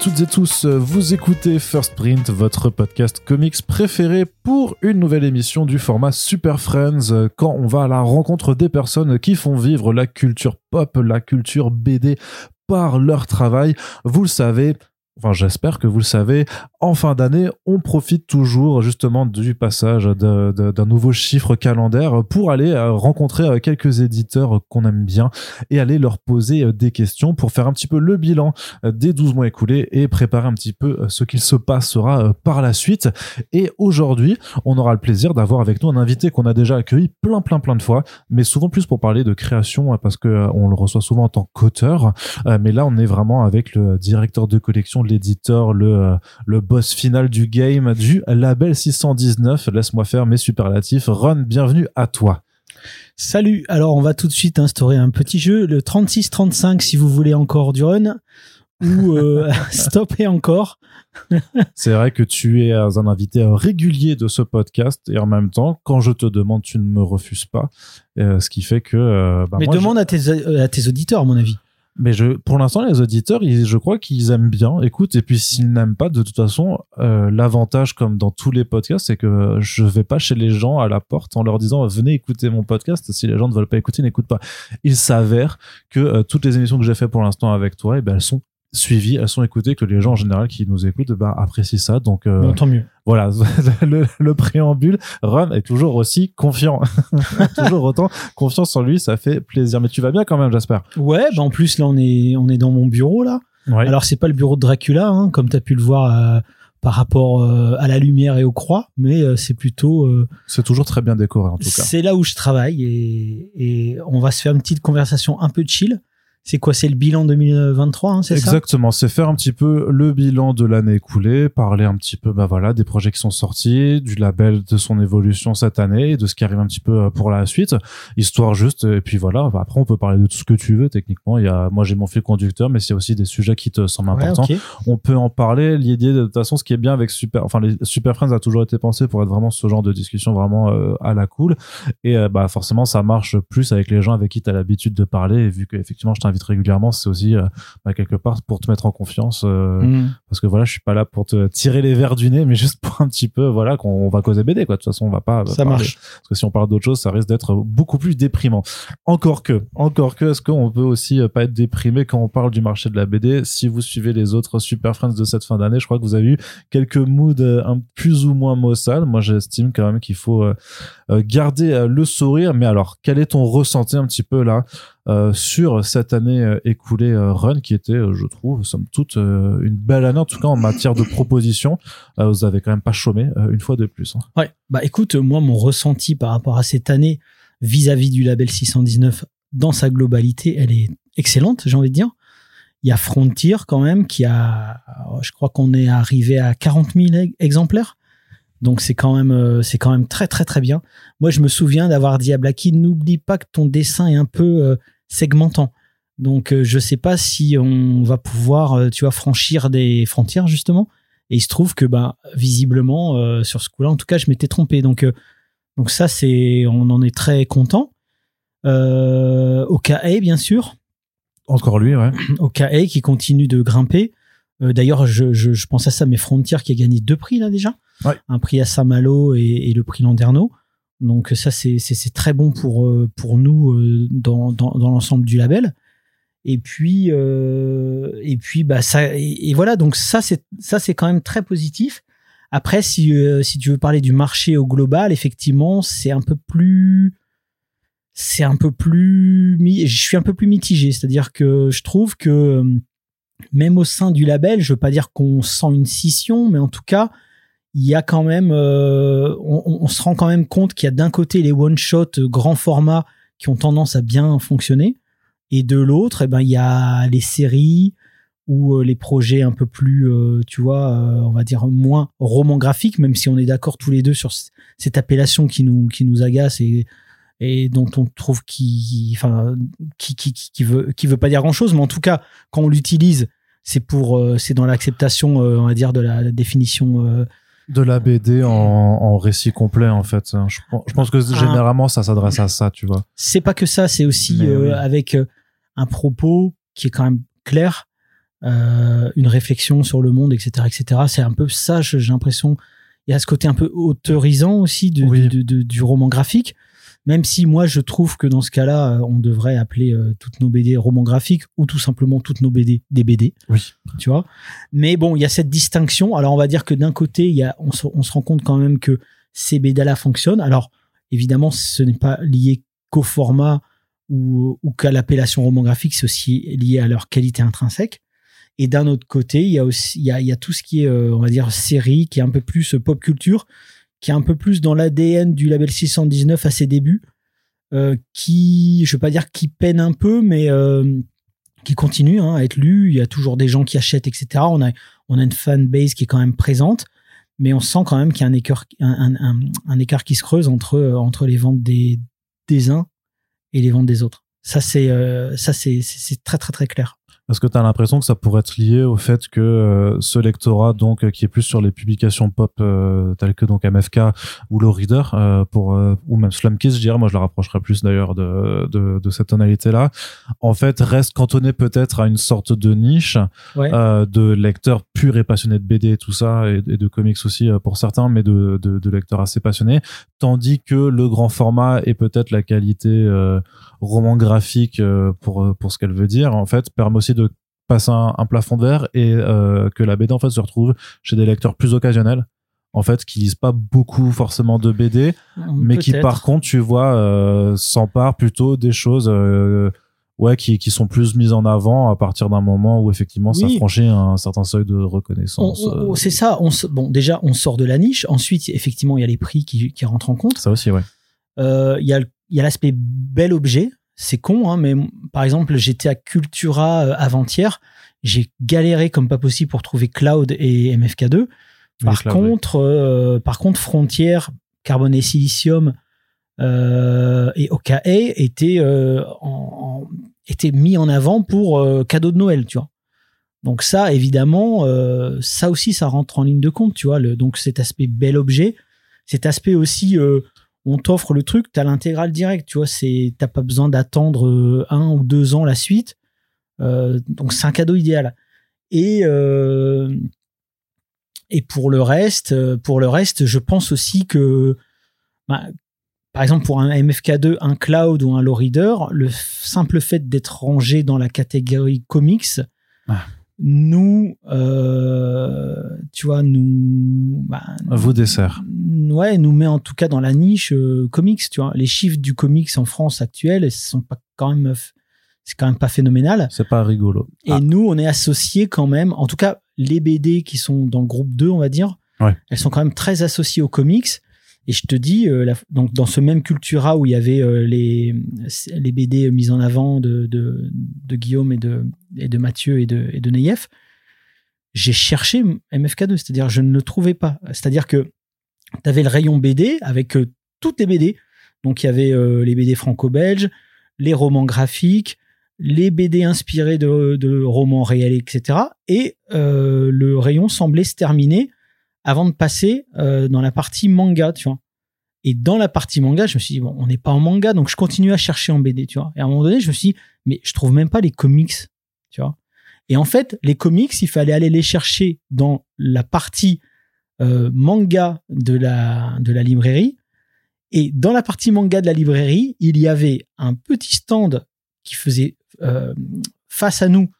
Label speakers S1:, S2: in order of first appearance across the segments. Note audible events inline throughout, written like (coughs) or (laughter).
S1: Toutes et tous, vous écoutez First Print, votre podcast comics préféré pour une nouvelle émission du format Super Friends, quand on va à la rencontre des personnes qui font vivre la culture pop, la culture BD par leur travail. Vous le savez, enfin j'espère que vous le savez, en fin d'année, on profite toujours justement du passage d'un nouveau chiffre calendaire pour aller euh, rencontrer euh, quelques éditeurs qu'on aime bien et aller leur poser euh, des questions pour faire un petit peu le bilan des 12 mois écoulés et préparer un petit peu ce qu'il se passera par la suite. Et aujourd'hui, on aura le plaisir d'avoir avec nous un invité qu'on a déjà accueilli plein plein plein de fois, mais souvent plus pour parler de création parce que on le reçoit souvent en tant qu'auteur. Mais là, on est vraiment avec le directeur de collection, l'éditeur, le, le boss final du game du label 619. Laisse-moi faire mes superlatifs. Ron, bienvenue à toi.
S2: Salut. Alors, on va tout de suite instaurer un petit jeu, le 36-35 si vous voulez encore du run ou euh, (laughs) stopper encore. (laughs)
S1: C'est vrai que tu es un invité régulier de ce podcast et en même temps, quand je te demande, tu ne me refuses pas. Euh, ce qui fait que. Euh,
S2: bah, Mais demande à, tes, à tes auditeurs, à mon avis.
S1: Mais je, pour l'instant, les auditeurs, je crois qu'ils aiment bien. Écoute, et puis s'ils n'aiment pas, de toute façon, euh, l'avantage, comme dans tous les podcasts, c'est que je vais pas chez les gens à la porte en leur disant venez écouter mon podcast. Si les gens ne veulent pas écouter, n'écoutent pas. Il s'avère que euh, toutes les émissions que j'ai fait pour l'instant avec toi, eh ben, elles sont suivies, elles sont écoutées, que les gens en général qui nous écoutent bah, apprécient ça. Donc,
S2: euh, tant mieux.
S1: Voilà, (laughs) le, préambule, Ron est toujours aussi confiant, (laughs) toujours autant confiance en lui, ça fait plaisir. Mais tu vas bien quand même, j'espère.
S2: Ouais, bah en plus là on est on est dans mon bureau là. Ouais. Alors c'est pas le bureau de Dracula, hein, comme tu as pu le voir. Euh, par rapport euh, à la lumière et aux croix, mais c'est plutôt.
S1: c'est toujours très bien décoré en tout cas.
S2: C'est là où je travaille et, et on va se faire une petite conversation un peu chill c'est quoi C'est le bilan 2023, hein, c'est
S1: ça? Exactement, c'est faire un petit peu le bilan de l'année écoulée, parler un petit peu bah voilà, des projets qui sont sortis, du label, de son évolution cette année, de ce qui arrive un petit peu euh, pour la suite, histoire juste, et puis voilà, bah, après on peut parler de tout ce que tu veux techniquement. Il y a, moi j'ai mon fil conducteur, mais c'est aussi des sujets qui te semblent importants. On peut en parler. L'idée de toute façon, ce qui est bien avec Super, enfin les Super Friends a toujours été pensé pour être vraiment ce genre de discussion vraiment euh, à la cool, et euh, bah forcément ça marche plus avec les gens avec qui tu as l'habitude de parler, et vu que effectivement je t'invite régulièrement, c'est aussi euh, bah, quelque part pour te mettre en confiance. Euh, mm. Parce que voilà, je suis pas là pour te tirer les verres du nez, mais juste pour un petit peu, voilà, qu'on va causer BD, quoi. De toute façon, on va pas.
S2: Ça marche.
S1: Parce que si on parle d'autre chose, ça risque d'être beaucoup plus déprimant. Encore que, encore que, est-ce qu'on peut aussi euh, pas être déprimé quand on parle du marché de la BD Si vous suivez les autres Super Friends de cette fin d'année, je crois que vous avez eu quelques moods un plus ou moins maussades. Moi, j'estime quand même qu'il faut garder le sourire. Mais alors, quel est ton ressenti un petit peu là euh, sur cette année euh, écoulée euh, Run, qui était, je trouve, somme toute, une belle année, en tout cas en matière de propositions. vous avez quand même pas chômé une fois de plus. Hein.
S2: Ouais, bah écoute, moi, mon ressenti par rapport à cette année vis-à-vis du label 619 dans sa globalité, elle est excellente, j'ai envie de dire. Il y a Frontier quand même qui a, je crois qu'on est arrivé à 40 000 exemplaires. Donc c'est quand même c'est quand même très très très bien. Moi je me souviens d'avoir dit à Blacky n'oublie pas que ton dessin est un peu segmentant. Donc euh, je sais pas si on va pouvoir tu vois franchir des frontières justement. Et il se trouve que bah visiblement sur ce coup-là en tout cas je m'étais trompé. Donc donc ça c'est on en est très content. au KA bien sûr.
S1: Encore lui ouais.
S2: Au KA qui continue de grimper. D'ailleurs je, je, je pense à ça mais Frontier qui a gagné deux prix là déjà un prix à Saint-Malo et, le prix Landerneau. Donc ça, c'est très bon pour, euh, pour nous euh, dans, dans, l'ensemble du label. Et puis, euh, et puis bah, ça, et, voilà, donc ça, c'est quand même très positif. Après, si, si tu veux parler du marché au global, effectivement, c'est un peu plus c'est un peu plus je suis un peu plus mitigé c'est-à-dire que je trouve que même au sein du label je veux pas dire qu'on sent une scission mais en tout cas il y a quand même, euh, on, se rend quand même compte qu'il y a d'un côté les one shot grand format qui ont tendance à bien fonctionner, et de l'autre, eh ben il y a les séries ou euh, les projets un peu plus, euh, tu vois, on va dire moins roman graphique, même si on est d'accord tous les deux sur cette appellation qui nous qui nous agace et dont on trouve qui, enfin, qui, qui, qui veut qui veut pas dire grand chose, mais en tout cas quand on l'utilise, c'est pour, c'est dans l'acceptation, on va dire, de la définition
S1: de la BD en, récit complet en fait. Je, pense que ah. généralement ça s'adresse à ça, tu vois.
S2: C'est pas que ça, c'est aussi euh, avec euh, un propos qui est quand même clair. une réflexion sur le monde, etc., etc. C'est un peu ça, j'ai l'impression. Il y a ce côté un peu autorisant aussi du roman graphique même si moi je trouve que dans ce cas-là, euh, on devrait appeler euh, toutes nos BD romans graphiques ou tout simplement toutes nos BD des BD.
S1: Oui.
S2: Tu vois? Mais bon, il y a cette distinction. Alors on va dire que d'un côté, il y a, on se, rend compte quand même que ces BD-là fonctionnent. Alors évidemment, ce n'est pas lié qu'au format ou, ou qu'à l'appellation roman graphique, c'est aussi lié à leur qualité intrinsèque. Et d'un autre côté, il y a aussi, il y a, il y a tout ce qui est, euh, on va dire, série, qui est un peu plus pop culture, qui est un peu plus dans l'ADN du label 619 à ses débuts, euh, qui, je veux pas dire qui peine un peu, mais euh, qui continue hein, à être lu. Il y a toujours des gens qui achètent, etc. On a, on a une fanbase qui est quand même présente, mais on sent quand même qu'il y a un écart, qui se creuse entre, entre les ventes des, uns et les ventes des autres. Ça, c'est euh, ça c'est très, très, très clair.
S1: Est-ce que tu as l'impression que ça pourrait être lié au fait que euh, ce lectorat donc euh, qui est plus sur les publications pop euh, telles que donc MFK ou le Reader pour ou même Slumkiss je dirais moi je le rapprocherais plus d'ailleurs de, de, de, cette tonalité là en fait reste cantonné peut-être à une sorte de niche de lecteurs purs et passionnés de BD et tout ça et, de comics aussi pour certains mais de, de, de, lecteurs assez passionnés. Tandis que le grand format et peut-être la qualité roman graphique pour pour ce qu'elle veut dire. En fait permet aussi de passer un, plafond de verre et euh, que la BD en fait se retrouve chez des lecteurs plus occasionnels en fait qui lisent pas beaucoup forcément de BD mais qui par contre tu vois euh, s'emparent plutôt des choses euh, ouais qui, qui sont plus mises en avant à partir d'un moment où effectivement ça franchit un certain seuil de reconnaissance
S2: c'est ça on bon déjà on sort de la niche. Ensuite effectivement il y a les prix qui, qui rentrent en compte.
S1: Ça aussi ouais.
S2: Il y a il y a l'aspect bel objet c'est con, hein, mais par exemple, j'étais à Cultura euh, avant-hier. J'ai galéré comme pas possible pour trouver Cloud et MFK2. Par contre, euh, par contre, Frontière, Carbone et Silicium euh, et OKA étaient, en, étaient mis en avant pour cadeau de Noël, tu vois. Donc ça, évidemment, ça aussi, ça rentre en ligne de compte, tu vois. Le, donc cet aspect bel objet, cet aspect aussi on t'offre le truc, t'as l'intégrale direct, tu vois, c'est t'as pas besoin d'attendre euh, un ou deux ans la suite. Euh, donc c'est un cadeau idéal. Et euh, et pour le reste, pour le reste, je pense aussi que bah, par exemple pour un MFK2, un cloud ou un low reader, le simple fait d'être rangé dans la catégorie comics, nous, euh, tu vois, nous.
S1: Bah, Vos desserts.
S2: Ouais, nous met en tout cas dans la niche euh, comics, tu vois. Les chiffres du comics en France actuels, sont pas quand même. C'est quand même pas phénoménal.
S1: C'est pas rigolo.
S2: Et ah. nous, on est associés quand même. En tout cas, les BD qui sont dans le groupe 2, on va dire, elles sont quand même très associées aux comics. Et je te dis, euh, donc dans ce même Cultura où il y avait euh, les, les BD mises en avant de, de, de, Guillaume et de, et de Mathieu et de, et de Neyef, j'ai cherché MFK2, c'est-à-dire je ne le trouvais pas. C'est-à-dire que tu avais le rayon BD avec euh, toutes les BD. Donc il y avait les BD franco-belges, les romans graphiques, les BD inspirés de, de romans réels, etc. Et le rayon semblait se terminer avant de passer euh, dans la partie manga, tu vois. Et dans la partie manga, je me suis dit, bon, on n'est pas en manga, donc je continue à chercher en BD, tu vois. Et à un moment donné, je me suis dit, mais je trouve même pas les comics, tu vois. Et en fait, les comics, il fallait aller les chercher dans la partie euh, manga de la, de la librairie. Et dans la partie manga de la librairie, il y avait un petit stand qui faisait euh, face à nous,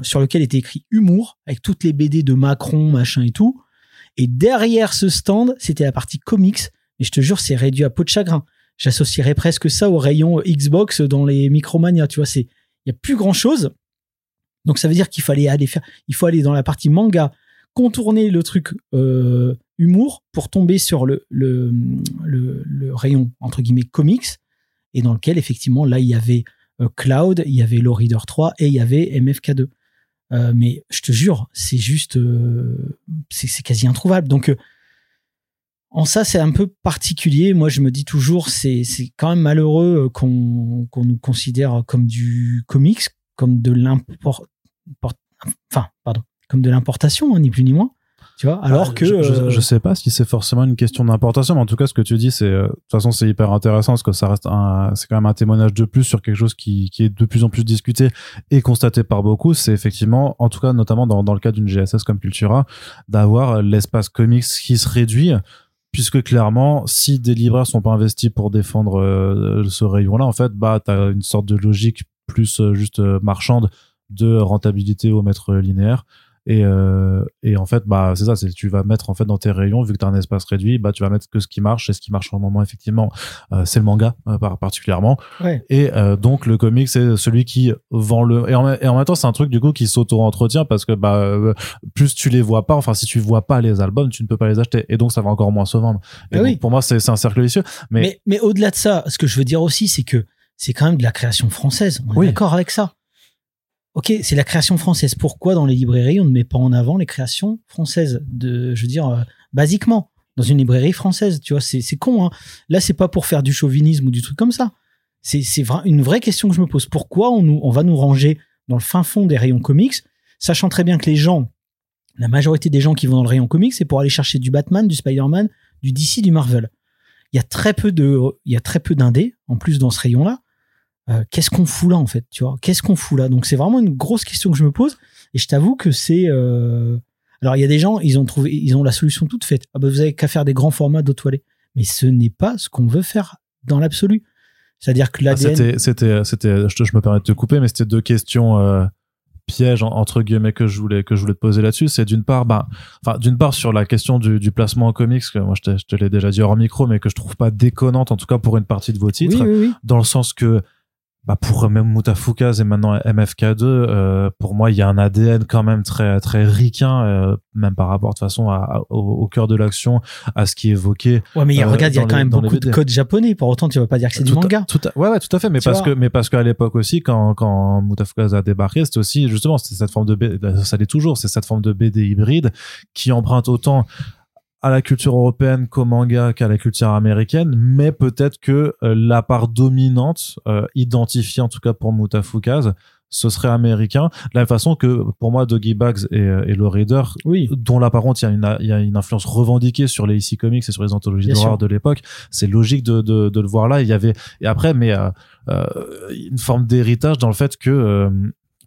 S2: sur lequel était écrit humour, avec toutes les BD de Macron, machin et tout. Et derrière ce stand, c'était la partie comics. Et je te jure, c'est réduit à peau de chagrin. J'associerais presque ça au rayon Xbox dans les Micromania. Tu vois, c'est, il y a plus grand chose. Donc ça veut dire qu'il fallait aller faire, il faut aller dans la partie manga, contourner le truc euh, humour pour tomber sur le, le, le, rayon entre guillemets comics et dans lequel effectivement là il y avait euh, Cloud, il y avait Low Reader 3 et il y avait MFK2. Euh, mais je te jure, c'est juste, euh, c'est quasi introuvable. Donc, euh, en ça, c'est un peu particulier. Moi, je me dis toujours, c'est quand même malheureux qu'on nous considère comme du comics, comme de l'import, enfin, pardon, comme de l'importation, hein, ni plus ni moins. Tu vois, alors
S1: Ah,
S2: que
S1: je, je-
S2: euh,
S1: je sais pas si c'est forcément une question d'importation, mais en tout cas, ce que tu dis, c'est euh, de toute façon, c'est hyper intéressant parce que ça reste un, c'est quand même un témoignage de plus sur quelque chose qui, qui est de plus en plus discuté et constaté par beaucoup. C'est effectivement, en tout cas, notamment dans, dans le cas d'une GSS comme Cultura, d'avoir l'espace comics qui se réduit. Puisque clairement, si des libraires sont pas investis pour défendre euh, ce rayon-là, en fait, bah, t'as une sorte de logique plus euh, juste euh, marchande de rentabilité au mètre linéaire. Et, euh, et en fait, bah, c'est ça, c'est tu vas mettre en fait dans tes rayons, vu que tu as un espace réduit, bah, tu vas mettre que ce qui marche. Et ce qui marche en moment, effectivement, euh, c'est le manga, euh, par- particulièrement.
S2: ouais.
S1: Et euh, donc, le comic, c'est celui qui vend le. Et en, même- et en même temps, c'est un truc du coup qui s'auto-entretient parce que bah, euh, plus tu les vois pas, enfin, si tu vois pas les albums, tu ne peux pas les acheter. Et donc, ça va encore moins se vendre. Et donc,
S2: oui.
S1: pour moi, c'est c'est un cercle vicieux. Mais,
S2: Mais, mais au-delà de ça, ce que je veux dire aussi, c'est que c'est quand même de la création française. On est
S1: Oui.
S2: d'accord avec ça. Ok, c'est la création française. Pourquoi dans les librairies on ne met pas en avant les créations françaises de, je veux dire, euh, basiquement dans une librairie française, tu vois, c'est con. Hein. Là, c'est pas pour faire du chauvinisme ou du truc comme ça. C'est vra- une vraie question que je me pose. Pourquoi on nous, on va nous ranger dans le fin fond des rayons comics, sachant très bien que les gens, la majorité des gens qui vont dans le rayon comics, c'est pour aller chercher du Batman, du Spider-Man, du DC, du Marvel il y a très peu il y a très peu d'indés en plus dans ce rayon là qu'est-ce qu'on fout là en fait tu vois? Qu'est-ce qu'on fout là? Donc c'est vraiment une grosse question que je me pose. Et je t'avoue que c'est euh, alors il y a des gens ils ont trouvé ils ont la solution toute faite. Ah bah, vous avez qu'à faire des grands formats d'eau toilette mais ce n'est pas ce qu'on veut faire dans l'absolu. C'est-à-dire que
S1: Ah,
S2: l'ADN
S1: c'était, c'était, c'était, je, me permets de te couper, mais c'était deux questions euh, pièges en- entre guillemets que je voulais que je voulais te poser là-dessus. C'est d'une part, ben, enfin, d'une part sur la question du, du placement en comics, que moi je te, je te l'ai déjà dit hors micro, mais que je trouve pas déconnante, en tout cas pour une partie de vos titres,
S2: oui oui oui.
S1: dans le sens que bah pour même et maintenant MFK2 euh, pour moi il y a un ADN quand même très très ricain euh, même par rapport de toute façon à, à- au, au cœur de l'action à ce qui est évoqué
S2: ouais mais il y a-
S1: euh,
S2: regarde il y a quand
S1: les-
S2: même beaucoup de codes japonais. Pour autant tu vas pas dire que c'est du manga.
S1: tout à- ouais, ouais, tout à fait. Mais
S2: Tu
S1: parce que, mais parce qu'à l'époque aussi, quand, quand a débarqué, c'était aussi, justement, c'était cette forme de BD, ça l'est toujours, c'est cette forme de BD hybride qui emprunte autant à la culture européenne qu'au manga qu'à la culture américaine, mais peut-être que euh, la part dominante, euh, identifiée en tout cas pour Mutafukaze, ce serait américain. De la même façon que pour moi, Doggy Bags et, euh, et le Reader,
S2: oui.
S1: dont là par contre il y a une il y a une influence revendiquée sur les IC comics et sur les anthologies d'horreur de l'époque c'est logique de, de, de le voir là. Il y avait et après mais euh, euh, une forme d'héritage dans le fait que euh,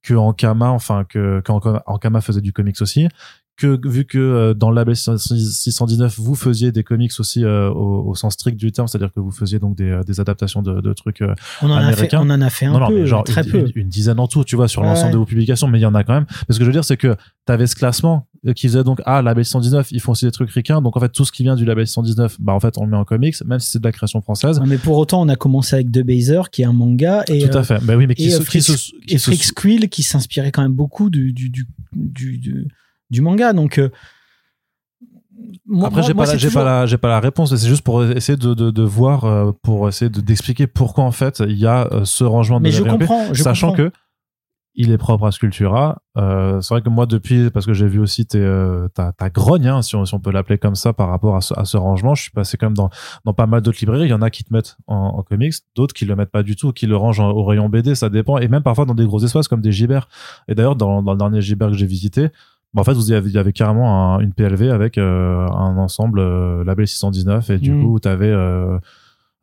S1: que Ankama enfin que qu'Ankama Ankama faisait du comics aussi que vu que euh, dans le label 619 vous faisiez des comics aussi euh, au, au sens strict du terme c'est-à-dire que vous faisiez donc des, euh, des adaptations de, de trucs euh,
S2: on en a fait on en a fait un
S1: non, non,
S2: peu
S1: mais genre
S2: très
S1: une,
S2: peu
S1: une- une dizaine en tout, tu vois, sur
S2: Ouais,
S1: l'ensemble de vos publications, mais il y en a quand même. Mais ce que je veux dire, c'est que tu avais ce classement euh, qui faisait donc, ah, label 119, ils font aussi des trucs ricains, donc en fait, tout ce qui vient du label 119, bah, en fait, on le met en comics, même si c'est de la création française.
S2: mais pour autant on a commencé avec The Baser qui est un manga et
S1: Tout
S2: euh,
S1: à fait. Bah oui, mais qui
S2: et,
S1: se,
S2: euh,
S1: qui se, qui
S2: et
S1: se-
S2: Quill qui s'inspirait quand même beaucoup du du du du, du, manga donc euh, moi-
S1: Après, j'ai pas, la,
S2: toujours-
S1: pas la, j'ai pas la réponse. C'est juste pour essayer de, de, de voir, euh, pour essayer de, d'expliquer pourquoi en fait il y a euh, ce rangement de
S2: mais je comprends je
S1: sachant
S2: comprends.
S1: que il est propre à Sculptura. Euh, c'est vrai que moi, depuis, parce que j'ai vu aussi tes, euh, ta, ta grogne, hein, si, on, si on peut l'appeler comme ça, par rapport à ce, à ce rangement, je suis passé quand même dans, dans pas mal d'autres librairies. Il y en a qui te mettent en, en comics, d'autres qui le mettent pas du tout, qui le rangent en- au rayon BD, ça dépend. Et même parfois dans des gros espaces comme des Gibert. Et d'ailleurs, dans, dans le dernier Gibert que j'ai visité, bah, en fait, vous y avez, il y avait carrément un- une PLV avec euh, un ensemble euh, label 619 et du
S2: Mm.
S1: coup, t'avais euh,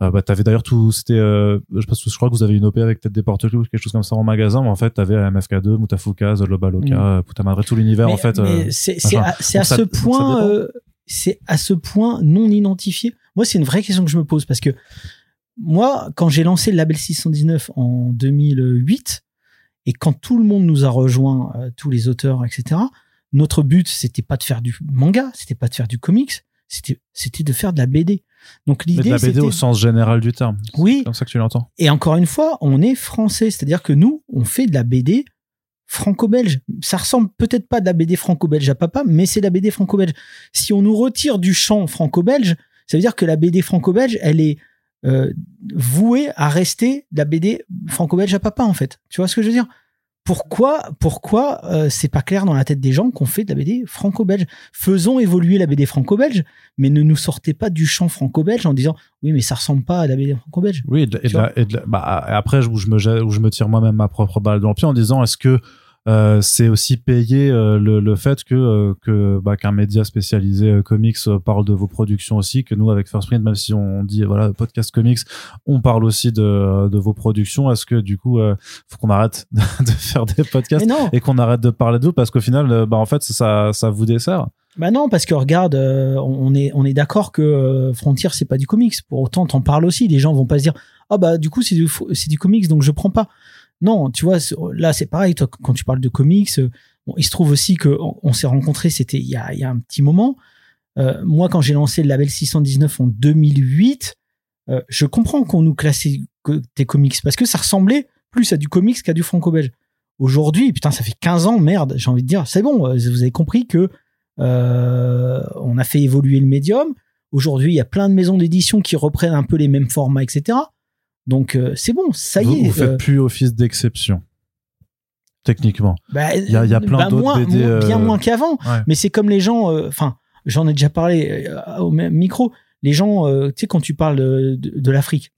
S1: euh, bah, t'avais d'ailleurs tout, c'était, euh, je pense, je crois que vous avez une OP avec peut-être des porte-clés ou quelque chose comme ça en magasin, mais en fait, t'avais MFK2, Mutafuka, Lobaloka,
S2: Mm.
S1: euh, Putamadre, tout l'univers, en fait. euh,
S2: c'est à, ce point euh, c'est à ce point non identifié moi c'est une vraie question que je me pose parce que moi quand j'ai lancé le label 619 en 2008 et quand tout le monde nous a rejoint tous les auteurs etc notre but c'était pas de faire du manga c'était pas de faire du comics c'était c'était de faire de la BD donc
S1: mais de
S2: l'idée
S1: la BD au sens général du terme.
S2: Oui.
S1: C'est comme ça que tu l'entends.
S2: et encore une fois, on est français, c'est-à-dire que nous, on fait de la BD franco-belge. Ça ressemble peut-être pas de la BD franco-belge à papa, mais c'est de la BD franco-belge. Si on nous retire du champ franco-belge, ça veut dire que la BD franco-belge, elle est euh, vouée à rester de la BD franco-belge à papa, en fait. Tu vois ce que je veux dire? Pourquoi, pourquoi euh, c'est pas clair dans la tête des gens qu'on fait de la BD franco-belge? Faisons évoluer la BD franco-belge, mais ne nous sortez pas du champ franco-belge en disant oui, mais ça ressemble pas à la BD franco-belge.
S1: Oui, et de- et
S2: Tu
S1: de la- et de la- bah, après, où je me, où je me tire moi-même ma propre balle dans le pied en disant est-ce que euh, c'est aussi payer euh, le, le, fait que, euh, que bah, qu'un média spécialisé comics parle de vos productions aussi, que nous avec First Print, même si on dit voilà podcast comics, on parle aussi de, de vos productions. Est-ce que du coup, faut qu'on arrête (laughs) de faire des podcasts et qu'on arrête de parler de vous? Parce qu'au final, bah en fait ça ça vous dessert.
S2: Bah non, parce que regarde, on est on est d'accord que Frontier c'est pas du comics. Pour autant, t'en parles aussi. Les gens vont pas se dire ah bah du coup c'est du c'est du comics donc je prends pas. Non, tu vois, là c'est pareil. Quand tu parles de comics, euh, il se trouve aussi que on, s'est rencontrés, c'était il y a, un petit moment. Euh, moi, quand j'ai lancé le label 619 en 2008, euh, je comprends qu'on nous classait des comics parce que ça ressemblait plus à du comics qu'à du franco-belge. Aujourd'hui, putain, ça fait 15 ans, merde, j'ai envie de dire, c'est bon, vous avez compris que on a fait évoluer le médium. Aujourd'hui, il y a plein de maisons d'édition qui reprennent un peu les mêmes formats, etc. Donc euh, c'est bon, ça y est.
S1: Vous faites euh, plus office d'exception. Techniquement.
S2: Bah, il y, a, plein bah, d'autres BD. bien euh, moins qu'avant. Mais c'est comme les gens. Enfin, j'en ai déjà parlé au même micro. Les gens, tu sais, quand tu parles de, l'Afrique,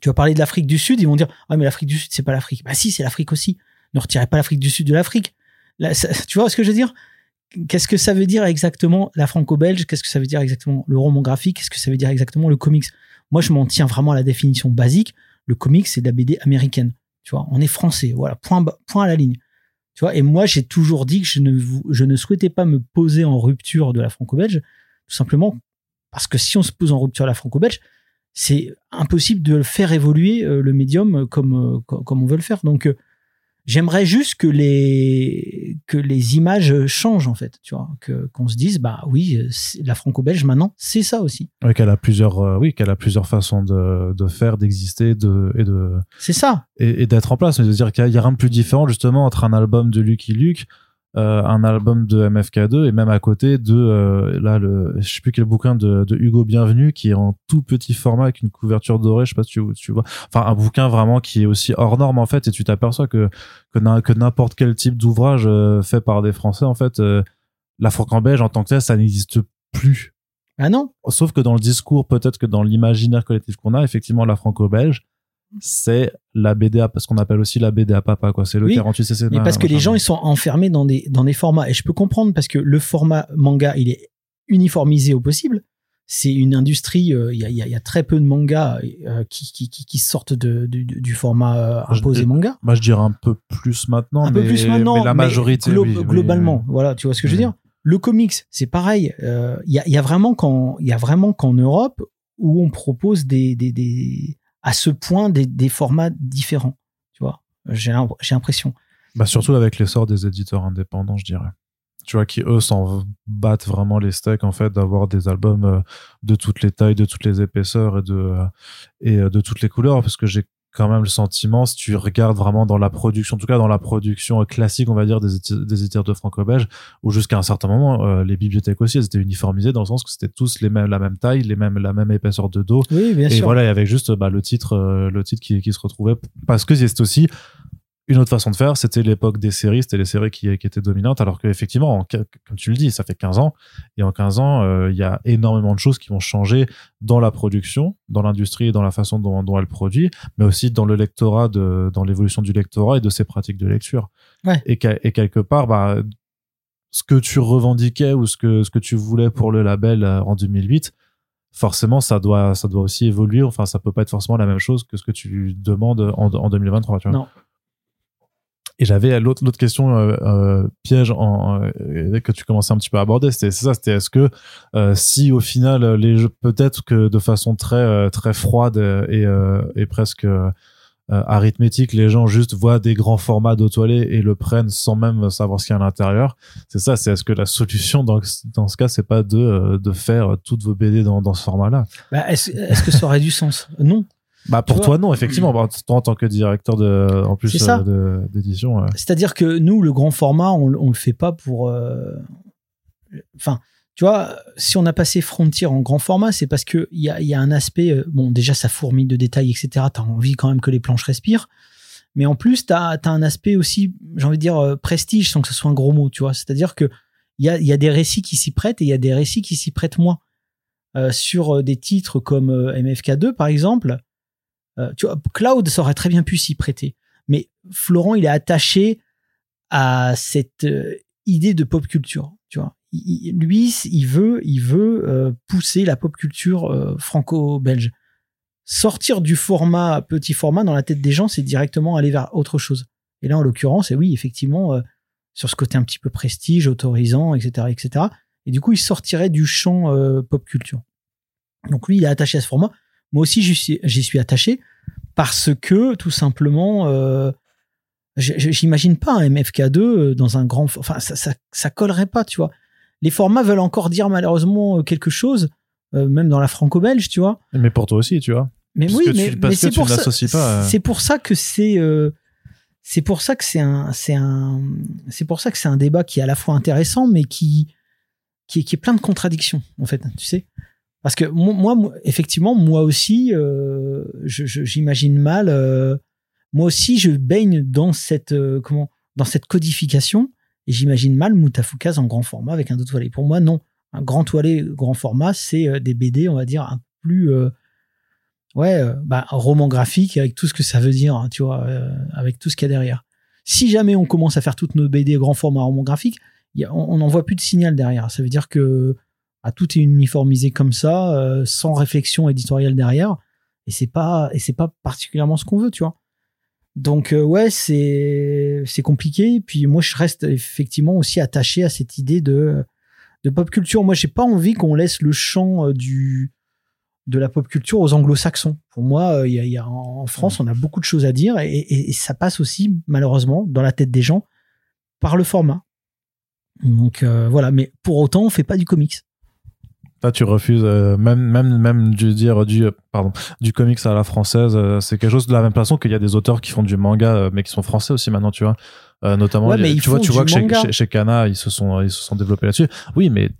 S2: tu vas parler de l'Afrique du Sud, ils vont dire ah mais l'Afrique du Sud c'est pas l'Afrique. Bah si, c'est l'Afrique aussi. Ne retirez pas l'Afrique du Sud de l'Afrique. (laughs) tu vois ce que je veux dire? Qu'est-ce que ça veut dire exactement la franco-belge? Qu'est-ce que ça veut dire exactement le roman graphique? Qu'est-ce que ça veut dire exactement le comics? Moi, je m'en tiens vraiment à la définition basique. Le comics, c'est de la BD américaine. Tu vois, on est français. Voilà, point, point à la ligne. Tu vois, et moi, j'ai toujours dit que je ne, je ne souhaitais pas me poser en rupture de la franco-belge, tout simplement parce que si on se pose en rupture de la franco-belge, c'est impossible de faire évoluer euh, le médium comme, euh, comme on veut le faire. Donc, euh, J'aimerais juste que les que les images changent en fait, tu vois, que qu'on se dise bah oui, la franco-belge maintenant, c'est ça aussi.
S1: Oui, qu'elle a plusieurs euh, oui, qu'elle a plusieurs façons de, de faire, d'exister, de et de
S2: C'est ça.
S1: Et, d'être en place, mais de dire qu'il y, a rien de plus différent justement entre un album de Lucky Luke un album de MFK2 et même à côté de euh, là le je sais plus quel bouquin de, de, Hugo Bienvenu qui est en tout petit format avec une couverture dorée je sais pas si tu, tu vois. Enfin un bouquin vraiment qui est aussi hors norme en fait et tu t'aperçois que que n'importe quel type d'ouvrage euh, fait par des Français en fait la franco-belge en tant que tel ça n'existe plus.
S2: Ah non?
S1: Sauf que dans le discours peut-être que dans l'imaginaire collectif qu'on a effectivement la franco-belge c'est la BD à, ce qu'on appelle aussi la BD à papa quoi. C'est le 48 cc
S2: mais parce que les gens ils sont enfermés dans des dans des formats. Et je peux comprendre parce que le format manga il est uniformisé au possible. C'est une industrie euh, il y, a, y, a, très peu de mangas euh, qui, qui, qui, sortent de, du format euh, imposé manga.
S1: moi je dirais un peu plus maintenant
S2: un
S1: mais,
S2: peu plus maintenant
S1: mais la majorité
S2: globalement. voilà tu vois ce que je veux dire? Le comics c'est pareil. Il y, a, y a vraiment quand il y a vraiment qu'en Europe où on propose des, des, des à ce point des, formats différents. Tu vois, j'ai l'impression.
S1: Bah surtout avec l'essor des éditeurs indépendants, je dirais. Tu vois, qui eux s'en battent vraiment les steaks en fait d'avoir des albums euh, de toutes les tailles, de toutes les épaisseurs et de euh, et euh, de toutes les couleurs, parce que j'ai quand même le sentiment, si tu regardes vraiment dans la production, en tout cas dans la production classique, on va dire, des, des éditeurs de franco-belge, où jusqu'à un certain moment, euh, les bibliothèques aussi, elles étaient uniformisées dans le sens que c'était tous les mêmes, la même taille, les mêmes, la même épaisseur de dos.
S2: Oui, bien
S1: et voilà, il y avait juste bah, le titre, euh, le titre qui, qui se retrouvait, parce que c'est aussi une autre façon de faire, c'était l'époque des séries, c'était les séries qui, qui étaient dominantes, alors qu'effectivement, comme tu le dis, ça fait 15 ans, et en 15 ans, euh, il y a énormément de choses qui vont changer dans la production, dans l'industrie et dans la façon dont, dont, elle produit, mais aussi dans le lectorat, de, dans l'évolution du lectorat et de ses pratiques de lecture.
S2: Ouais.
S1: Et, et, quelque part, bah, ce que tu revendiquais ou ce que, ce que tu voulais pour le label euh, en 2008, forcément ça doit ça doit aussi évoluer enfin ça peut pas être forcément la même chose que ce que tu demandes en, en 2023 tu vois
S2: non
S1: et j'avais l'autre question euh, euh, piège en, euh, que tu commençais un petit peu à aborder, c'était ça, c'était est-ce que si au final peut-être que de façon très très froide et, presque arithmétique, les gens juste voient des grands formats d'autoilets et le prennent sans même savoir ce qu'il y a à l'intérieur. C'est ça, c'est est-ce que la solution dans, dans ce cas, c'est pas de, de faire toutes vos BD dans, ce format-là?
S2: Bah, Est-ce est que ça aurait du sens? Non.
S1: Bah pour toi non effectivement. Bah, toi en tant que directeur de en plus euh, d'édition euh.
S2: c'est-à-dire que nous le grand format on, on le fait pas pour euh, enfin tu vois si on a passé Frontier en grand format c'est parce que il y a, y a un aspect bon déjà ça fourmille de détails etc t'as envie quand même que les planches respirent. Mais en plus t'as as un aspect aussi j'ai envie de dire prestige sans que ce soit un gros mot tu vois. C'est-à-dire que il y a, y a des récits qui s'y prêtent et il y a des récits qui s'y prêtent moins. Sur des titres comme MFK2 par exemple euh, tu vois, Cloud, ça aurait très bien pu s'y prêter. Mais Florent, il est attaché à cette idée de pop culture. Tu vois, lui, il veut, il veut pousser la pop culture franco-belge. Sortir du format petit format dans la tête des gens, c'est directement aller vers autre chose. Et là, en l'occurrence, et oui, effectivement, sur ce côté un petit peu prestige, autorisant, etc., etc. Et du coup, il sortirait du champ pop culture. Donc lui, il est attaché à ce format. Moi aussi, j'y suis, attaché parce que tout simplement, euh, j'imagine pas un MFK2 euh, dans un grand. Enfin, ça, ça, ça, collerait pas, tu vois. Les formats veulent encore dire malheureusement euh, quelque chose, même dans la franco-belge, tu vois.
S1: Mais pour toi aussi, tu vois.
S2: Mais oui, mais, c'est pour, ça, pour ça que c'est. c'est pour ça que c'est un, c'est un, c'est pour ça que c'est un débat qui est à la fois intéressant, mais qui, qui, qui est plein de contradictions, en fait, tu sais. Parce que moi, effectivement, moi aussi, euh, j'imagine mal. Euh, moi aussi, je baigne dans cette euh, comment dans cette codification et j'imagine mal Moutafoukaz en grand format avec un dos toilé. Pour moi, non. Un grand toilé, grand format, c'est des BD, on va dire, un plus ouais, bah, roman graphique avec tout ce que ça veut dire, hein, tu vois, avec tout ce qu'il y a derrière. Si jamais on commence à faire toutes nos BD grand format roman graphique, on n'en voit plus de signal derrière. Ça veut dire que à tout est uniformisé comme ça, euh, sans réflexion éditoriale derrière. Et c'est pas, et c'est pas particulièrement ce qu'on veut, tu vois. Donc euh, ouais, c'est c'est compliqué. Puis moi, je reste effectivement aussi attaché à cette idée de de pop culture. Moi, j'ai pas envie qu'on laisse le champ euh, du de la pop culture aux anglo-saxons. Pour moi, il y a, en France, on a beaucoup de choses à dire et, et, ça passe aussi malheureusement dans la tête des gens par le format. Donc voilà, mais pour autant, on fait pas du comics
S1: tu refuses euh, même même même du dire du pardon du comics à la française. Euh, c'est quelque chose de la même façon qu'il y a des auteurs qui font du manga, euh, mais qui sont français aussi maintenant, tu vois. notamment, tu vois, tu vois que chez, chez, Kana, ils se sont ils se sont développés là-dessus. Oui, mais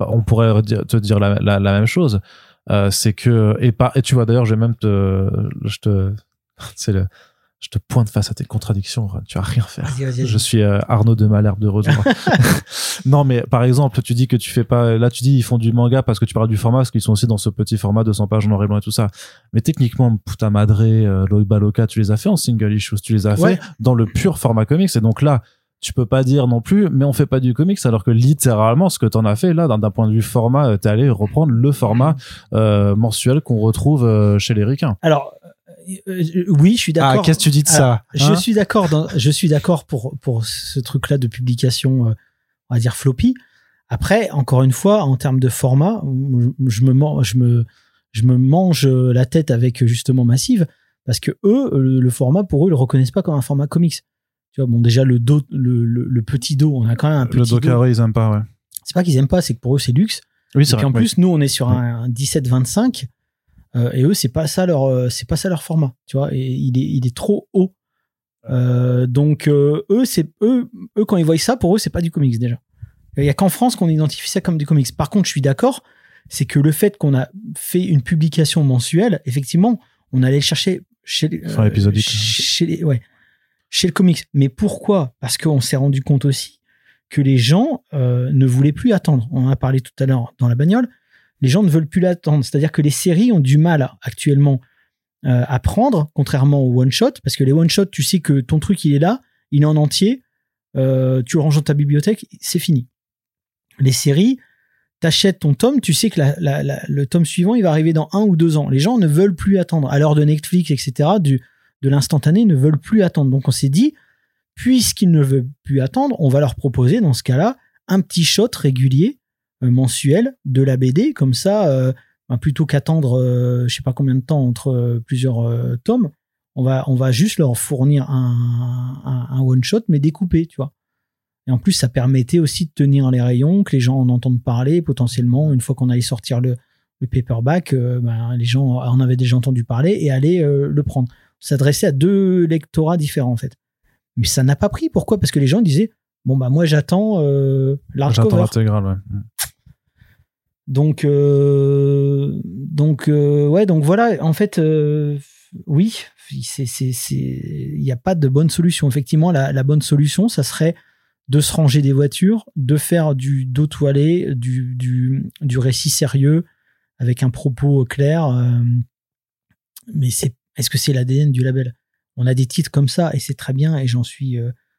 S1: on pourrait te dire la, la, même chose. c'est que et pas et tu vois d'ailleurs, je vais même te je te (laughs) c'est le je te pointe face à tes contradictions, tu vas rien faire. Je suis euh, Arnaud de Malherbe de retour. (laughs) (laughs) non, mais par exemple, tu dis que tu fais pas, là tu dis ils font du manga parce que tu parles du format, parce qu'ils sont aussi dans ce petit format de 100 pages en noir et blanc et tout ça. Mais techniquement, Puta Madre, euh, Baloka, tu les as fait en single issues, tu les as fait dans le pur format comics. Et donc là, tu peux pas dire non plus, mais on fait pas du comics, alors que littéralement, ce que tu en as fait là, d'un point de vue format, euh, t'es allé reprendre le format euh, mensuel qu'on retrouve euh, chez les ricains.
S2: Alors, oui, je suis d'accord.
S1: Ah, qu'est-ce que tu dis de ça
S2: Je hein suis d'accord. Je suis d'accord pour pour ce truc-là de publication, euh, on va dire floppy. Après, encore une fois, en termes de format, je me je me je me mange la tête avec justement Massive parce que eux, le, format pour eux, ils le reconnaissent pas comme un format comics. Tu vois, bon, déjà le dos, le, le, petit dos, on a quand même un petit
S1: le dos carré, ils aiment pas, ouais.
S2: C'est pas qu'ils aiment pas, c'est que pour eux c'est luxe.
S1: Oui, c'est vrai.
S2: Et en plus, nous, on est sur un 17-25 euh, et eux, c'est pas ça leur, euh, c'est pas ça leur format, tu vois. Et il est, il est trop haut. Euh, donc eux, c'est eux, eux quand ils voient ça, pour eux, c'est pas du comics déjà. Il y a qu'en France qu'on identifie ça comme du comics. Par contre, je suis d'accord, c'est que le fait qu'on a fait une publication mensuelle, effectivement, on allait chercher chez, chez les, ouais, chez le comics. Mais pourquoi? Parce qu'on s'est rendu compte aussi que les gens ne voulaient plus attendre. On en a parlé tout à l'heure dans la bagnole les gens ne veulent plus l'attendre. C'est-à-dire que les séries ont du mal actuellement euh, à prendre, contrairement aux one-shot, parce que les one-shot, tu sais que ton truc, il est là, il est en entier, euh, tu le ranges dans ta bibliothèque, c'est fini. Les séries, t'achètes ton tome, tu sais que le tome suivant, il va arriver dans un ou deux ans. Les gens ne veulent plus attendre. À l'heure de Netflix, etc., de l'instantané, ne veulent plus attendre. Donc on s'est dit, puisqu'ils ne veulent plus attendre, on va leur proposer, dans ce cas-là, un petit shot régulier mensuel de la BD, comme ça, euh, ben, plutôt qu'attendre euh, je sais pas combien de temps entre plusieurs tomes, on va, on va juste leur fournir un, un, one shot mais découpé, tu vois. Et en plus, ça permettait aussi de tenir les rayons, que les gens en entendent parler potentiellement une fois qu'on allait sortir le, le paperback, ben, les gens en avaient déjà entendu parler et allaient le prendre. S'adressait à deux lectorats différents en fait. Mais ça n'a pas pris. Pourquoi? Parce que les gens disaient bon bah moi j'attends euh,
S1: J'attends l'intégrale, ouais. Mm.
S2: Donc, euh, donc, euh, ouais, donc voilà. En fait, euh, oui, il n'y a pas de bonne solution. Effectivement, la, bonne solution, ça serait de se ranger des voitures, de faire du dos toilé, du, du, du récit sérieux avec un propos clair. mais c'est, est-ce que c'est l'ADN du label? On a des titres comme ça et c'est très bien et j'en suis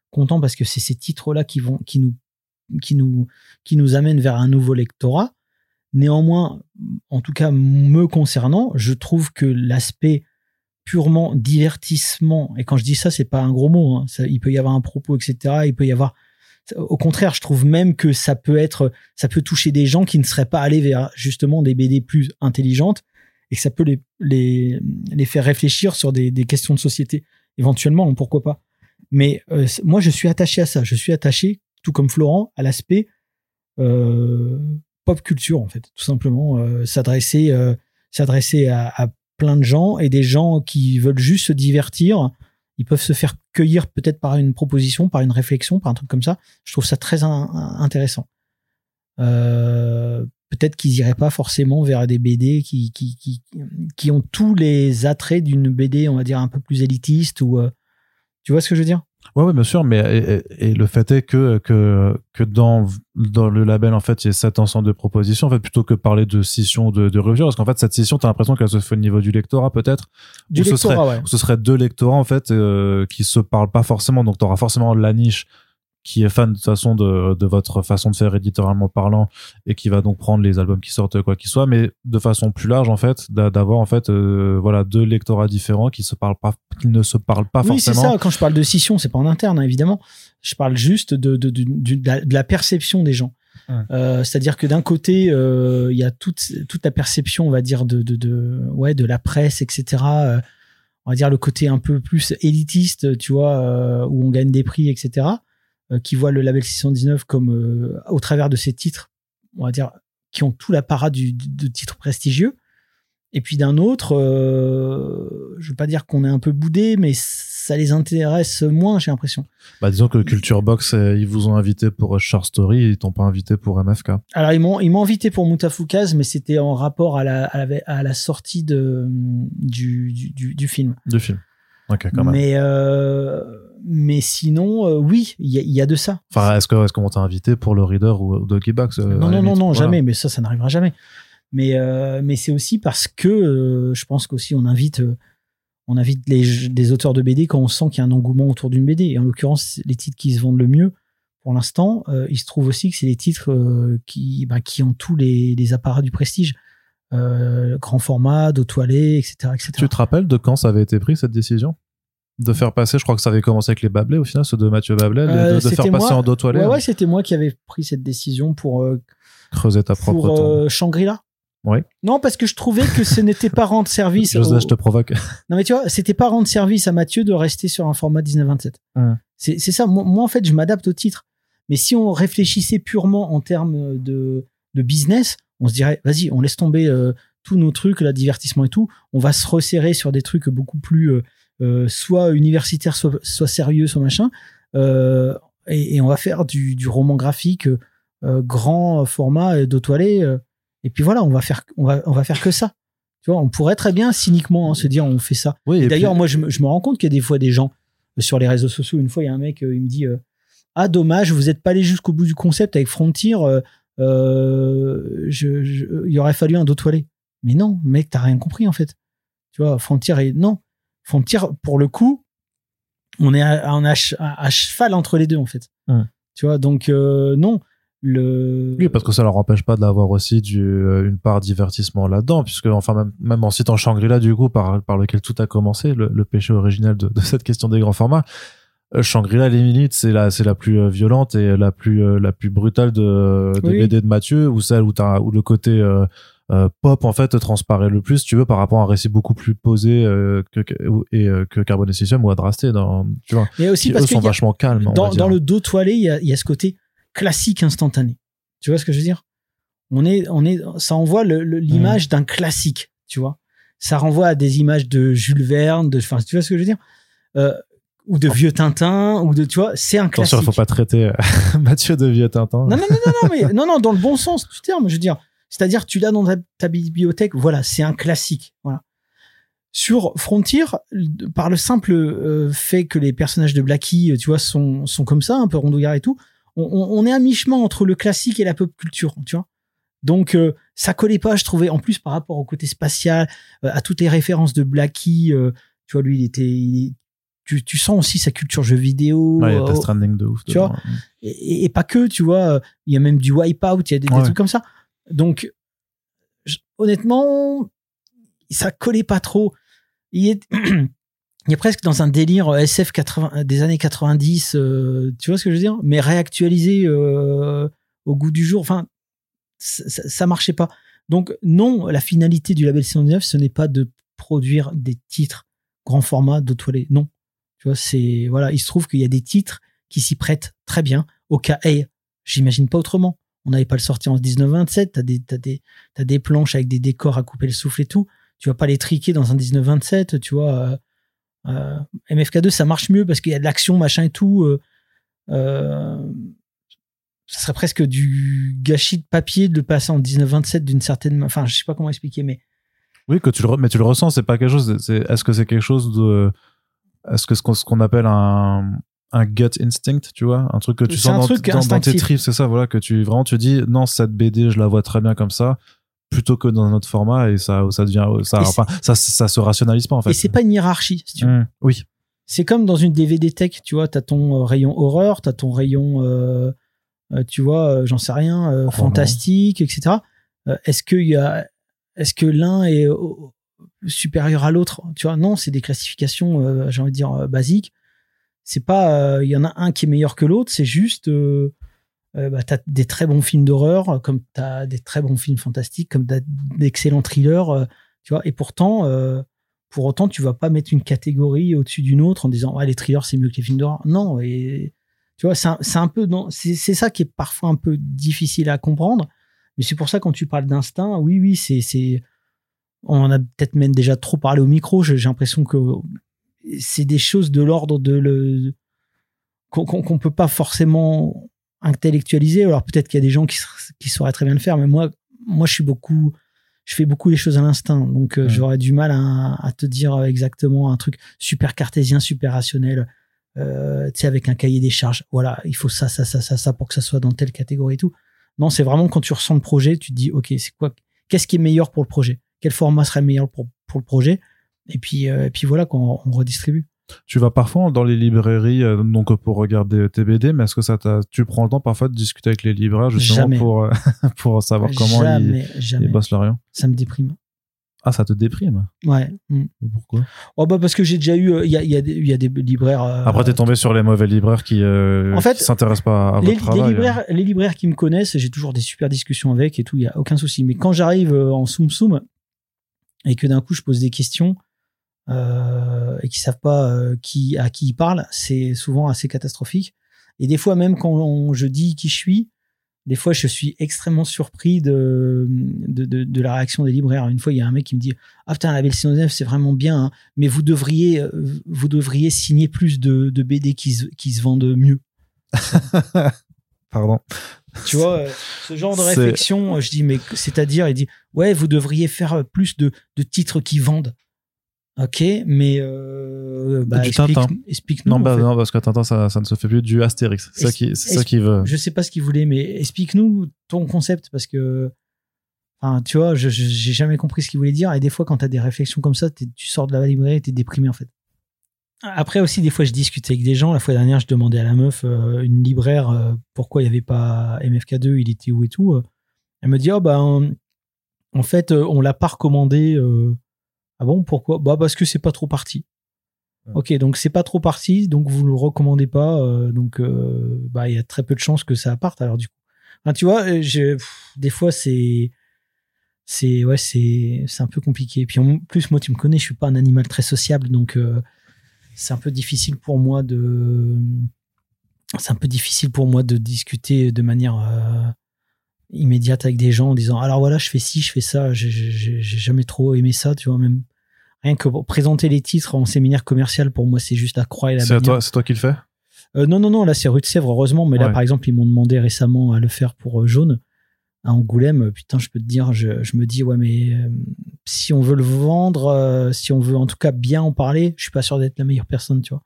S2: content parce que c'est ces titres-là qui vont, qui nous, qui nous, qui nous amènent vers un nouveau lectorat. Néanmoins, en tout cas me concernant, je trouve que l'aspect purement divertissement, et quand je dis ça, c'est pas un gros mot, hein, il peut y avoir un propos, etc. Il peut y avoir, au contraire, je trouve même que ça peut être, ça peut toucher des gens qui ne seraient pas allés vers justement des BD plus intelligentes et que ça peut les, les, les faire réfléchir sur des, des questions de société, éventuellement, pourquoi pas. Mais euh, moi, je suis attaché à ça. Je suis attaché, tout comme Florent, à l'aspect euh, pop culture, en fait, tout simplement. Euh, s'adresser euh, s'adresser à, plein de gens et des gens qui veulent juste se divertir. Ils peuvent se faire cueillir peut-être par une proposition, par une réflexion, par un truc comme ça. Je trouve ça très intéressant. Euh, peut-être qu'ils iraient pas forcément vers des BD qui, qui, qui, qui ont tous les attraits d'une BD, on va dire, un peu plus élitiste ou, euh, tu vois ce que je veux dire?
S1: Ouais, ouais, bien sûr, mais et, le fait est que que que dans dans le label en fait il y a cet ensemble de propositions en fait plutôt que parler de scission de de revue parce qu'en fait cette scission t'as l'impression qu'elle se fait au niveau du lectorat peut-être?
S2: Du lectorat
S1: ce serait,
S2: ouais.
S1: ce serait deux lectorats en fait euh, qui se parlent pas forcément donc t'auras forcément la niche qui est fan de toute façon de, de votre façon de faire éditorialement parlant et qui va donc prendre les albums qui sortent quoi qu'il soit. Mais de façon plus large en fait d'avoir en fait euh, voilà deux lectorats différents qui se parlent pas qui ne se parlent pas
S2: oui,
S1: forcément.
S2: c'est ça. Quand je parle de scission c'est pas en interne hein, évidemment. Je parle juste de de, de, la perception des gens.
S1: Ouais.
S2: euh, c'est-à-dire que d'un côté il euh, y a toute toute la perception on va dire de de, de ouais de la presse etc euh, on va dire le côté un peu plus élitiste tu vois où on gagne des prix etc qui voit le label 619 comme euh, au travers de ces titres, on va dire, qui ont tout l'apparat du, de titres prestigieux. Et puis d'un autre, euh, je veux pas dire qu'on est un peu boudé, mais ça les intéresse moins, j'ai l'impression.
S1: Bah disons que Culture Box, euh, ils vous ont invité pour Short Story, ils t'ont pas invité pour MFK.
S2: Alors ils m'ont ils m'ont invité pour Moutafoukaz, mais c'était en rapport à la, à la à la sortie de du du, du film.
S1: Du film. Ok, quand même.
S2: Mais euh, mais sinon, euh, oui, il y, y, a de ça.
S1: Enfin, est-ce que est-ce qu'on t'a invité pour le Reader ou Doggy Box
S2: euh, Non, non, non, jamais. Mais ça, ça n'arrivera jamais. Mais euh, mais c'est aussi parce que je pense qu'aussi on invite on invite les, les auteurs de BD quand on sent qu'il y a un engouement autour d'une BD. Et en l'occurrence, les titres qui se vendent le mieux pour l'instant, il se trouve aussi que c'est les titres qui bah, qui ont tous les, les apparats du prestige. Euh, grand format, dos toilé, etc., etc.
S1: Tu te rappelles de quand ça avait été pris cette décision? De faire passer, je crois que ça avait commencé avec les Bablés au final, ceux de Mathieu Bablet,
S2: euh,
S1: de, de faire passer en dos toilé.
S2: Ouais, ouais c'était moi qui avais pris cette décision pour euh,
S1: creuser ta propre
S2: pour euh, Shangri-La.
S1: Oui.
S2: Non, parce que je trouvais que ce n'était pas rendre service.
S1: José, au... je te provoque. (laughs)
S2: Non, mais tu vois, c'était pas rendre service à Mathieu de rester sur un format 19-27.
S1: Hum.
S2: C'est ça. Moi, moi, en fait, je m'adapte au titre. Mais si on réfléchissait purement en termes de, de business, on se dirait, vas-y, on laisse tomber euh, tous nos trucs, la divertissement et tout. On va se resserrer sur des trucs beaucoup plus euh, euh, soit universitaires, soit, soit sérieux, soit machin. Euh, et, et, on va faire du, du roman graphique euh, grand format d'autoilé. et puis voilà, on va faire, on va, on va faire que ça. Tu vois, on pourrait très bien cyniquement hein, se dire, on fait ça.
S1: Oui,
S2: D'ailleurs, puis... moi, je me, je me, rends compte qu'il y a des fois des gens sur les réseaux sociaux. Une fois, il y a un mec, il me dit, ah dommage, vous n'êtes pas allé jusqu'au bout du concept avec Frontier. Euh, je, je, il aurait fallu un dos toilé. Mais non, mec, t'as rien compris en fait. Tu vois, Frontier et non. Frontier, pour le coup, on est à, on est à, à cheval entre les deux en fait. Tu vois, donc euh, non. Le...
S1: Oui, parce que ça leur empêche pas d'avoir aussi du, euh, une part divertissement là-dedans, puisque enfin même, même en citant Shangri-La du coup par, par lequel tout a commencé, le, le péché originel de, de, cette question des grands formats, euh, Shangri-La les minutes c'est la c'est la plus violente et la plus la plus brutale de, de
S2: Oui.
S1: BD de Mathieu ou celle où t'as où le côté euh, pop en fait transparaît le plus tu veux par rapport à un récit beaucoup plus posé euh, que, et euh, que Carbon et Silicium ou Adrasté dans tu vois
S2: Mais aussi
S1: qui,
S2: parce
S1: eux
S2: que
S1: sont
S2: a-
S1: vachement calmes
S2: dans, le dos toilé, il y a, il y a ce côté classique instantané. Tu vois ce que je veux dire? On est, on est, ça envoie l'image
S1: Mm.
S2: d'un classique. Tu vois Ça renvoie à des images de Jules Verne, de, enfin, tu vois ce que je veux dire? Euh, Ou de vieux Tintin, ou de, tu vois, c'est un classique.
S1: attention faut pas traiter euh, (laughs) Mathieu de vieux Tintin
S2: Non, non, non, non, non, mais non, non, dans le bon sens du terme, je veux dire. C'est-à-dire, tu l'as dans ta, ta bibliothèque, voilà, c'est un classique, voilà. Sur Frontier, par le simple euh, fait que les personnages de Blackie, euh, tu vois, sont, sont comme ça, un peu rondouillard et tout, on, est à mi-chemin entre le classique et la pop culture, tu vois. Donc, euh, ça collait pas, je trouvais, en plus par rapport au côté spatial, euh, à toutes les références de Blackie, euh, tu vois, lui, il était, il- tu, tu sens aussi sa culture jeu vidéo.
S1: Ouais, il y a Stranding de ouf.
S2: tu vois, et, et pas que, tu vois, il y a même du Wipeout, il y a des, trucs comme ça. Donc, honnêtement, ça collait pas trop. Il est, (clears throat) presque dans un délire SF 80, des années 90, euh, tu vois ce que je veux dire? Mais réactualisé euh, au goût du jour. Enfin, ça, ça- marchait pas. Donc, non, la finalité du label 109, ce n'est pas de produire des titres grand format d'auto Non. Tu vois, c'est, voilà, il se trouve qu'il y a des titres qui s'y prêtent très bien au cas, j'imagine pas autrement. On n'avait pas le sortir en 1927, t'as des, t'as des, t'as des planches avec des décors à couper le souffle et tout. Tu vas pas les triquer dans un 1927, tu vois. euh, euh, MFK2, ça marche mieux parce qu'il y a de l'action, machin et tout. euh, euh, ça serait presque du gâchis de papier de le passer en 1927 d'une certaine, enfin, je sais pas comment expliquer, mais
S1: Oui, que tu le, mais tu le ressens, c'est pas quelque chose. Est-ce que c'est quelque chose de, est-ce que ce qu'on, ce qu'on appelle un, un gut instinct, tu vois, un truc que tu sens dans,
S2: truc
S1: dans- dans tes tripes, c'est ça, voilà, que tu vraiment tu dis non cette BD je la vois très bien comme ça, plutôt que dans un autre format et ça, ça devient, ça,
S2: Et
S1: enfin, ça, ça se rationalise pas en fait.
S2: et c'est pas une hiérarchie. Si tu veux.
S1: Mmh, oui,
S2: C'est comme dans une DVD tech, tu vois, t'as ton euh, rayon horreur, t'as ton rayon, euh, euh, tu vois, euh, j'en sais rien, euh,
S1: Roman.
S2: fantastique, etc. Euh, est-ce que y a, est-ce que l'un est euh, supérieur à l'autre Tu vois, non, c'est des classifications, euh, j'ai envie de dire euh, basiques. C'est pas, euh, il y en a un qui est meilleur que l'autre, c'est juste, euh, euh, bah, t'as des très bons films d'horreur, euh, comme t'as des très bons films fantastiques, comme t'as d'excellents thrillers, tu vois. Et pourtant. euh, pour autant, tu vas pas mettre une catégorie au-dessus d'une autre en disant ouais, les thrillers c'est mieux que les films d'horreur. Non, et tu vois, c'est un, peu c'est ça qui est parfois un peu difficile à comprendre. Mais c'est pour ça quand tu parles d'instinct, oui, oui, c'est on en a peut-être même déjà trop parlé au micro. J'ai l'impression que c'est des choses de l'ordre de le qu'on qu'on peut pas forcément intellectualiser. Alors peut-être qu'il y a des gens qui qui sauraient très bien le faire, mais moi moi je suis beaucoup je fais beaucoup les choses à l'instinct, donc euh, j'aurais du mal à, à te dire exactement un truc super cartésien, super rationnel, euh, tu sais, avec un cahier des charges. Voilà, il faut ça, ça, ça, ça, ça pour que ça soit dans telle catégorie et tout. Non, c'est vraiment quand tu ressens le projet, tu te dis, ok, c'est quoi, qu'est-ce qui est meilleur pour le projet? Quel format serait meilleur pour, pour le projet? Et puis, euh, et puis voilà, quand on, redistribue.
S1: Tu vas parfois dans les librairies euh, donc pour regarder tes BD, mais est-ce que ça t'a, tu prends le temps parfois de discuter avec les libraires justement
S2: Jamais.
S1: pour euh, (laughs) pour savoir comment ils,
S2: jamais, jamais.
S1: ils bossent l'Orient
S2: Ça me déprime.
S1: Ah, ça te déprime?
S2: Ouais. mm.
S1: Pourquoi?
S2: Oh bah parce que j'ai déjà eu, euh, il y, a, y, a y a des libraires. euh,
S1: Après, t'es tombé sur les mauvais libraires qui
S2: En fait,
S1: qui s'intéressent pas à
S2: les,
S1: votre travail.
S2: les libraires, les libraires qui me connaissent, j'ai toujours des super discussions avec et tout, il y a aucun souci. Mais quand j'arrive en soum soum et que d'un coup je pose des questions et qu'ils savent pas euh, qui à qui ils parlent, c'est souvent assez catastrophique. Et des fois même quand on- je dis qui je suis, des fois je suis extrêmement surpris de de, de, de la réaction des libraires. Une fois il y a un mec qui me dit ah putain la BL609 c'est vraiment bien, hein, mais vous devriez euh, vous devriez signer plus de, de BD qui se, qui se vendent mieux. (laughs)
S1: Pardon.
S2: Tu vois, euh, ce genre de réflexion, euh, je dis, mais c'est-à-dire, il dit, ouais, vous devriez faire euh, plus de, de titres qui vendent. Ok, mais euh, bah,
S1: Du
S2: explique,
S1: Tintin.
S2: explique-nous.
S1: Non, bah, non, parce que Tintin, ça, ça ne se fait plus du Astérix. C'est ça qui, c'est
S2: est-ce-
S1: ça qui veut.
S2: Je sais pas ce qu'il voulait, mais explique-nous ton concept parce que, enfin, tu vois, je j'ai jamais compris ce qu'il voulait dire. Et des fois, quand tu as des réflexions comme ça, tu sors de la librairie et t'es déprimé en fait. Après aussi, des fois, je discute avec des gens. La fois dernière, je demandais à la meuf, euh, une libraire, euh, pourquoi il n'y avait pas MFK2, il était où et tout. Elle me dit, oh, bah, en, en fait, euh, on l'a pas recommandé. euh. Ah bon, pourquoi? Bah, parce que c'est pas trop parti.
S1: Ouais.
S2: Ok, donc c'est pas trop parti, donc vous le recommandez pas. euh, donc, euh, bah, il y a très peu de chances que ça parte. Alors, du coup, Enfin, tu vois, euh, je, pff, des fois, c'est. C'est ouais, c'est c'est un peu compliqué. Puis en plus, moi, tu me connais, je suis pas un animal très sociable, donc euh, c'est un peu difficile pour moi de c'est un peu difficile pour moi de discuter de manière immédiate avec des gens en disant alors voilà je fais ci je fais ça j'ai jamais trop aimé ça tu vois même rien que pour présenter les titres en séminaire commercial pour moi c'est juste la croix et la
S1: C'est toi, c'est toi qui le fais?
S2: Euh, non, non, non, là c'est rue de Sèvres, heureusement, mais là par exemple, ils m'ont demandé récemment à le faire pour euh, Jaune, à Angoulême. Putain, je peux te dire, je, je me dis, ouais, mais euh, si on veut le vendre, si on veut en tout cas bien en parler, je suis pas sûr d'être la meilleure personne, tu vois.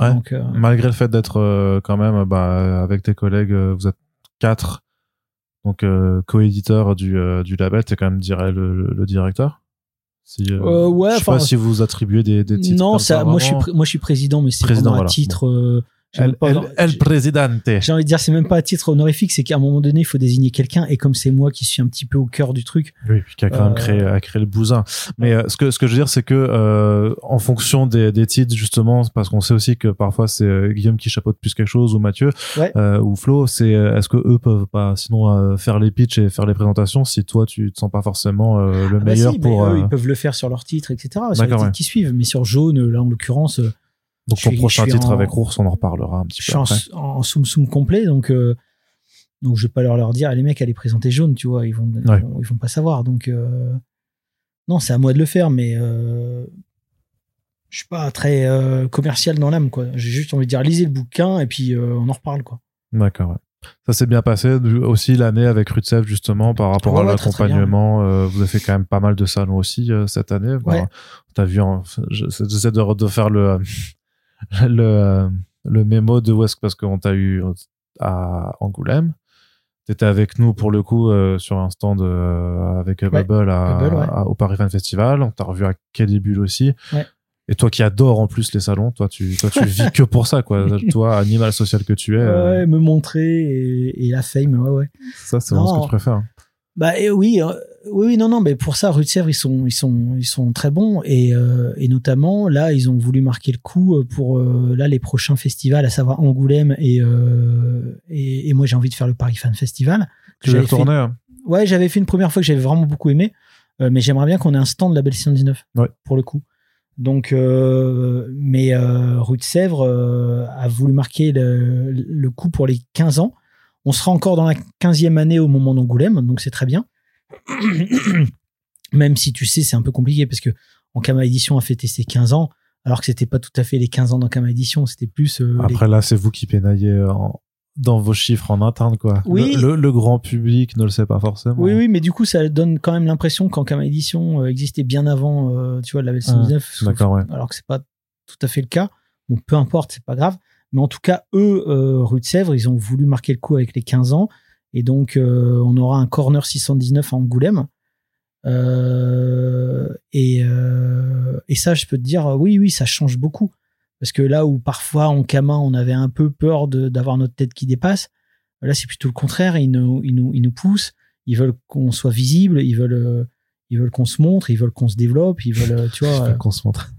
S1: Ouais.
S2: Donc,
S1: Malgré le fait d'être quand même bah, avec tes collègues, vous êtes quatre, donc euh, co-éditeur du, euh, du label, t'es quand même dirais, le, le- directeur? Si, ouais, je sais pas si vous attribuez des, des titres.
S2: Non,
S1: ça,
S2: moi je suis moi je suis président, mais c'est vraiment un titre.
S1: El, el, présidente.
S2: J'ai envie de dire, c'est même pas à titre honorifique, c'est qu'à un moment donné, il faut désigner quelqu'un. Et comme c'est moi qui suis un petit peu au cœur du truc.
S1: Oui, puis qui a quand même créé, a créé le bousin. Mais euh, ce que ce que je veux dire, c'est que euh, en fonction des, des titres, justement, parce qu'on sait aussi que parfois c'est euh, Guillaume qui chapeaute plus quelque chose ou Mathieu ou Flo, c'est est-ce que eux peuvent pas sinon faire les pitchs et faire les présentations si toi tu te sens pas forcément le ah bah meilleur pour.
S2: eux, ils peuvent le faire sur leur titre, etc. Sur les titres qui suivent, mais sur jaune, là en l'occurrence
S1: donc ton prochain titre avec Ours, on en reparlera un petit peu.
S2: Je suis en, soum soum complet, donc euh, donc je vais pas leur, leur dire, les mecs, allez présenter jaune, tu vois, ils vont ils, vont, pas savoir. Donc euh, non, c'est à moi de le faire, mais euh, je suis pas très euh, commercial dans l'âme, quoi. J'ai juste envie de dire, lisez le bouquin et puis on en reparle, quoi.
S1: D'accord. Ouais. Ça s'est bien passé aussi l'année avec Rutsev justement par rapport à l'accompagnement. vous avez fait quand même pas mal de salons aussi cette année. Bah, T'as vu, j'essaie de, de, faire le (laughs) le, le mémo de West parce qu'on t'a eu à Angoulême. T'étais avec nous pour le coup euh, sur un stand euh, avec Bubble, à, au Paris Fan Festival. On t'a revu à Bull aussi. Et toi qui adores en plus les salons, toi tu, toi, tu (laughs) vis que pour ça, quoi. toi, animal social que tu es.
S2: Euh. me montrer et, la fame, ouais, ouais.
S1: Ça, c'est vraiment ce que tu préfères.
S2: Bah et oui, euh, oui, non, non, mais pour ça, Rue de Sèvres, ils sont, ils sont, ils sont très bons et, euh, et notamment là, ils ont voulu marquer le coup euh, pour là les prochains festivals, à savoir Angoulême et et, et, moi j'ai envie de faire le Paris Fan Festival.
S1: Tu l'as tourné hein.
S2: Ouais, j'avais fait une première fois que j'avais vraiment beaucoup aimé, mais j'aimerais bien qu'on ait un stand de la Belle 619 ouais. pour le coup. Donc, mais Rue de Sèvres a voulu marquer le, le coup pour les 15 ans. On sera encore dans la 15e année au moment d'Angoulême, donc c'est très bien. (coughs) Même si tu sais, c'est un peu compliqué parce que en Kama Edition a fêté ses 15 ans, alors que c'était pas tout à fait les 15 ans dans Kama Edition, c'était plus.
S1: Euh, Après là, c'est vous qui pénaillez dans vos chiffres en interne, quoi.
S2: Oui.
S1: Le, grand public ne le sait pas forcément.
S2: Oui, oui, mais du coup, ça donne quand même l'impression qu'en Kama Edition euh, existait bien avant, euh, tu vois, la version 19.
S1: D'accord, ouais.
S2: Alors que c'est pas tout à fait le cas. Bon, peu importe, c'est pas grave. Mais en tout cas, eux, euh, Rue de Sèvres, ils ont voulu marquer le coup avec les 15 ans. Et donc, euh, on aura un corner 619 à Angoulême. Euh, et, et ça, je peux te dire, oui, oui, ça change beaucoup. Parce que là où parfois en Kama, on avait un peu peur d'avoir notre tête qui dépasse, là, c'est plutôt le contraire. Ils nous, ils nous, ils nous poussent. Ils veulent qu'on soit visible. Ils veulent ils veulent qu'on se montre, ils veulent qu'on se développe, ils veulent, tu (laughs) vois.
S1: qu'on se montre.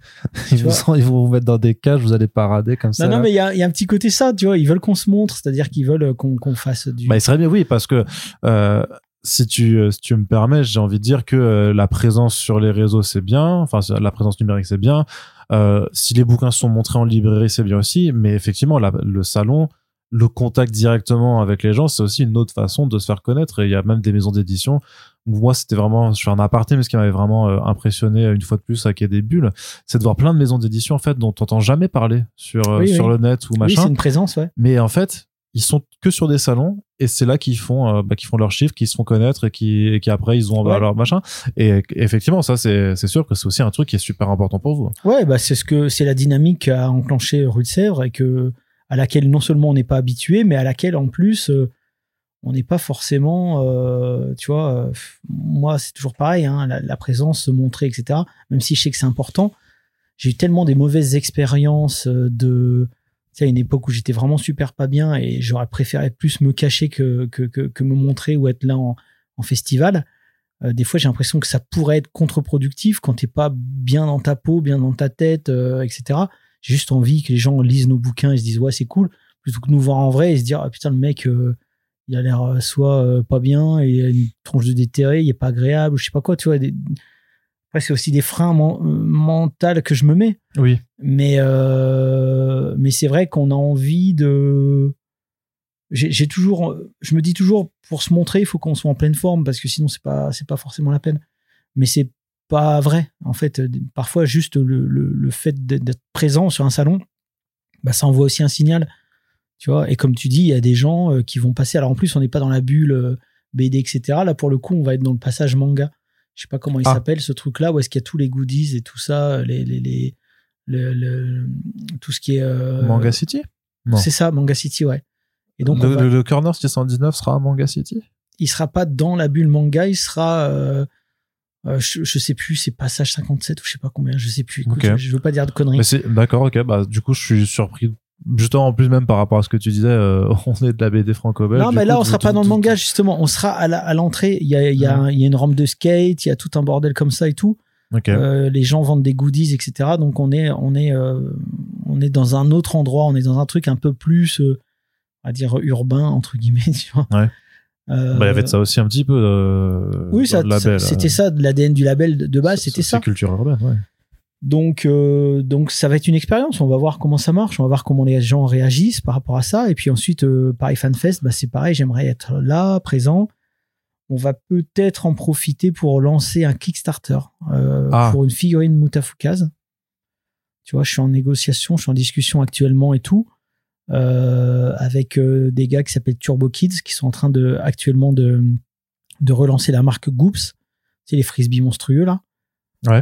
S1: ils, vont vous mettre dans des cages, vous allez parader comme ça.
S2: Non, non, mais il y a, y a, un petit côté ça, tu vois. Ils veulent qu'on se montre, c'est-à-dire qu'ils veulent qu'on fasse du.
S1: Bah, il serait bien, oui, parce que euh, si tu si tu me permets, j'ai envie de dire que euh, la présence sur les réseaux c'est bien, enfin la présence numérique c'est bien. Euh, si les bouquins sont montrés en librairie c'est bien aussi, mais effectivement le salon le contact directement avec les gens, c'est aussi une autre façon de se faire connaître. Et il y a même des maisons d'édition. Moi, c'était vraiment, je suis un aparté, mais ce qui m'avait vraiment euh, impressionné une fois de plus à Quai des Bulles, c'est de voir plein de maisons d'édition en fait dont t'entends jamais parler sur euh, sur le net ou machin.
S2: Oui, c'est une présence, ouais.
S1: Mais en fait, ils sont que sur des salons et c'est là qu'ils font euh, bah, qu'ils font leurs chiffres qu'ils se font connaître et qui et qui après ils ont leur machin et effectivement ça c'est c'est sûr que c'est aussi un truc qui est super important pour vous
S2: ouais bah c'est ce que c'est la dynamique à enclencher rue de Sèvres et que à laquelle non seulement on n'est pas habitué, mais à laquelle en plus euh, on n'est pas forcément, euh, tu vois, euh, moi c'est toujours pareil, hein, la, présence, se montrer, etc. Même si je sais que c'est important, j'ai eu tellement des mauvaises expériences de, tu sais, à une époque où j'étais vraiment super pas bien et j'aurais préféré plus me cacher que, que, que, me montrer ou être là en, festival. des fois, j'ai l'impression que ça pourrait être contre-productif quand t'es pas bien dans ta peau, bien dans ta tête, etc. J'ai juste envie que les gens lisent nos bouquins et se disent ouais c'est cool plutôt que nous voir en vrai et se dire ah putain le mec euh, il a l'air euh, soit euh, pas bien et il a une tronche de déterré, il est pas agréable, ou je sais pas quoi, tu vois. Des... Après, c'est aussi des freins mentaux que je me mets.
S1: Oui.
S2: Mais, mais c'est vrai qu'on a envie de. J'ai toujours, je me dis toujours, pour se montrer, il faut qu'on soit en pleine forme parce que sinon c'est pas, c'est pas forcément la peine. Mais c'est pas vrai. En fait, parfois, juste le, le, fait d'être présent sur un salon, bah, ça envoie aussi un signal. Tu vois, et comme tu dis, il y a des gens euh, qui vont passer. Alors en plus, on n'est pas dans la bulle euh, BD, etc. Là, pour le coup, on va être dans le passage manga. Je sais pas comment il ah. s'appelle ce truc-là, où est-ce qu'il y a tous les goodies et tout ça, les, les, les le, tout ce qui est. Euh,
S1: manga City?
S2: C'est ça, Manga City, ouais.
S1: Et donc, le, le Corner 619 sera à Manga City?
S2: Il sera pas dans la bulle manga, il sera je, je sais plus, c'est passage 57 ou je sais pas combien, je sais plus. Écoute, je, veux pas dire de conneries.
S1: D'accord, ok. Bah, du coup, je suis surpris justement en plus même par rapport à ce que tu disais (laughs) on est de la BD franco-belge
S2: non mais là on sera pas dans le manga justement on sera à l'entrée il y a, il y, a, il y a une rampe de skate il y a tout un bordel comme ça et tout euh, les gens vendent des goodies, etc. Donc on est, on est, euh, on est dans un autre endroit, on est dans un truc un peu plus, euh, va dire urbain entre guillemets. (laughs) Tu vois.
S1: Ouais. Bah, il y avait de ça aussi un petit peu.
S2: oui, ça, c'était ça, l'ADN du label de base, c'était ça.
S1: C'est culture urbaine, ouais.
S2: Donc, donc ça va être une expérience. On va voir comment ça marche, on va voir comment les gens réagissent par rapport à ça. Et puis ensuite, Paris Fan Fest, bah, c'est pareil. J'aimerais être là, présent on va peut-être en profiter pour lancer un Kickstarter euh, ah. pour une figurine Mutafukaz. Tu vois, je suis en négociation, je suis en discussion actuellement et tout euh, avec euh, des gars qui s'appellent Turbo Kids qui sont en train de actuellement de de relancer la marque Goops, c'est les frisbees monstrueux là.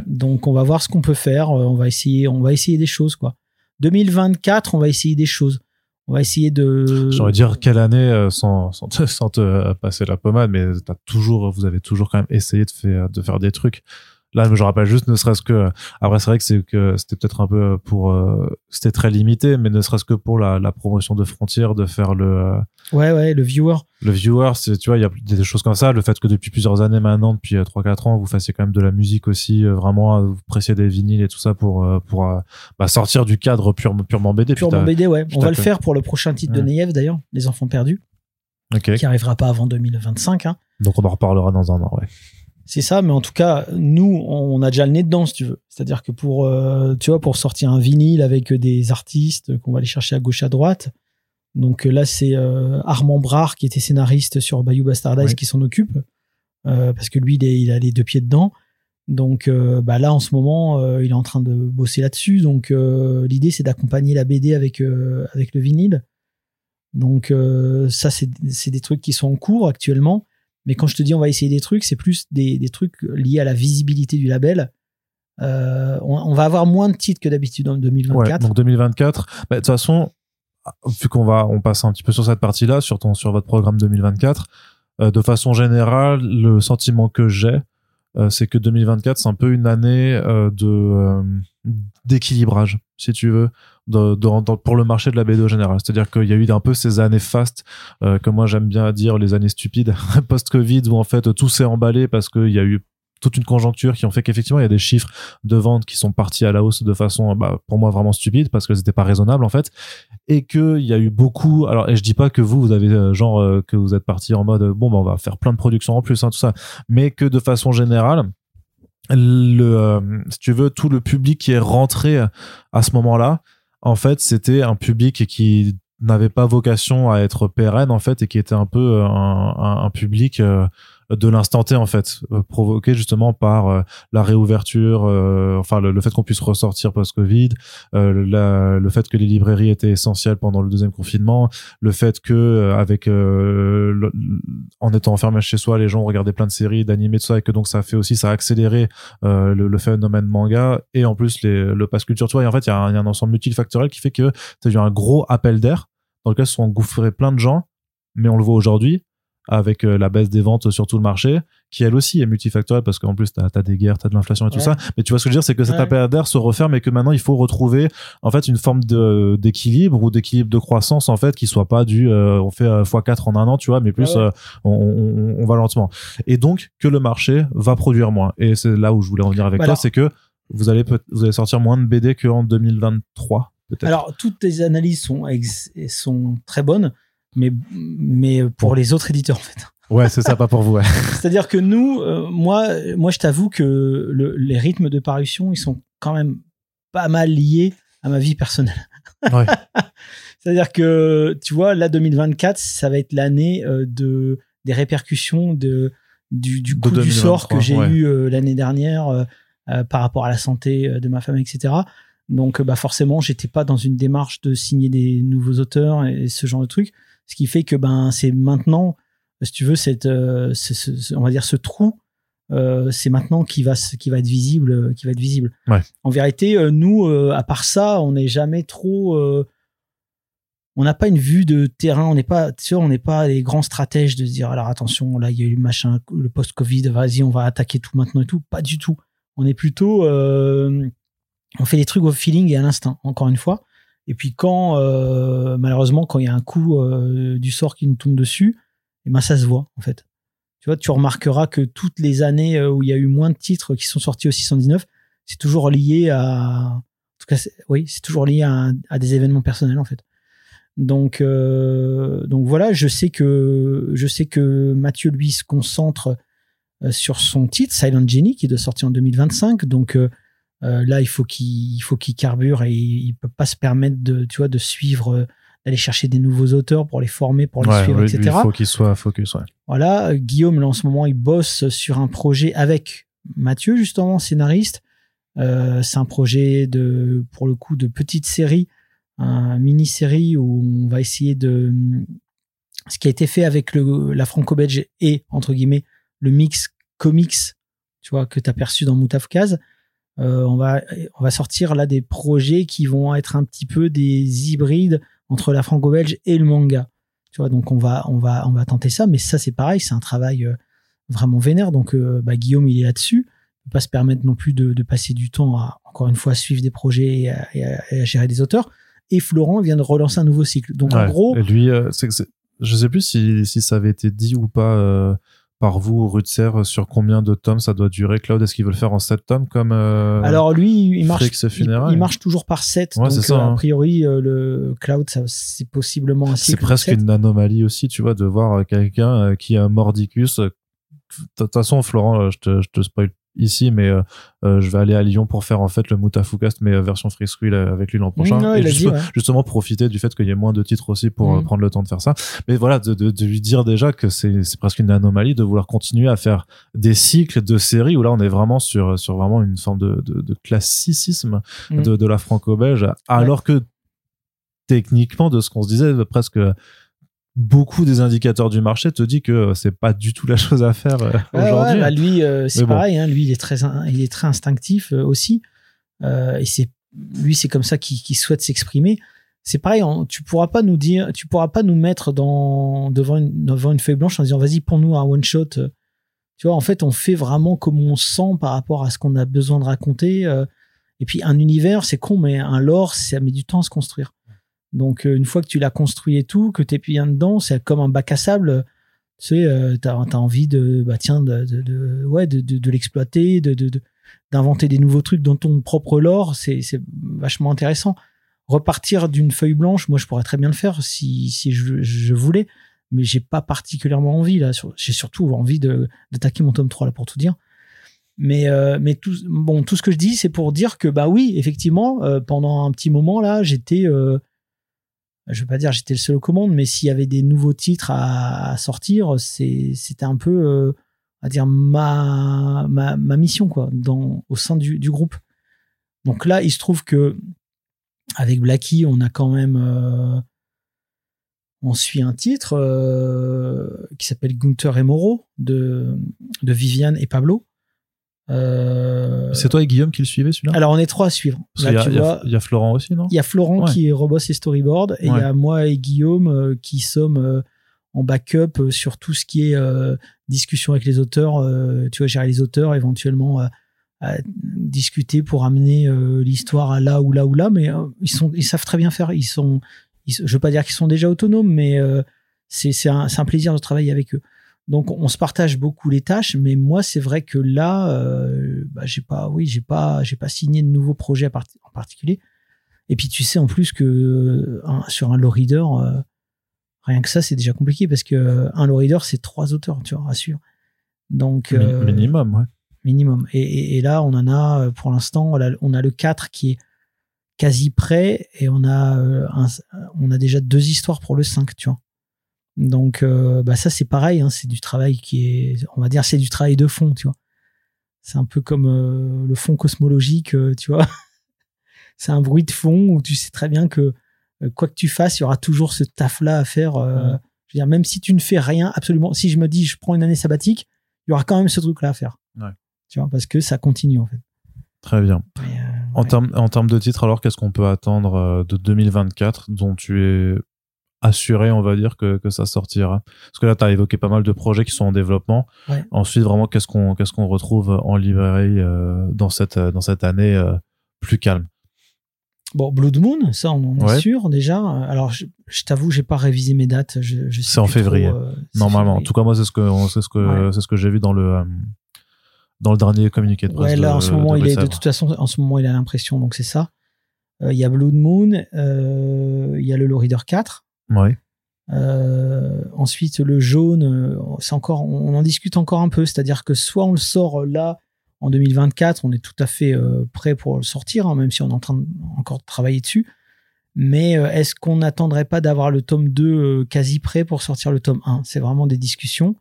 S2: Donc on va voir ce qu'on peut faire, on va essayer, on va essayer des choses quoi. 2024, on va essayer des choses. On va essayer de.
S1: J'aurais dire quelle année euh, sans, sans, te, sans te passer la pommade, mais as toujours, vous avez toujours quand même essayé de faire, de faire des trucs. Là, je rappelle juste, ne serait-ce que, après, c'est vrai que c'est que c'était peut-être un peu pour, euh, c'était très limité, mais ne serait-ce que pour la, la promotion de Frontier, de faire le, euh,
S2: ouais, ouais, le viewer.
S1: Le viewer, c'est, tu vois, il y a des choses comme ça. Le fait que depuis plusieurs années maintenant, depuis 3-4 euh, ans, vous fassiez quand même de la musique aussi, vraiment, vous pressiez des vinyles et tout ça pour, pour bah, sortir du cadre purement BD.
S2: Purement BD, ouais. On va le faire pour le prochain titre de Neyev d'ailleurs, Les Enfants Perdus. Qui arrivera pas avant 2025, hein.
S1: Donc on en reparlera dans un an, ouais.
S2: C'est ça, mais en tout cas, nous, on a déjà le nez dedans, si tu veux. C'est-à-dire que pour, euh, tu vois, pour sortir un vinyle avec des artistes qu'on va aller chercher à gauche à droite. Donc là, c'est euh, Armand Brard qui était scénariste sur Bayou Bastardize qui s'en occupe euh, parce que lui, il, il, a les deux pieds dedans. Donc bah là, en ce moment, il est en train de bosser là-dessus. Donc l'idée, c'est d'accompagner la BD avec avec le vinyle. Donc ça, c'est des trucs qui sont en cours actuellement. Mais quand je te dis on va essayer des trucs, c'est plus des, des, trucs liés à la visibilité du label. Euh, on, va avoir moins de titres que d'habitude en 2024.
S1: Ouais, donc 2024. Bah, de toute façon, vu qu'on va, on passe un petit peu sur cette partie-là, sur ton, sur votre programme 2024. Euh, de façon générale, le sentiment que j'ai, euh, c'est que 2024, c'est un peu une année euh, de d'équilibrage, si tu veux, de, pour le marché de la BD au général. C'est-à-dire qu'il y a eu un peu ces années fast, euh, que moi j'aime bien dire les années stupides, (laughs) post-Covid, où en fait tout s'est emballé parce qu'il y a eu toute une conjoncture qui ont fait qu'effectivement il y a des chiffres de vente qui sont partis à la hausse de façon bah, pour moi vraiment stupide parce que c'était pas raisonnable en fait et que il y a eu beaucoup alors et je dis pas que vous vous avez euh, genre euh, que vous êtes parti en mode bon bah on va faire plein de productions en plus hein, tout ça mais que de façon générale le si tu veux tout le public qui est rentré à ce moment-là en fait c'était un public qui n'avait pas vocation à être pérenne en fait et qui était un peu un, un, public de l'instant T en fait euh, provoqué justement par euh, la réouverture euh, enfin le, fait qu'on puisse ressortir post Covid le fait que les librairies étaient essentielles pendant le deuxième confinement le fait que avec en étant enfermé chez soi les gens regardaient plein de séries d'animés tout ça et que donc ça fait aussi ça a accéléré le, phénomène manga et en plus les, le pass culture tu vois et en fait il y, a un ensemble multifactoriel qui fait que tu as eu un gros appel d'air dans lequel se sont engouffrés plein de gens mais on le voit aujourd'hui avec euh, la baisse des ventes sur tout le marché, qui elle aussi est multifactorielle parce qu'en plus, tu as, des guerres, tu as de l'inflation et tout ça. Mais tu vois ce que je veux dire, c'est que cette ouais. d'air se referme et que maintenant, il faut retrouver en fait une forme d'équilibre ou d'équilibre de croissance en fait qui soit pas du euh, on fait euh, x4 en un an, tu vois, mais plus on, on, va lentement. Et donc, que le marché va produire moins. Et c'est là où je voulais revenir avec toi, c'est que vous allez, vous allez sortir moins de BD qu'en 2023.
S2: Alors, toutes tes analyses sont, sont très bonnes mais, mais pour les autres éditeurs, en fait.
S1: Ouais, c'est ça, pas pour vous. Ouais. (laughs)
S2: C'est-à-dire que nous, euh, moi, moi, je t'avoue que le, les rythmes de parution, ils sont quand même pas mal liés à ma vie personnelle. Ouais. (laughs) C'est-à-dire que, tu vois, là, 2024, ça va être l'année euh, de des répercussions de du, du coup du sort que j'ai eu euh, l'année dernière par rapport à la santé de ma femme, etc. Donc, bah forcément, j'étais pas dans une démarche de signer des nouveaux auteurs et ce genre de trucs. Ce qui fait que ben c'est maintenant, si tu veux, cette, euh, on va dire ce trou, euh, c'est maintenant qui va qui va être visible, qui va être visible. En vérité, euh, nous, à part ça, on n'est jamais trop on n'a pas une vue de terrain, on n'est pas, tu on n'est pas les grands stratèges de se dire alors attention, là il y a eu le machin, le post-Covid, vas-y, on va attaquer tout maintenant et tout. Pas du tout. On est plutôt, euh, on fait des trucs au feeling et à l'instinct, encore une fois. Et puis quand, euh, malheureusement, quand il y a un coup euh, du sort qui nous tombe dessus, eh ben ça se voit en fait. Tu vois, tu remarqueras que toutes les années où il y a eu moins de titres qui sont sortis au 619, c'est toujours lié à, en tout cas, oui, c'est toujours lié à des événements personnels en fait. Donc, euh, donc voilà, je sais que je sais que Mathieu lui se concentre euh, sur son titre Silent Genie qui doit sortir en 2025. Donc euh, là, il faut qu'il faut qu'il carbure et il peut pas se permettre de tu vois de suivre d'aller chercher des nouveaux auteurs pour les former, pour les suivre, etc.
S1: il faut qu'il soit focus. Ouais.
S2: Voilà, Guillaume là en ce moment il bosse sur un projet avec Mathieu justement scénariste. c'est un projet de pour le coup de petite série un mini-série où on va essayer de ce qui a été fait avec le, la franco-belge et entre guillemets le mix comics, tu vois, que tu as perçu dans Moutafkaz. Euh, on va on va sortir là des projets qui vont être un petit peu des hybrides entre la franco-belge et le manga. Tu vois, donc on va on va on va tenter ça, mais ça c'est pareil, c'est un travail euh, vraiment vénère. Donc euh, bah, Guillaume il est là-dessus, il peut pas se permettre non plus de, passer du temps à encore une fois suivre des projets et à gérer des auteurs et Florent vient de relancer un nouveau cycle. Donc en gros,
S1: et lui, euh, c'est, je sais plus si, si ça avait été dit ou pas par vous, Rutzer, sur combien de tomes ça doit durer. Claude, est-ce qu'il veut le faire en 7 tomes comme euh,
S2: Alors lui, il marche, il, marche toujours par 7. donc ça, a hein. priori, le Cloud, c'est possiblement un.
S1: C'est presque une anomalie aussi, tu vois, de voir quelqu'un qui a Mordicus. De toute façon, Florent, je te, je te spoil ici, mais euh, euh, je vais aller à Lyon pour faire en fait le Moutafoukast, mais euh, version free squill avec lui l'an prochain.
S2: et
S1: justement profiter du fait qu'il y ait moins de titres aussi pour mm. prendre le temps de faire ça. Mais voilà, de, de, de lui dire déjà que c'est presque une anomalie de vouloir continuer à faire des cycles de séries où là on est vraiment sur sur vraiment une forme de, de, classicisme mm. de, de la franco-belge, alors que techniquement de ce qu'on se disait presque beaucoup des indicateurs du marché te dit que c'est pas du tout la (laughs) chose à faire euh, aujourd'hui.
S2: Bah, lui, euh, c'est pareil. Hein, lui, il est très, il est très instinctif euh, aussi. et c'est lui, c'est comme ça qu'il souhaite s'exprimer. C'est pareil. tu pourras pas nous dire, tu pourras pas nous mettre dans devant une devant une feuille blanche en disant vas-y pour nous un one shot. Tu vois, en fait, on fait vraiment comme on sent par rapport à ce qu'on a besoin de raconter. et puis un univers, c'est con, mais un lore, ça met du temps à se construire. Donc euh, une fois que tu l'as construit et tout, que t'es bien dedans, c'est comme un bac à sable. Tu sais, euh, t'as as envie de, bah tiens, de, de, ouais, de, de, de l'exploiter, d'inventer des nouveaux trucs dans ton propre lore. C'est, vachement intéressant. Repartir d'une feuille blanche, moi je pourrais très bien le faire si, si je, voulais, mais j'ai pas particulièrement envie là. J'ai surtout envie d'attaquer mon tome 3 là pour tout dire. Mais, euh, mais tout, bon, tout ce que je dis, c'est pour dire que, bah oui, effectivement, euh, pendant un petit moment, là, j'étais, je veux pas dire j'étais le seul aux commandes, mais s'il y avait des nouveaux titres à, sortir, c'était un peu, euh, à dire ma, mission au sein du, groupe. Donc là, il se trouve que avec Blacky, on a quand même, euh, on suit un titre euh, qui s'appelle Gunther et Moreau de Viviane et Pablo.
S1: Euh, c'est toi et Guillaume qui le suivez celui-là?
S2: Alors on est trois à suivre.
S1: il, y a, Florent aussi, non?
S2: Il y a Florent qui est robot et storyboard et il y a moi et Guillaume euh, qui sommes euh, en backup sur tout ce qui est discussion avec les auteurs. tu vois, gérer les auteurs, éventuellement à discuter pour amener l'histoire à là ou là ou là. Mais ils sont, ils savent très bien faire. Ils sont, je veux pas dire qu'ils sont déjà autonomes, mais c'est un, un plaisir de travailler avec eux. Donc on se partage beaucoup les tâches, mais moi c'est vrai que là, euh, bah, j'ai pas, oui, j'ai pas, j'ai pas signé de nouveaux projets en particulier. Et puis tu sais en plus que sur un low reader, euh, rien que ça c'est déjà compliqué parce que un low reader c'est trois auteurs, tu vois, rassure. Donc
S1: euh, minimum, ouais.
S2: Minimum. Et, là on en a pour l'instant, on a, le 4 qui est quasi prêt et on a on a déjà deux histoires pour le 5, tu vois. Donc, euh, bah ça c'est pareil, hein, c'est du travail qui est, on va dire, c'est du travail de fond, tu vois. C'est un peu comme euh, le fond cosmologique, euh, tu vois. (laughs) c'est un bruit de fond où tu sais très bien que quoi que tu fasses, il y aura toujours ce taf-là à faire. Je veux dire, même si tu ne fais rien, absolument. Si je me dis, je prends une année sabbatique, il y aura quand même ce truc-là à faire.
S1: Ouais.
S2: Tu vois, parce que ça continue en fait.
S1: Très bien. en, termes, en termes de titres, alors qu'est-ce qu'on peut attendre de 2024 dont tu es assuré, on va dire, que, que ça sortira Parce que là, tu as évoqué pas mal de projets qui sont en développement. Ensuite, vraiment, qu'est-ce qu'on qu'est-ce qu'on retrouve en librairie euh, dans cette dans cette année euh, plus calme?
S2: Bon, Blood Moon, ça, on en est sûr déjà. Alors, je, t'avoue, j'ai pas révisé mes dates. Je,
S1: c'est en février, euh, normalement. En tout cas, moi, c'est ce que c'est ce que c'est ce que j'ai vu dans le dans le dernier communiqué de presse.
S2: Ouais, là, en ce moment, il est de toute façon, en ce moment, il a l'impression, donc c'est ça. Il y a Blood Moon, il y a le Low Reader 4.
S1: Ouais.
S2: Euh, ensuite, le jaune, euh, c'est encore, on en discute encore un peu, c'est-à-dire que soit on le sort là en 2024, on est tout à fait euh, prêt pour le sortir, hein, même si on est en train de, encore de travailler dessus. Mais est-ce qu'on n'attendrait pas d'avoir le tome 2 quasi prêt pour sortir le tome 1 C'est vraiment des discussions.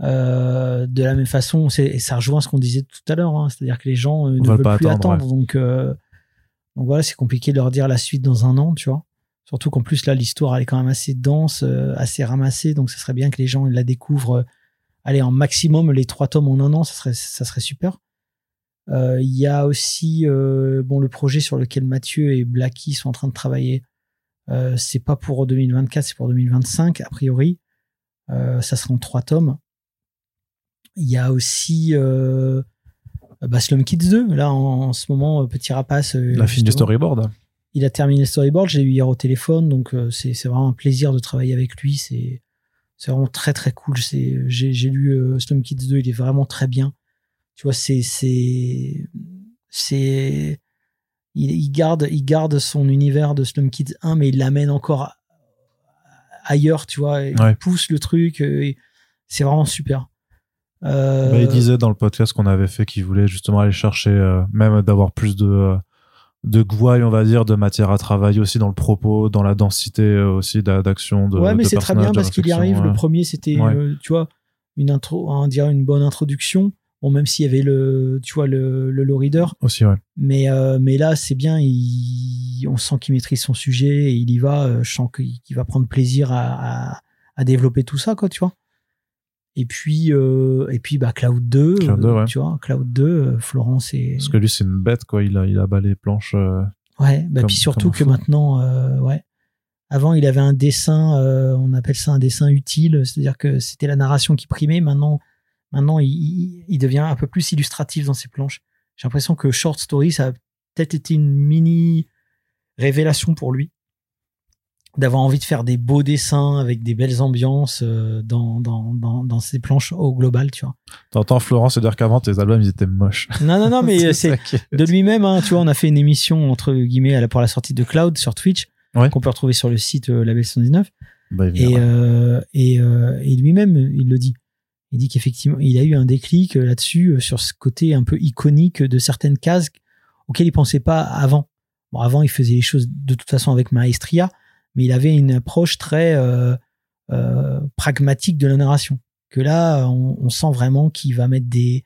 S2: de la même façon, et ça rejoint ce qu'on disait tout à l'heure, hein, c'est-à-dire que les gens ne veulent plus attendre. Donc, donc voilà, c'est compliqué de leur dire la suite dans un an, tu vois. Surtout qu'en plus, là, l'histoire, elle est quand même assez dense, euh, assez ramassée. Donc, ce serait bien que les gens la découvrent. Euh, allez, en maximum, les trois tomes en un an, ça serait, ça serait super. Euh, il y a aussi bon, le projet sur lequel Mathieu et Blacky sont en train de travailler. c'est pas pour 2024, c'est pour 2025, a priori. ça sera en trois tomes. Il y a aussi bah, Slum Kids 2, là, en, ce moment, Petit Rapace.
S1: La fille du storyboard
S2: il a terminé le storyboard, j'ai eu hier au téléphone, donc euh, c'est vraiment un plaisir de travailler avec lui. C'est vraiment très très cool. J'ai lu euh, Slum Kids 2, il est vraiment très bien. Tu vois, c'est c'est c'est il, garde il garde son univers de Slum Kids 1, mais il l'amène encore ailleurs, tu vois. Il pousse le truc. Euh, c'est vraiment super.
S1: Bah, il disait dans le podcast qu'on avait fait qu'il voulait justement aller chercher, même d'avoir plus de de gouaille, on va dire, de matière à travailler aussi dans le propos, dans la densité euh, aussi d'action. De,
S2: ouais, mais c'est très bien parce qu'il y arrive. Le premier, c'était, euh, tu vois, une intro, on dirait une bonne introduction. Bon, même s'il y avait le, tu vois, le, le low reader.
S1: Aussi, ouais.
S2: Mais, euh, mais là, c'est bien. Il, on sent qu'il maîtrise son sujet et il y va. je sens qu'il va prendre plaisir à, à, à développer tout ça, quoi, tu vois. Et puis, euh, et puis bah, Cloud 2, euh, tu vois, Cloud 2, euh, Florence et.
S1: Parce que lui, c'est une bête, quoi. Il a, il a bas les planches.
S2: ouais, bah, puis surtout que maintenant, ouais. Avant, il avait un dessin, on appelle ça un dessin utile, c'est-à-dire que c'était la narration qui primait. Maintenant, maintenant il, il, devient un peu plus illustratif dans ses planches. J'ai l'impression que Short Story, ça a peut-être été une mini révélation pour lui d'avoir envie de faire des beaux dessins avec des belles ambiances euh, dans, dans, dans, dans ces planches au global, tu vois.
S1: T'entends Florence dire qu'avant tes albums ils étaient moches.
S2: Non, non, non, mais (laughs) c'est de lui-même, hein, tu vois, on a fait une émission entre guillemets pour la sortie de Cloud sur Twitch, qu'on peut retrouver sur le site euh, Label 119. Bah, et, euh, et, euh, et lui-même, il le dit. Il dit qu'effectivement, il a eu un déclic là-dessus, sur ce côté un peu iconique de certaines cases auxquelles il pensait pas avant. Bon, avant, il faisait les choses de toute façon avec maestria, mais il avait une approche très euh, euh, pragmatique de la narration. Que là, on, sent vraiment qu'il va mettre des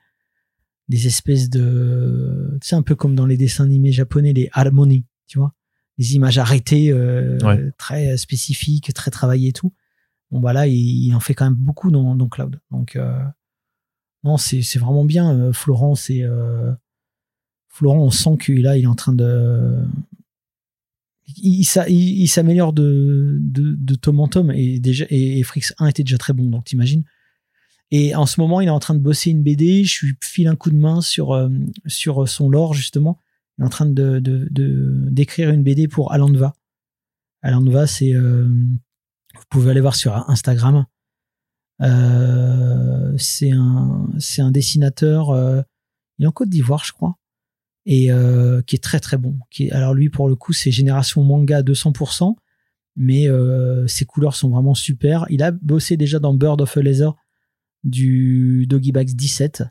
S2: des espèces de, tu sais, un peu comme dans les dessins animés japonais, les harmonies, tu vois, des images arrêtées, euh, très spécifiques, très travaillées et tout. Bon, bah là, il, en fait quand même beaucoup dans, dans Cloud. Donc, non, c'est, c'est vraiment bien. Florent, c'est, Florent, on sent qu'il là, il est en train de, il, s'améliore de, de, tome en tome et déjà et, Frix 1 était déjà très bon donc t'imagines. Et en ce moment il est en train de bosser une BD je lui file un coup de main sur euh, sur son lore justement. Il est en train de d'écrire une BD pour Alandva Alandva c'est euh, vous pouvez aller voir sur Instagram. Euh, c'est un c'est un dessinateur il est en Côte d'Ivoire je crois et euh, qui est très très bon. Qui alors lui pour le coup c'est génération manga à 200%, mais euh, ses couleurs sont vraiment super. Il a bossé déjà dans Bird of a Laser du Doggy Bags 17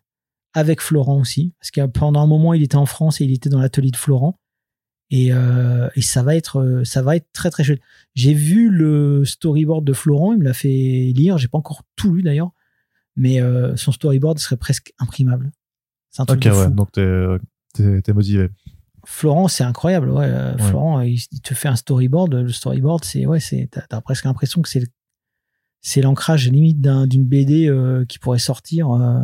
S2: avec Florent aussi, parce que pendant un moment il était en France et il était dans l'atelier de Florent. Et, euh, et, ça va être ça va être très très chouette. J'ai vu le storyboard de Florent, il me l'a fait lire, j'ai pas encore tout lu d'ailleurs, mais son storyboard serait presque imprimable.
S1: C'est un truc de fou. donc t'es motivé.
S2: Florent, c'est incroyable. Ouais. Florent, il, te fait un storyboard. Le storyboard, c'est ouais, c'est t'as presque l'impression que c'est c'est l'ancrage limite d'une BD euh, qui pourrait sortir. Euh,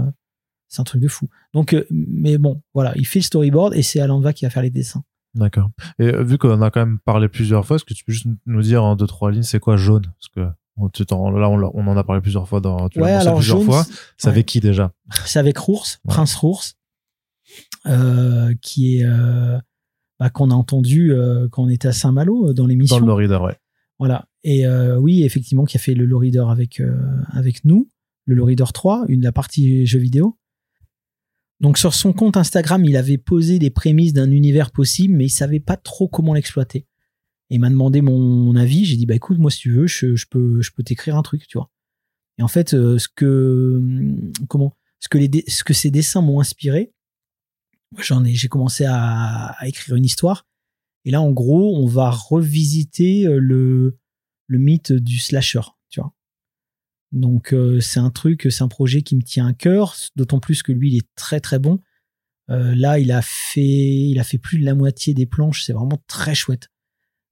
S2: c'est un truc de fou. Donc, euh, mais bon, voilà, il fait le storyboard et c'est Alandva qui va faire les dessins.
S1: D'accord. Et vu qu'on a quand même parlé plusieurs fois, est-ce que tu peux juste nous dire en deux trois lignes c'est quoi jaune? Parce que là, on, en a parlé plusieurs fois dans.
S2: Tu ouais, alors plusieurs fois.
S1: C'est avec qui déjà?
S2: C'est avec Rours, Prince Rours, euh, qui est euh, bah, qu'on a entendu euh, quand on était à Saint-Malo dans l'émission.
S1: Dans le Lorider, ouais.
S2: Voilà. Et oui, effectivement, qui a fait le Lorider avec avec nous, le Lorider 3, une la partie jeux vidéo. Donc sur son compte Instagram, il avait posé des prémices d'un univers possible, mais il savait pas trop comment l'exploiter et m'a demandé mon avis. J'ai dit bah écoute, moi si tu veux, je, peux, je peux t'écrire un truc, tu vois. Et en fait, euh, ce que comment, ce que les, ce que ces dessins m'ont inspiré, j'en ai, j'ai commencé à, écrire une histoire. Et là, en gros, on va revisiter euh, le le mythe du slasher, tu vois. Donc euh, c'est un truc, c'est un projet qui me tient à cœur, d'autant plus que lui, il est très très bon. là, il a fait, il a fait plus de la moitié des planches. C'est vraiment très chouette.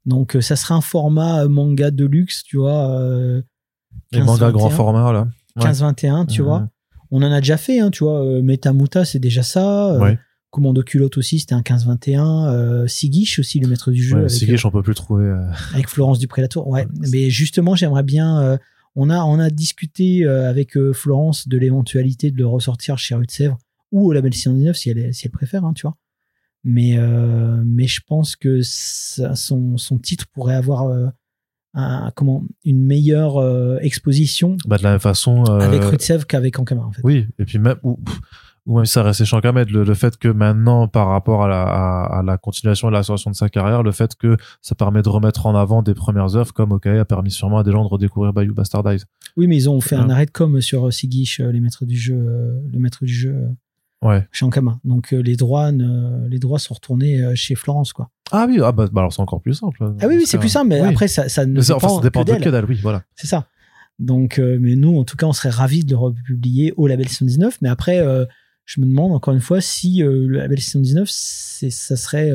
S2: Donc euh, ça serait un format euh, manga de luxe, tu vois. Euh,
S1: Les mangas grand format là.
S2: 15-21, tu vois. On en a déjà fait, hein, tu vois. Metamuta, c'est déjà ça. Ouais. Commando culotte aussi, c'était un 15-21. Euh, Sigish aussi, le maître du jeu.
S1: Ouais, Sigish, on peut plus trouver.
S2: Avec Florence du Prélator. Ouais. Mais justement, j'aimerais bien. on a on a discuté avec Florence de l'éventualité de le ressortir chez Rue de Sèvres ou au label 619 si elle si elle préfère, hein, tu vois mais euh, mais je pense que son, son titre pourrait avoir euh, un, comment une meilleure euh, exposition
S1: bah de la même façon
S2: avec Rutsev qu'avec Ankama en fait
S1: oui et puis même ou, ou même ça restait Shankamet le, le fait que maintenant par rapport à la, à, la continuation et la l'association de sa carrière le fait que ça permet de remettre en avant des premières œuvres comme OK a permis sûrement à des gens de redécouvrir Bayou Bastardize
S2: oui mais ils ont fait un arrêt de com sur Sigish les maîtres du jeu le maître du jeu
S1: ouais.
S2: chez Ankama. Donc euh, les droits, les droits sont retournés euh, chez Florence, quoi.
S1: Ah oui, ah bah, bah alors c'est encore plus simple.
S2: Ah oui, oui, c'est plus simple, mais après ça, ça ne
S1: dépend, enfin, ça dépend que d'elle. oui, voilà.
S2: C'est ça. Donc, euh, mais nous, en tout cas, on serait ravis de le republier au label 119. Mais après, je me demande encore une fois si le label 119, ça serait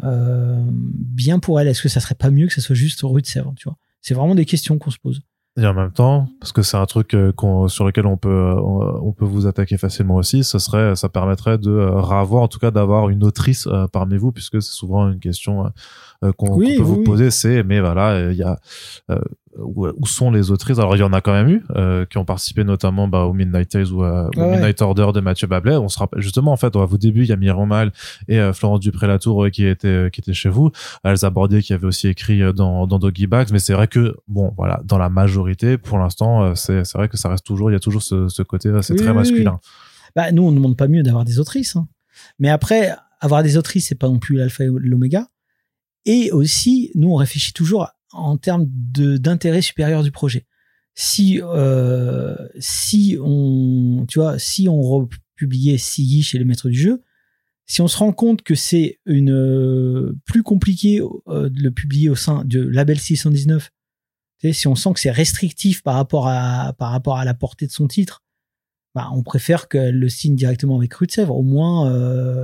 S2: bien pour elle. Est-ce que ça serait pas mieux que ça soit juste rue de Sèvres, tu vois? C'est vraiment des questions qu'on se pose.
S1: Et en même temps, parce que c'est un truc euh, sur lequel on peut euh, on, peut vous attaquer facilement aussi, ça serait ça permettrait de euh, ravoir en tout cas d'avoir une autrice parmi vous puisque c'est souvent une question qu'on peut vous poser c'est mais voilà il y a où, sont les autrices Alors il y en a quand même eu euh, qui ont participé notamment bah, au Midnight Tales ou au Midnight Order de Mathieu Bablet. On se rappelle justement en fait au début il y a Myriam Mal et euh, Florence Dupré-Latour qui était qui était chez vous. Elsa Bordier qui avait aussi écrit euh, dans, dans Doggy Bags. Mais c'est vrai que bon voilà dans la majorité pour l'instant euh, c'est c'est vrai que ça reste toujours il y a toujours ce, ce côté c'est très masculin.
S2: Bah nous on ne demande pas mieux d'avoir des autrices. Hein. Mais après avoir des autrices c'est pas non plus l'alpha et l'oméga. Et aussi, nous, on réfléchit toujours en termes d'intérêt supérieur du projet. Si euh, si on tu vois si on republiait Sigi chez les maîtres du jeu, si on se rend compte que c'est une euh, plus compliqué euh, de le publier au sein de label 619, si on sent que c'est restrictif par rapport à par rapport à la portée de son titre, bah, on préfère qu'elle le signe directement avec Rue. Au moins,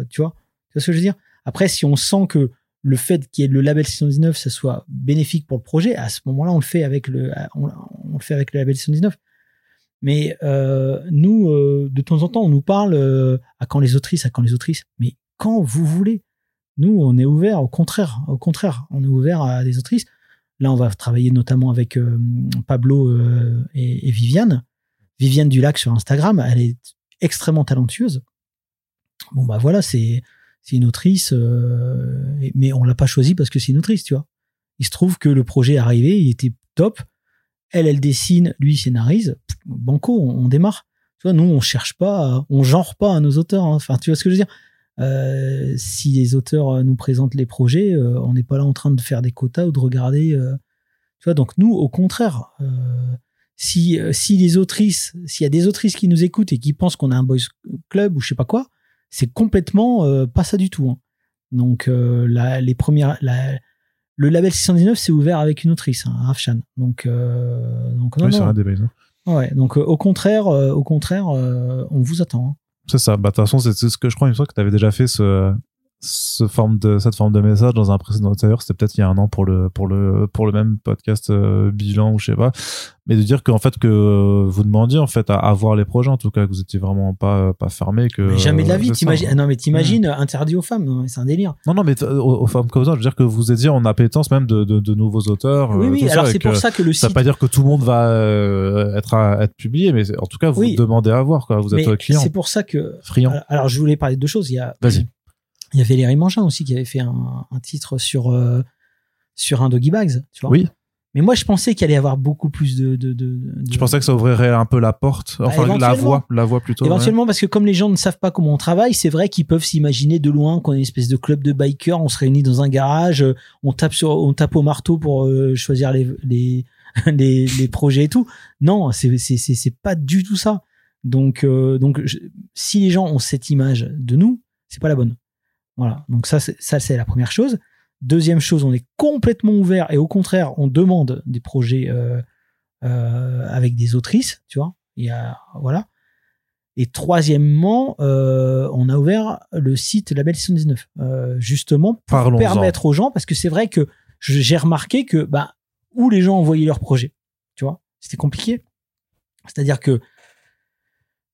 S2: tu vois, tu vois ce que je veux dire? Après, si on sent que le fait qu'il y ait le label 619, ça soit bénéfique pour le projet, à ce moment-là, on le fait avec le, on, le fait avec le label 619. Mais euh, nous, euh, de temps en temps, on nous parle euh, à quand les autrices, à quand les autrices. Mais quand vous voulez, nous, on est ouvert. Au contraire, au contraire, on est ouvert à des autrices. Là, on va travailler notamment avec Pablo et, et, Viviane. Viviane Dulac sur Instagram, elle est extrêmement talentueuse. Bon bah voilà, c'est c'est une autrice, euh, mais on l'a pas choisi parce que c'est une autrice, tu vois. Il se trouve que le projet est arrivé, il était top. Elle, elle dessine, lui scénarise. Banco, on, démarre. Tu nous, on cherche pas, on genre pas à nos auteurs. Hein. Enfin, tu vois ce que je veux dire? Euh, Si les auteurs nous présentent les projets, euh, on n'est pas là en train de faire des quotas ou de regarder. tu donc nous, au contraire, si si les autrices, s'il y a des autrices qui nous écoutent et qui pensent qu'on a un boys club ou je sais pas quoi, c'est complètement euh, pas ça du tout. Hein. Donc euh, la, les premières, le label 619 c'est ouvert avec une autrice, hein, Rafshan. Donc euh, donc
S1: oui, c'est un des hein.
S2: Ouais, donc au contraire, au contraire, on vous attend.
S1: C'est ça. Bah, de toute façon, c'est ce que je crois une fois que tu avais déjà fait ce, ce forme de, cette forme de message dans un précédent d'ailleurs c'était peut-être il y a un an pour le pour le pour le même podcast euh, bilan ou je sais pas. Mais de dire qu'en fait que euh, vous demandiez en fait à, à, voir les projets en tout cas que vous étiez vraiment pas pas fermé que
S2: mais jamais de la vie t'imagines non mais t'imagines mmh. interdit aux femmes c'est un délire.
S1: Non non mais aux, femmes comme ça je veux dire que vous étiez en appétence même de, de, de nouveaux auteurs
S2: oui oui alors c'est pour ça que le site
S1: ça veut pas dire que tout le monde va être à, être publié mais en tout cas vous demandez à voir quoi. Vous êtes client.
S2: c'est pour ça que
S1: friand.
S2: alors je voulais parler de deux choses. Il y a
S1: vas-y
S2: il y avait Valérie Mangin aussi qui avait fait un, un titre sur, euh, sur un Doggy Bags, tu vois.
S1: Oui.
S2: Mais moi, je pensais qu'il allait y avoir beaucoup plus de, de, de,
S1: Je pensais que ça ouvrirait un peu la porte, bah, enfin la voie, la voie plutôt.
S2: Éventuellement, parce que comme les gens ne savent pas comment on travaille, c'est vrai qu'ils peuvent s'imaginer de loin qu'on est une espèce de club de bikers, on se réunit dans un garage, on tape sur, on tape au marteau pour euh, choisir les, les, (laughs) les, les, projets et tout. Non, c'est c'est c'est pas du tout ça. Donc euh, donc si les gens ont cette image de nous, c'est pas la bonne. Voilà. Donc ça, ça c'est la première chose. Deuxième chose, on est complètement ouvert et au contraire, on demande des projets euh, euh, avec des autrices, tu vois. Il y a, voilà. Et troisièmement, euh, on a ouvert le site Label 619, justement pour permettre aux gens, parce que c'est vrai que j'ai remarqué que bah, où les gens envoyaient leurs projets, tu vois, c'était compliqué. C'est-à-dire que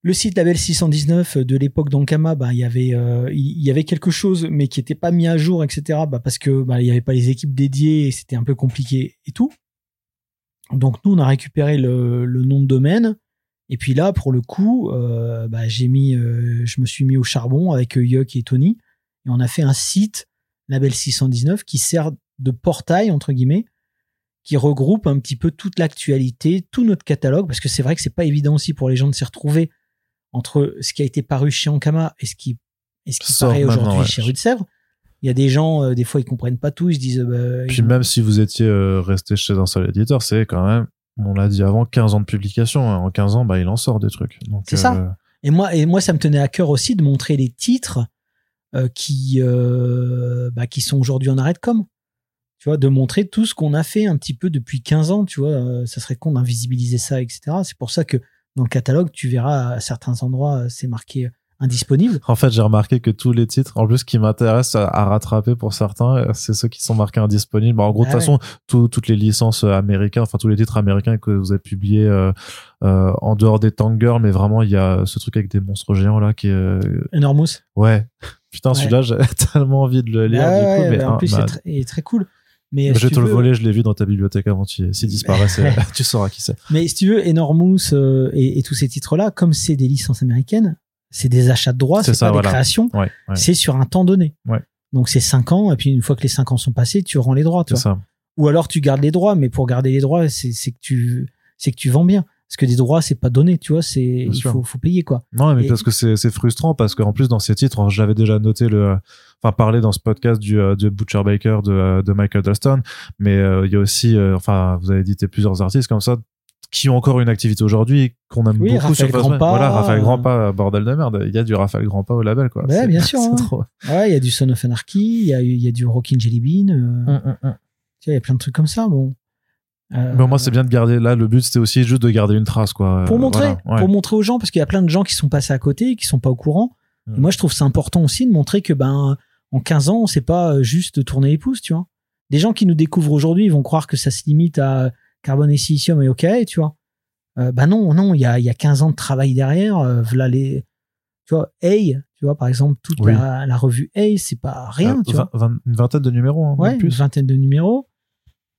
S2: le site Label 619 de l'époque d'Ankama, bah, il y avait, euh, il y avait quelque chose, mais qui n'était pas mis à jour, etc. Bah, parce que bah, il n'y avait pas les équipes dédiées c'était un peu compliqué et tout. Donc nous, on a récupéré le, nom de domaine. Et puis là, pour le coup, euh, euh, je me suis mis au charbon avec Yuck et Tony, et on a fait un site Label 619 qui sert de portail entre guillemets, qui regroupe un petit peu toute l'actualité, tout notre catalogue, parce que c'est vrai que c'est pas évident aussi pour les gens de s'y retrouver entre ce qui a été paru chez Ankama et ce qui, ce qui paraît aujourd'hui chez Rue de Sèvres. Il y a des gens, euh, des fois, ils comprennent pas tout, ils se disent. Bah,
S1: Puis même si vous étiez euh, resté chez un seul éditeur, c'est quand même, on l'a dit avant, 15 ans de publication. Hein. En 15 ans, bah, il en sort des trucs.
S2: C'est ça. Euh, et moi, et moi, ça me tenait à cœur aussi de montrer les titres qui, bah, qui sont aujourd'hui en arrêt de com. Tu vois, de montrer tout ce qu'on a fait un petit peu depuis 15 ans, tu vois, ça serait con d'invisibiliser ça, etc. C'est pour ça que dans le catalogue, tu verras à certains endroits, c'est marqué indisponible.
S1: En fait, j'ai remarqué que tous les titres, en plus, qui m'intéressent à, rattraper pour certains, c'est ceux qui sont marqués indisponibles. En gros, de toute ah façon, toutes les licences américaines, enfin tous les titres américains que vous avez publiés euh, euh, en dehors des Tanger, mais vraiment, il y a ce truc avec des monstres géants là qui est. Euh...
S2: Enormous.
S1: Ouais. (laughs) Putain, celui-là, j'ai (laughs) tellement envie de le lire.
S2: Ah
S1: du coup,
S2: mais, en plus, bah il est très cool. Mais
S1: je vais te le voler, je l'ai vu dans ta bibliothèque avant s'il disparaît, (laughs) tu sauras qui c'est.
S2: Mais si tu veux, Enormous euh, et, tous ces titres-là, comme c'est des licences américaines, c'est des achats de droits, c'est pas des créations, c'est sur un temps donné. Donc c'est 5 ans, et puis une fois que les 5 ans sont passés, tu rends les droits. Ça. Ou alors tu gardes les droits, mais pour garder les droits, c'est que tu c'est que tu vends bien parce que des droits c'est pas donné tu vois c'est il faut, faut, payer quoi.
S1: Non mais parce que c'est frustrant parce qu'en plus dans ces titres j'avais déjà noté le enfin parler dans ce podcast du euh, de Butcher Baker de, euh, de Michael Dustin mais euh, il y a aussi enfin vous avez édité plusieurs artistes comme ça qui ont encore une activité aujourd'hui qu'on aime beaucoup Raphaël sur
S2: Grandpa,
S1: voilà Raphaël Grandpa bordel de merde. Il y a du Raphaël Grandpa au label quoi.
S2: Bien (laughs) sûr hein. trop... ouais il y a du Son of Anarchy il y a il y a du Rockin' Jelly Bean hum, hum. il y a plein de trucs comme ça bon
S1: mais moi, c'est bien de garder. Là, le but, c'était aussi juste de garder une trace, quoi.
S2: Pour montrer, pour montrer aux gens, parce qu'il y a plein de gens qui sont passés à côté, qui sont pas au courant. Moi, je trouve c'est important aussi de montrer que, ben, en 15 ans, c'est pas juste de tourner les pouces, tu vois. Des gens qui nous découvrent aujourd'hui, ils vont croire que ça se limite à carbone et silicium et ok, tu vois. Euh, bah non, non, il y a, y a 15 ans de travail derrière. Euh, voilà les, tu vois, Hey, tu vois, par exemple, toute la, revue Hey, c'est pas rien, euh, tu vois.
S1: une vingtaine de numéros, hein,
S2: ouais,
S1: plus.
S2: une vingtaine de numéros.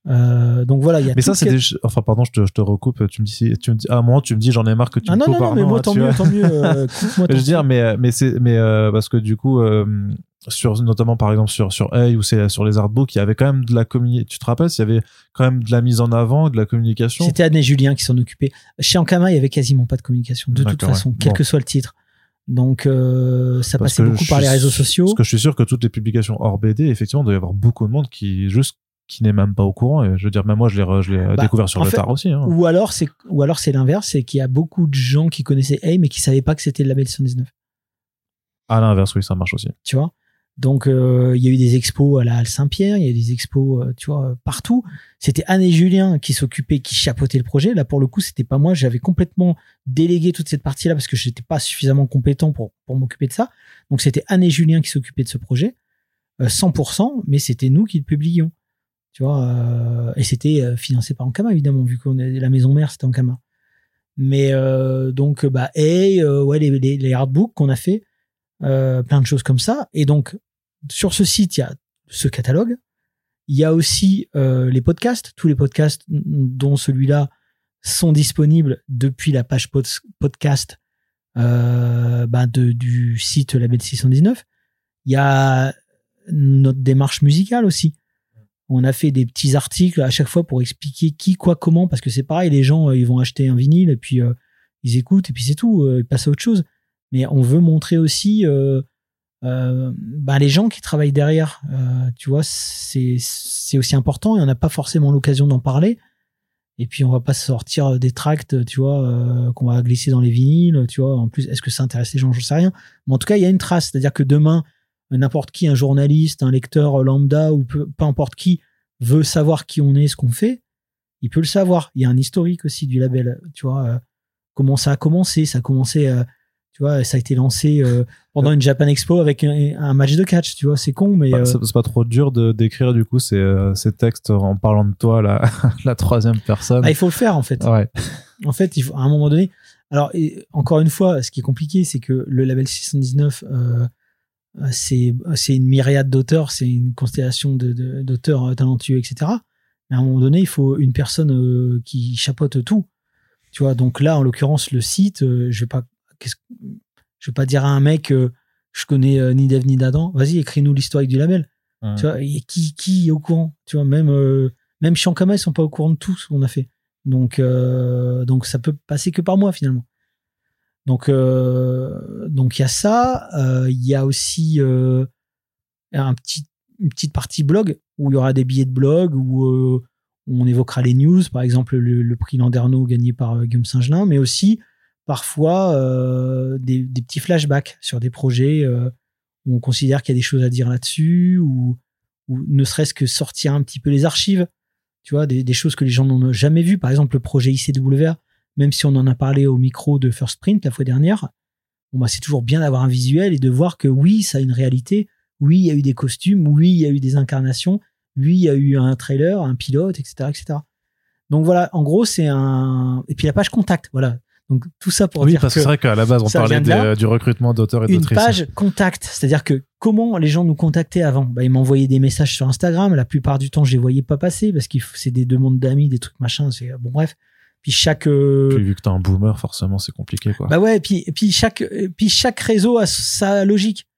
S2: Euh, donc voilà, il y a
S1: Mais ça, c'est des... enfin, pardon, je te, je te recoupe. Tu me dis, tu me dis, à un moment, tu me dis, j'en ai marre que tu
S2: ah
S1: me
S2: non, non, non, mais moi, tant mieux, tant mieux, euh, (laughs)
S1: je veux dire, mais, mais c'est, mais, euh, parce que du coup, sur, notamment par exemple sur, sur Hey ou c'est sur les artbooks, il y avait quand même de la communication. Tu te rappelles, il y avait quand même de la mise en avant, de la communication?
S2: C'était Anne et Julien qui s'en occupaient. Chez Ankama, il y avait quasiment pas de communication, de toute façon, quel que soit le titre. Donc euh, ça passait beaucoup par les réseaux sociaux.
S1: Parce que je suis sûr que toutes les publications hors BD, effectivement, il doit y avoir beaucoup de monde qui juste qui n'est même pas au courant. Et je veux dire, même moi, je l'ai, l'ai bah, découvert sur le tard aussi. Hein.
S2: Ou alors, c'est, ou alors c'est l'inverse, c'est qu'il y a beaucoup de gens qui connaissaient Hey, mais qui savaient pas que c'était le label 119.
S1: À l'inverse, oui, ça marche aussi.
S2: Tu vois? Donc, euh, il y a eu des expos à la Halle Saint-Pierre, il y a eu des expos, euh, tu vois, partout. C'était Anne et Julien qui s'occupaient, qui chapeautaient le projet. Là, pour le coup, c'était pas moi. J'avais complètement délégué toute cette partie-là parce que j'étais pas suffisamment compétent pour, pour m'occuper de ça. Donc, c'était Anne et Julien qui s'occupaient de ce projet. 100%, mais c'était nous qui le publions. Tu vois, et c'était financé par Ankama, évidemment, vu qu'on est la maison mère, c'était Ankama. Mais donc, bah, et ouais, les, les, les artbooks qu'on a fait, plein de choses comme ça. Et donc, sur ce site, il y a ce catalogue. Il y a aussi les podcasts, tous les podcasts, dont celui-là, sont disponibles depuis la page podcast euh, bah, du site Label 619. Il y a notre démarche musicale aussi. On a fait des petits articles à chaque fois pour expliquer qui, quoi, comment, parce que c'est pareil, les gens, euh, ils vont acheter un vinyle et puis euh, ils écoutent et puis c'est tout, ils passent à autre chose. Mais on veut montrer aussi bah, les gens qui travaillent derrière. tu vois, c'est aussi important et on n'a pas forcément l'occasion d'en parler. Et puis on va pas sortir des tracts, tu vois, euh, qu'on va glisser dans les vinyles, tu vois. En plus, est-ce que ça intéresse les gens? J'en sais rien. Mais en tout cas, il y a une trace, c'est-à-dire que demain, n'importe qui, un journaliste, un lecteur lambda ou peu, importe qui veut savoir qui on est, ce qu'on fait, il peut le savoir. Il y a un historique aussi du label, tu vois. Euh, comment ça a commencé Ça a commencé euh, tu vois, ça a été lancé euh, pendant une Japan Expo avec un, match de catch, tu vois, c'est con, mais.
S1: C'est pas trop dur de d'écrire du coup ces, ces textes en parlant de toi, la, (laughs) la troisième personne.
S2: Ah, il faut le faire en fait.
S1: Ouais.
S2: En fait, il faut, à un moment donné. Alors, encore une fois, ce qui est compliqué, c'est que le label 619, c'est c'est une myriade d'auteurs, c'est une constellation d'auteurs de, talentueux, etc. Mais à un moment donné, il faut une personne qui chapeaute tout. Tu vois, donc là, en l'occurrence, le site, je vais pas je vais pas dire à un mec euh, je connais euh, ni Dev ni d'Adam vas-y écris-nous l'historique du label. Tu vois qui qui est au courant? Tu vois même euh, même Shankama ils sont pas au courant de tout ce qu'on a fait. Donc donc ça peut passer que par moi finalement donc donc il y a ça il y a aussi un petit une petite partie blog où il y aura des billets de blog où on évoquera les news, par exemple le, prix Landerneau gagné par Guillaume Saint-Gelin, mais aussi parfois euh, des, petits flashbacks sur des projets euh, où on considère qu'il y a des choses à dire là-dessus ou, ne serait-ce que sortir un petit peu les archives, tu vois, des, choses que les gens n'ont jamais vues. Par exemple, le projet ICWA, même si on en a parlé au micro de First Print la fois dernière, bon, bah, c'est toujours bien d'avoir un visuel et de voir que oui, ça a une réalité. Oui, il y a eu des costumes. Oui, il y a eu des incarnations. Oui, il y a eu un trailer, un pilote, etc., etc. Donc voilà, en gros, c'est un. Et puis la page contact, voilà. Donc tout ça pour
S1: oui,
S2: dire
S1: parce que c'est vrai qu'à la base on parlait du recrutement d'auteurs et d'autrices.
S2: Une page contact, c'est-à-dire que comment les gens nous contactaient avant? Bah, Ils m'envoyaient des messages sur Instagram. La plupart du temps, je les voyais pas passer parce que c'est des demandes d'amis, des trucs machin. C'est bon bref. Puis chaque. Euh,
S1: puis vu que t'es un boomer, forcément c'est compliqué quoi.
S2: Bah ouais. Et puis, et puis chaque, puis chaque réseau a sa logique.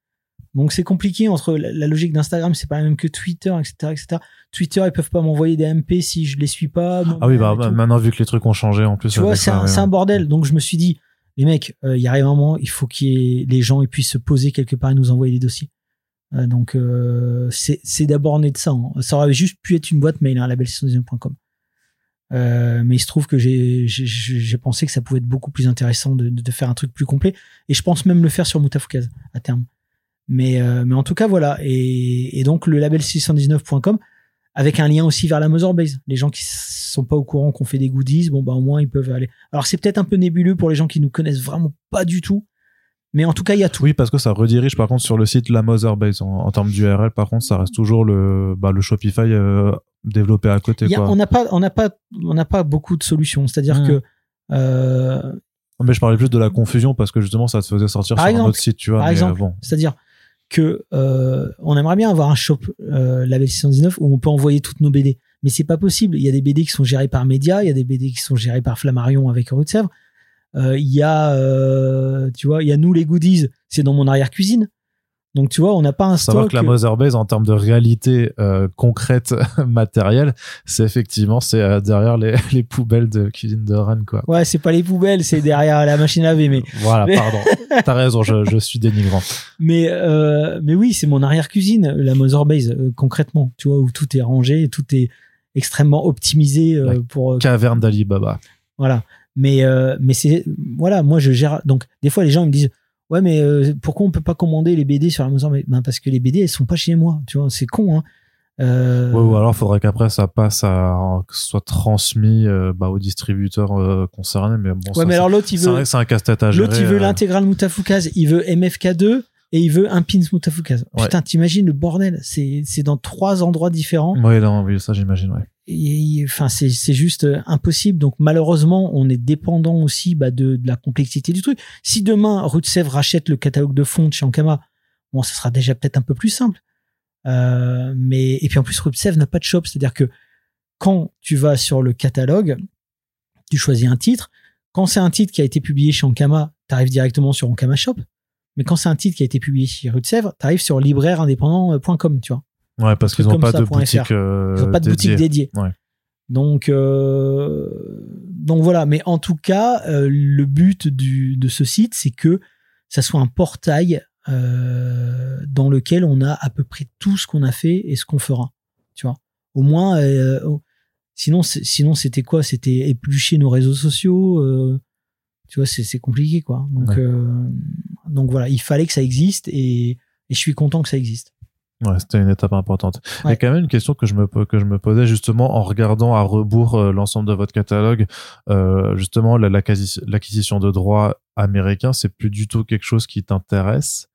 S2: Donc c'est compliqué entre la, logique d'Instagram, c'est pas la même que Twitter, etc., etc. Twitter, ils peuvent pas m'envoyer des MP si je les suis pas.
S1: ah oui, bah, maintenant vu que les trucs ont changé en plus.
S2: Tu vois, c'est un, bordel. Donc je me suis dit, les mecs, euh, il y arrive un moment, il faut qu'il les gens puissent se poser quelque part et nous envoyer des dossiers. Euh, donc euh, c'est d'abord né de ça. Hein. Ça aurait juste pu être une boîte mail, hein, label Euh, mais il se trouve que j'ai pensé que ça pouvait être beaucoup plus intéressant de, faire un truc plus complet. Et je pense même le faire sur Moutafoukaz à terme. Mais, euh, mais en tout cas, voilà. Et, donc, le label 619.com, avec un lien aussi vers la Mother Base. Les gens qui sont pas au courant qu'on fait des goodies, bon, bah, au moins, ils peuvent aller. Alors, c'est peut-être un peu nébuleux pour les gens qui nous connaissent vraiment pas du tout. Mais en tout cas, il y a tout.
S1: Oui, parce que ça redirige par contre sur le site la Mother Base. En, termes d'URL, par contre, ça reste toujours le, bah, le Shopify euh, développé à côté.
S2: on n'a pas, on n'a pas, on n'a pas beaucoup de solutions. C'est-à-dire mmh. que euh,
S1: mais je parlais plus de la confusion parce que justement ça te faisait sortir sur un autre site, tu vois.
S2: Par exemple, bon. c'est-à-dire que euh, on aimerait bien avoir un shop euh, label 619 où on peut envoyer toutes nos BD. Mais c'est pas possible. Il y a des BD qui sont gérés par Média, il y a des BD qui sont gérés par Flammarion avec Rue de Sèvres. Euh, il y a, euh, tu vois, il y a nous les goodies, c'est dans mon arrière cuisine. Donc tu vois, on n'a pas un stock.
S1: Savoir que la Mother Base en termes de réalité euh, concrète (laughs) matérielle, c'est effectivement c'est euh, derrière les, (laughs) les, poubelles de cuisine de Rennes quoi.
S2: Ouais, c'est pas les poubelles, c'est derrière la machine à laver mais
S1: Voilà, pardon. (laughs) T'as raison, je, je, suis dénigrant.
S2: Mais euh, mais oui, c'est mon arrière cuisine la Mother Base euh, concrètement, tu vois où tout est rangé, tout est extrêmement optimisé euh, pour
S1: caverne d'Alibaba.
S2: Voilà. Mais mais c'est voilà, moi je gère donc des fois les gens ils me disent ouais mais euh, pourquoi on peut pas commander les BD sur Amazon? Ben parce que les BD elles sont pas chez moi tu vois c'est con hein
S1: euh... ouais, ou alors faudrait qu'après ça passe à que ce soit transmis euh, bah, aux distributeurs euh, concernés mais bon
S2: ouais mais alors l'autre il veut
S1: c'est un casse-tête à gérer
S2: l'autre il veut l'intégrale Moutafoukaz il veut MFK2 et il veut un pins Mutafukaz. Putain, t'imagines le bordel C'est c'est dans trois endroits différents.
S1: Oui, non, oui, ça j'imagine, ouais.
S2: Enfin, c'est juste euh, impossible. Donc malheureusement, on est dépendant aussi bah, de, la complexité du truc. Si demain Rutsev rachète le catalogue de fond de chez Ankama, bon, ça sera déjà peut-être un peu plus simple. Euh, mais et puis en plus, Rutsev n'a pas de shop, c'est-à-dire que quand tu vas sur le catalogue, tu choisis un titre. Quand c'est un titre qui a été publié chez Ankama, tu arrives directement sur Ankama Shop. Mais quand c'est un titre qui a été publié chez Sèvres, tu arrives sur libraireindépendant.com, tu vois.
S1: Ouais, parce qu'ils n'ont pas, de boutique euh,
S2: Ils pas de boutique dédiée. Donc, euh, donc voilà. Mais en tout cas, euh, le but du, de ce site, c'est que ça soit un portail dans lequel on a à peu près tout ce qu'on a fait et ce qu'on fera. Tu vois. Au moins, sinon, sinon c'était quoi? C'était éplucher nos réseaux sociaux tu vois, c'est compliqué, quoi. Donc, euh, donc voilà, il fallait que ça existe et, je suis content que ça existe.
S1: Ouais, c'était une étape importante. Il y a quand même une question que je me que je me posais justement en regardant à rebours euh, l'ensemble de votre catalogue. Euh, justement, l'acquisition de droits américains, c'est plus du tout quelque chose qui t'intéresse.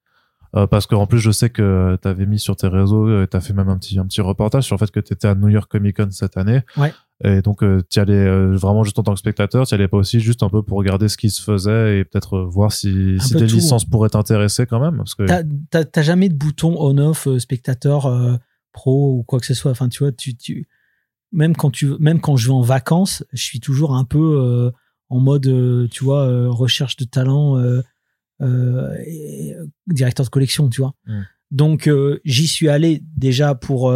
S1: Euh, parce qu'en plus, je sais que tu avais mis sur tes réseaux, euh, tu as fait même un petit, un petit reportage sur le fait que tu étais à New York Comic Con cette année.
S2: Ouais.
S1: Et donc, euh, tu allais vraiment juste en tant que spectateur, tu allais pas aussi juste un peu pour regarder ce qui se faisait et peut-être voir si, si des licences pourraient t'intéresser quand même. Parce que
S2: t'as jamais de bouton on-off spectateur pro ou quoi que ce soit. Enfin, tu vois, tu, tu, même quand tu, même quand je vais en vacances, je suis toujours un peu en mode, tu vois, recherche de talent euh, euh, directeur de collection, tu vois. Mm. Donc euh, j'y suis allé déjà pour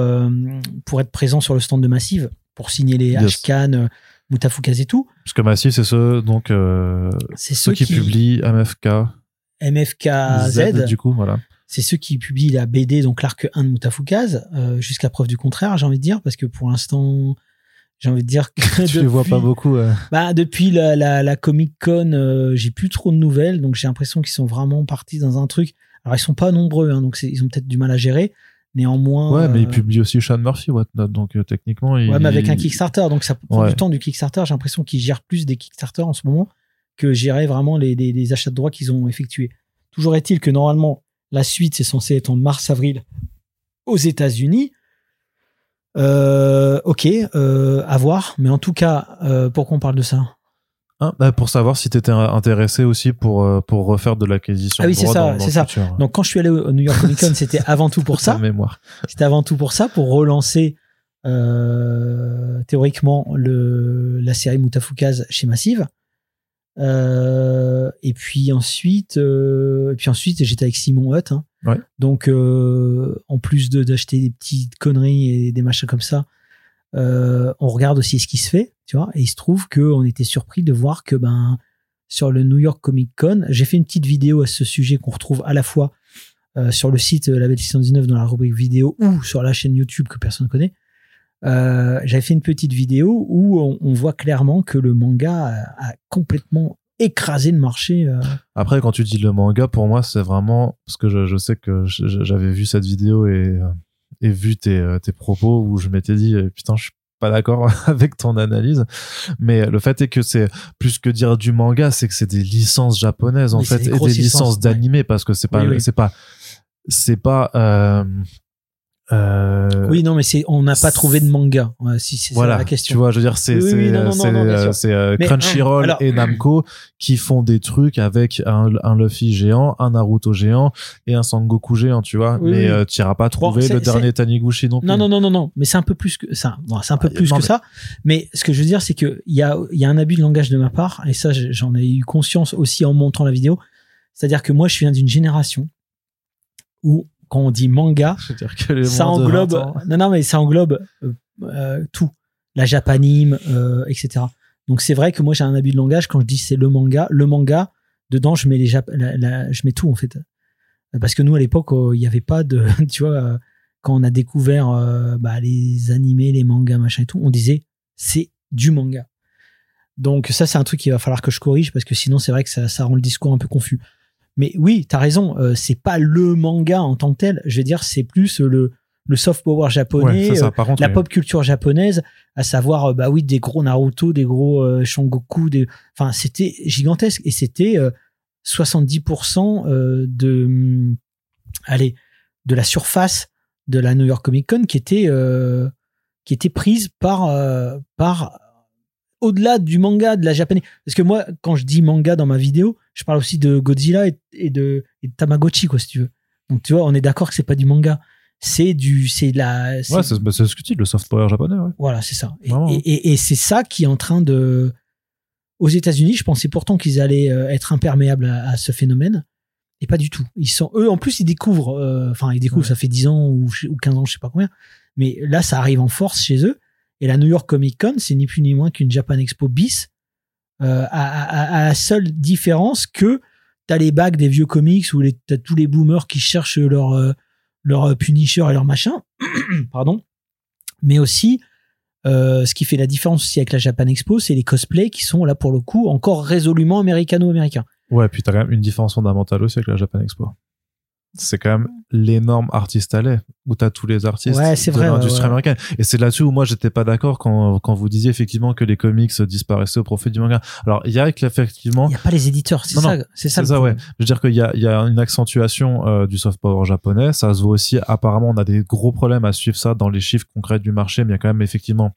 S2: pour être présent sur le stand de Massive, pour signer les yes. Hkan, Mutafukaz et tout.
S1: Parce que Massive, c'est ceux donc ceux, qui, publient MFK.
S2: MFK Z,
S1: du coup, voilà.
S2: C'est ceux qui publient la BD, donc l'arc 1 de Mutafukaz, jusqu'à preuve du contraire, j'ai envie de dire, parce que pour l'instant, j'ai envie de dire que (laughs)
S1: tu les vois pas beaucoup.
S2: Bah depuis la, la, la Comic Con, euh, j'ai plus trop de nouvelles, donc j'ai l'impression qu'ils sont vraiment partis dans un truc. Alors ils sont pas nombreux, hein, donc ils ont peut-être du mal à gérer. Néanmoins.
S1: Ouais, mais ils euh, publient aussi Sean Murphy, Whatnot, donc euh, techniquement.
S2: Ouais, mais avec un Kickstarter, donc ça prend du temps du Kickstarter. J'ai l'impression qu'ils gèrent plus des Kickstarter en ce moment que gérer vraiment les, les, les achats de droits qu'ils ont effectués. Toujours est-il que normalement la suite c'est censé être en mars-avril aux États-Unis. Euh, ok, euh, à voir. Mais en tout cas, pourquoi on parle de ça?
S1: Ah, bah, pour savoir si tu étais intéressé aussi pour, euh, pour refaire de l'acquisition.
S2: Ah oui, c'est ça, c'est ça. Donc quand je suis allé au New York Comic Con, (laughs) c'était avant tout pour ça.
S1: mémoire.
S2: C'était avant tout pour ça, pour relancer théoriquement le, la série Mutafukaz chez Massive. Euh, et puis ensuite, euh, et puis ensuite, j'étais avec Simon Hutt. Hein.
S1: Ouais.
S2: Donc, euh, en plus de d'acheter des petites conneries et des machins comme ça, euh, on regarde aussi ce qui se fait, tu vois. Et il se trouve qu'on était surpris de voir que ben sur le New York Comic Con, j'ai fait une petite vidéo à ce sujet qu'on retrouve à la fois euh, sur le site Label 619 dans la rubrique vidéo ou sur la chaîne YouTube que personne ne connaît. Euh, j'avais fait une petite vidéo où on, voit clairement que le manga a, complètement écrasé le marché. Euh.
S1: Après, quand tu dis le manga, pour moi, c'est vraiment parce que je, sais que j'avais vu cette vidéo et, euh, et vu tes, tes propos où je m'étais dit putain, je suis pas d'accord (laughs) avec ton analyse, mais le fait est que c'est plus que dire du manga, c'est que c'est des licences japonaises en fait et des licences, d'animé parce que c'est pas c'est pas c'est pas
S2: euh... Oui, non, mais c'est on n'a pas trouvé de manga. si c'est
S1: voilà,
S2: la question.
S1: Tu vois, je veux dire, c'est c'est euh, Crunchyroll et Namco qui font des trucs avec un, un, Luffy géant, un Naruto géant et un Sangoku géant, tu vois. mais euh, tu n'iras pas trouver le dernier Taniguchi non plus.
S2: Non, non, non, non, non. Mais c'est un peu plus que ça. Bon, c'est un peu plus que ça. Mais ce que je veux dire, c'est que il y a il y a un abus de langage de ma part et ça, j'en ai eu conscience aussi en montant la vidéo. C'est-à-dire que moi, je viens d'une génération où quand on dit manga, ça englobe, non, non, mais ça englobe euh, euh, tout, la japanime, euh, etc. Donc c'est vrai que moi j'ai un abus de langage quand je dis c'est le manga. Le manga, dedans je mets les je mets tout en fait, parce que nous à l'époque il n'y avait pas de, (laughs) tu vois, quand on a découvert bah, les animés, les mangas, machin et tout, on disait c'est du manga. Donc ça c'est un truc qu'il va falloir que je corrige parce que sinon c'est vrai que ça, ça rend le discours un peu confus. Mais oui, t'as raison, euh, c'est pas le manga en tant que tel. Je veux dire, c'est plus le, le soft power japonais, euh, la pop culture japonaise, à savoir, euh, bah oui, des gros Naruto, des gros Shangoku, des, enfin, c'était gigantesque et c'était 70% de, allez, de la surface de la New York Comic Con qui était, euh, qui était prise par, euh, par au-delà du manga, de la japonaise. Parce que moi, quand je dis manga dans ma vidéo, je parle aussi de Godzilla et, de, Tamagotchi, quoi, si tu veux. Donc, tu vois, on est d'accord que c'est pas du manga. C'est du, c'est la.
S1: Ouais, bah, c'est ce que tu dis, le soft power japonais, ouais.
S2: Voilà, c'est ça. Et, et, c'est ça qui est en train de. Aux États-Unis, je pensais pourtant qu'ils allaient euh, être imperméables à, ce phénomène. Et pas du tout. Ils sont, eux, en plus, ils découvrent, euh, enfin, ils découvrent, ça fait 10 ans ou, ou 15 ans, je sais pas combien. Mais là, ça arrive en force chez eux. Et la New York Comic Con, c'est ni plus ni moins qu'une Japan Expo bis, euh, à, la seule différence que t'as les bacs des vieux comics où t'as tous les boomers qui cherchent leur, euh, leur et leur machin, (clears throat) pardon. Mais aussi, euh, ce qui fait la différence aussi avec la Japan Expo, c'est les cosplays qui sont là pour le coup encore résolument américano-américains.
S1: Ouais, puis t'as quand même une différence fondamentale aussi avec la Japan Expo c'est quand même l'énorme artiste allait où tu as tous les artistes
S2: de
S1: l'industrie américaine. Et c'est là-dessus où moi j'étais pas d'accord quand, quand vous disiez effectivement que les comics disparaissaient au profit du manga. Alors il y a effectivement
S2: il y a pas les éditeurs c'est ça c'est ça, ça
S1: ouais. je veux dire qu'il y a, il y a une accentuation euh, du soft power japonais. Ça se voit aussi apparemment on a des gros problèmes à suivre ça dans les chiffres concrets du marché mais il y a quand même effectivement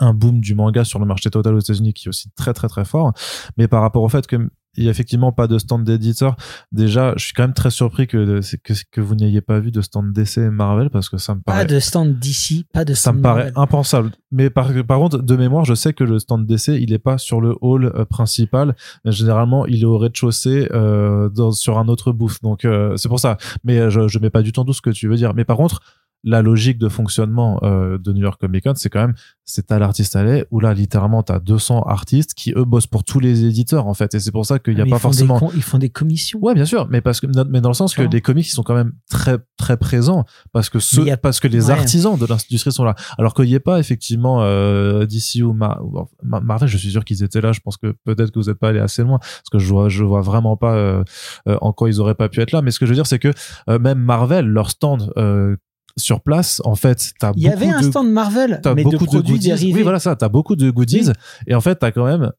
S1: un boom du manga sur le marché total aux États-Unis qui est aussi très très très fort. Mais par rapport au fait que il y a effectivement pas de stand d'éditeur. Déjà, je suis quand même très surpris que, que, que vous n'ayez pas vu de stand DC Marvel parce que ça me paraît.
S2: Pas de stand DC, pas de
S1: stand Ça me paraît impensable. Mais par, par contre, de mémoire, je sais que le stand DC, il est pas sur le hall euh, principal. Généralement, il est au rez-de-chaussée euh, sur un autre booth. Donc, euh, c'est pour ça. Mais je, je mets pas du tout en doute ce que tu veux dire. Mais par contre, la logique de fonctionnement euh, de New York Comic Con, c'est quand même, c'est à l'artiste allait où là, littéralement, t'as 200 artistes qui, eux, bossent pour tous les éditeurs, en fait. Et c'est pour ça qu'il n'y a pas forcément.
S2: Ils font des commissions.
S1: Ouais, bien sûr. Mais parce que, mais dans le sens que les comics, ils sont quand même très, très présents parce que ceux, parce que les artisans de l'industrie sont là. Alors qu'il n'y ait pas, effectivement, euh, d'ici ou, Marvel, je suis sûr qu'ils étaient là. Je pense que peut-être que vous n'êtes pas allé assez loin parce que je vois, je vois vraiment pas euh, euh, en quoi ils auraient pas pu être là. Mais ce que je veux dire, c'est que euh, même Marvel, leur stand, sur place, en fait, t'as
S2: Il y avait un stand Marvel, mais beaucoup de, produits
S1: goodies.
S2: Dérivés.
S1: Oui, voilà ça, t'as beaucoup de goodies. Et en fait, t'as quand même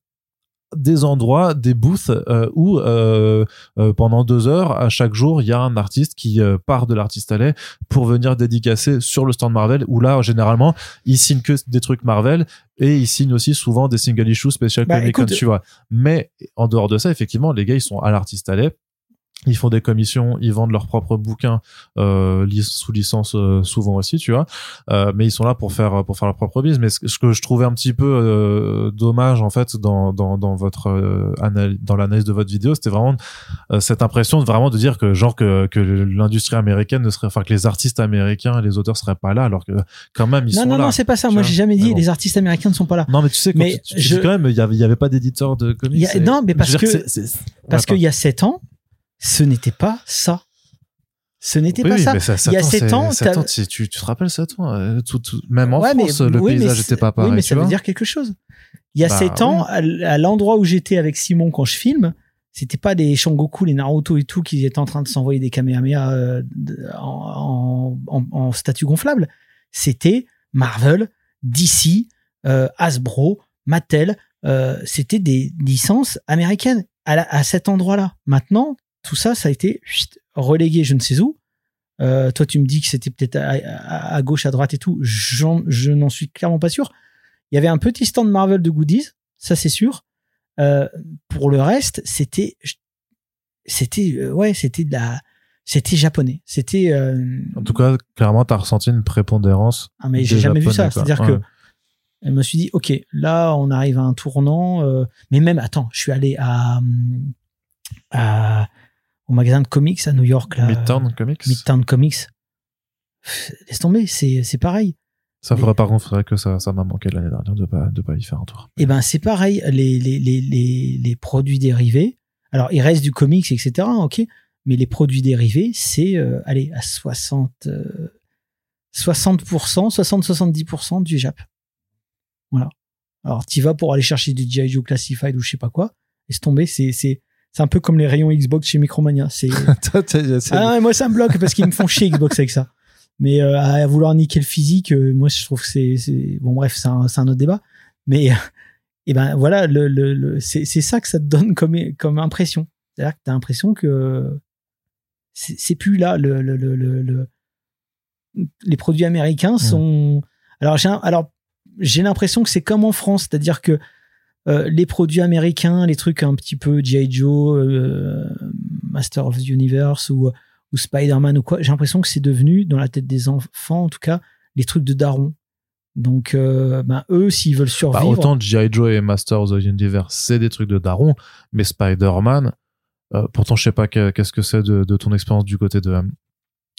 S1: des endroits, des booths euh, où euh, euh, pendant deux heures à chaque jour il y a un artiste qui part de l'artiste allait pour venir dédicacer sur le stand Marvel où là généralement il signe que des trucs Marvel et il signe aussi souvent des single issues spécial bah, tu vois mais en dehors de ça effectivement les gars ils sont à l'artiste allait ils font des commissions, ils vendent leurs propres bouquins euh, sous licence euh, souvent aussi, tu vois. Euh, mais ils sont là pour faire pour faire leur propre business. Mais ce, que je trouvais un petit peu euh, dommage en fait dans dans, dans votre euh, analyse, dans l'analyse de votre vidéo, c'était vraiment cette impression de vraiment de dire que genre que que l'industrie américaine ne serait, enfin que les artistes américains et les auteurs seraient pas là, alors que quand même ils
S2: non,
S1: sont
S2: là.
S1: Non
S2: non c'est pas ça. Moi j'ai jamais dit les artistes américains ne sont pas là.
S1: Non mais tu sais mais tu, je... quand même il y avait, y avait pas d'éditeur de comics.
S2: non mais parce que parce qu'il y a sept ans ce n'était pas ça. Ce n'était pas ça. il y a 7 ans,
S1: tu, te rappelles 7 ans, euh, tout, même en France, le paysage n'était pas pareil.
S2: Oui, mais ça veut dire quelque chose. Il y a 7 bah, ans, à, l'endroit où j'étais avec Simon quand je filme, c'était pas des Shangoku, les Naruto et tout qui étaient en train de s'envoyer des Kamehameha euh, en, en, en, statue gonflable. C'était Marvel, DC, euh, Hasbro, Mattel. c'était des licences américaines à, à cet endroit-là. Maintenant, tout ça, ça a été relégué je ne sais où. Euh, toi, tu me dis que c'était peut-être à, gauche, à droite et tout. Je n'en suis clairement pas sûr. Il y avait un petit stand Marvel de goodies, ça c'est sûr. Euh, pour le reste, c'était, c'était, euh, ouais, c'était de la, c'était japonais. C'était.
S1: En tout cas, clairement, tu as ressenti une prépondérance.
S2: Ah, mais j'ai jamais vu ça. C'est-à-dire que je me suis dit, ok, là, on arrive à un tournant. mais même, attends, je suis allé à, à au magasin de comics à New York. Là,
S1: Midtown Comics
S2: Midtown Comics. Laisse tomber, c'est, pareil.
S1: Ça faudrait par contre, faudrait que ça, ça m'a manqué l'année dernière de pas, de pas y faire un tour.
S2: Eh ben, c'est pareil, les, les, les, les, produits dérivés. Alors, il reste du comics, etc., ok. Mais les produits dérivés, c'est, euh, allez, à 60, 60%, 60-70% du Jap. Voilà. Alors, tu vas pour aller chercher du G.I. Joe Classified ou je sais pas quoi. Laisse tomber, c'est, c'est, c'est un peu comme les rayons Xbox chez Micromania. C'est (laughs) ah, moi ça me bloque parce qu'ils me font chier Xbox avec ça. Mais euh, à vouloir niquer le physique, euh, moi je trouve que c'est bon bref, c'est un, un, autre débat. Mais et eh ben voilà, le, le, c'est ça que ça te donne comme comme impression. C'est-à-dire que t'as l'impression que c'est plus là. Le, le, le, les produits américains sont. Alors, j'ai alors j'ai l'impression que c'est comme en France, c'est-à-dire que euh, les produits américains, les trucs un petit peu G.I. Joe, euh, Master of the Universe ou, ou Spider-Man ou quoi, j'ai l'impression que c'est devenu, dans la tête des enfants en tout cas, les trucs de daron. Donc, euh, ben, eux, s'ils veulent bah, survivre.
S1: autant G.I. Joe et Master of the Universe, c'est des trucs de daron, mais Spider-Man, pourtant, je sais pas qu'est-ce que c'est de, de, ton expérience du côté de,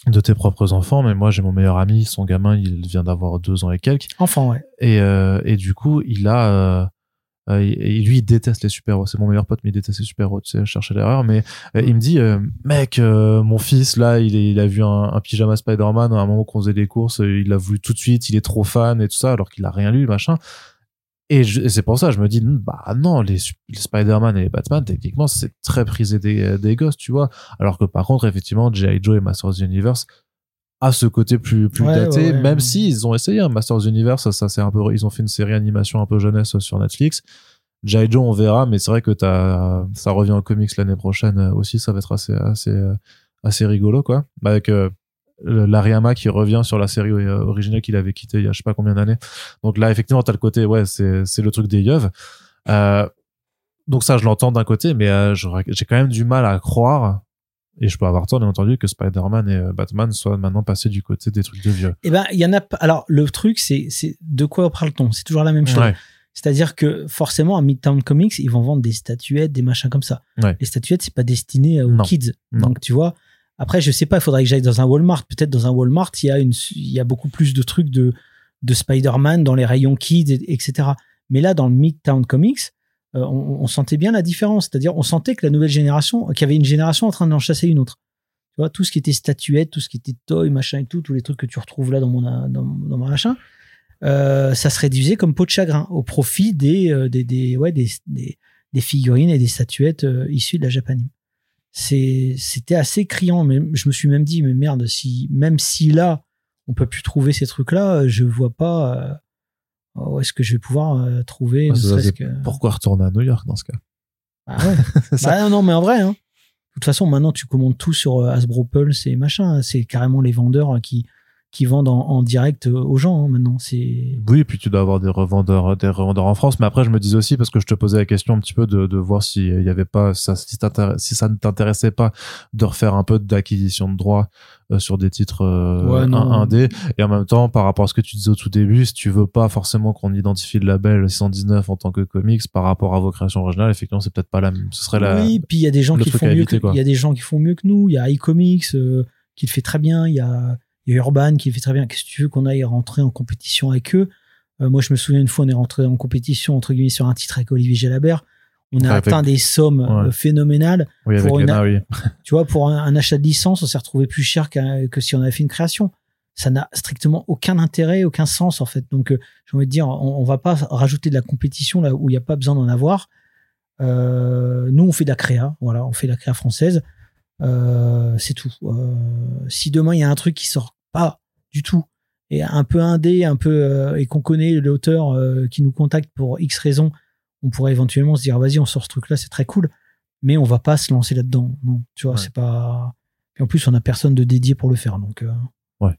S1: de tes propres enfants, mais moi j'ai mon meilleur ami, son gamin, il vient d'avoir deux ans et quelques.
S2: Enfant, ouais.
S1: Et, euh, et du coup, il a, euh, euh lui, il déteste les super-héros. C'est mon meilleur pote, mais il déteste les super-héros. Tu sais, chercher l'erreur. Mais euh, il me dit, mec, mon fils là, il, est, il a vu un, un pyjama Spider-Man à un moment qu'on faisait des courses, il l'a voulu tout de suite, il est trop fan et tout ça, alors qu'il a rien lu, machin. Et, c'est pour ça, je me dis, bah non, les, Spider-Man et les Batman, techniquement, c'est très prisé des, des gosses, tu vois. Alors que par contre, effectivement, G.I. Joe et Masters of the Universe a ce côté plus, plus daté, même si ils ont essayé. Hein, Masters Universe, ça, c'est un peu, ils ont fait une série animation un peu jeunesse sur Netflix. G.I. Joe, on verra, mais c'est vrai que ça revient en comics l'année prochaine aussi, ça va être assez, assez, assez rigolo, quoi. Avec, euh, l'Ariama qui revient sur la série euh, originale qu'il avait quitté il y a je sais pas combien d'années. Donc là, effectivement, t'as le côté, ouais, c'est, c'est le truc des yeux. Euh, donc ça, je l'entends d'un côté, mais euh, j'ai quand même du mal à croire, et je peux avoir tort, bien entendu, que Spider-Man et Batman soient maintenant passés du côté des trucs de vieux.
S2: Eh ben, il y en a. Alors, le truc, c'est, c'est de quoi parle-t-on? C'est toujours la même chose. C'est-à-dire que forcément, à Midtown Comics, ils vont vendre des statuettes, des machins comme ça. Les statuettes, c'est pas destiné aux kids. Donc, tu vois, après, je sais pas, il faudrait que j'aille dans un Walmart. Peut-être dans un Walmart, il y a, une, il y a beaucoup plus de trucs de, de Spider-Man dans les rayons kids, etc. Mais là, dans le Midtown Comics, euh, on, sentait bien la différence. C'est-à-dire, on sentait que la nouvelle génération, qu'il y avait une génération en train d'en chasser une autre. Tu vois, tout ce qui était statuette, tout ce qui était toy, machin et tout, tous les trucs que tu retrouves là dans mon, dans, mon machin, euh, ça se réduisait comme peau de chagrin au profit des, euh, des, des, ouais, des, des, figurines et des statuettes issues de la Japanime c'était assez criant. Mais je me suis même dit, mais merde, si même si là on peut plus trouver ces trucs-là, je vois pas où est-ce que je vais pouvoir euh, trouver.
S1: Pourquoi retourner à New York dans ce cas?
S2: Bah ouais. (laughs) bah non, mais en vrai. Hein. De toute façon, maintenant tu commandes tout sur euh, Hasbro Pulse et machin. C'est carrément les vendeurs qui qui vendent en, direct euh, aux gens hein, maintenant. C'est
S1: oui, et puis tu dois avoir des revendeurs, des revendeurs en France. Mais après, je me disais aussi parce que je te posais la question un petit peu de, de voir s'il y avait pas ça, si, si ça ne t'intéressait pas de refaire un peu d'acquisition de droits euh, sur des titres euh, 1D et en même temps par rapport à ce que tu disais au tout début si tu veux pas forcément qu'on identifie le label 619 en tant que comics par rapport à vos créations originales effectivement c'est peut-être pas la même. Ce serait la
S2: oui puis il y a des gens qui font mieux que, il y a des gens qui font mieux que nous. Il y a iComics euh, qui le fait très bien. Il y a il y a Urban qui fait très bien. Qu'est-ce que tu veux qu'on aille rentrer en compétition avec eux? Euh, Moi, je me souviens une fois, on est rentré en compétition entre guillemets sur un titre avec Olivier Jalabert. On a atteint des sommes euh, phénoménales.
S1: Oui, pour
S2: oui. (laughs)
S1: Tu
S2: vois, pour un, achat de licence, on s'est retrouvé plus cher que si on avait fait une création. Ça n'a strictement aucun intérêt, aucun sens en fait. Donc, euh, j'ai envie de dire, on, on va pas rajouter de la compétition là où il n'y a pas besoin d'en avoir. nous, on fait de la créa, voilà, on fait de la créa française. Euh, c'est tout. Euh, si demain il y a un truc qui sort pas du tout et un peu indé, un peu euh, et qu'on connaît l'auteur qui nous contacte pour X raisons, on pourrait éventuellement se dire vas-y on sort ce truc là, c'est très cool, mais on va pas se lancer là-dedans. Non, tu vois, c'est pas. Et en plus on a personne de dédié pour le faire, donc.
S1: Ouais.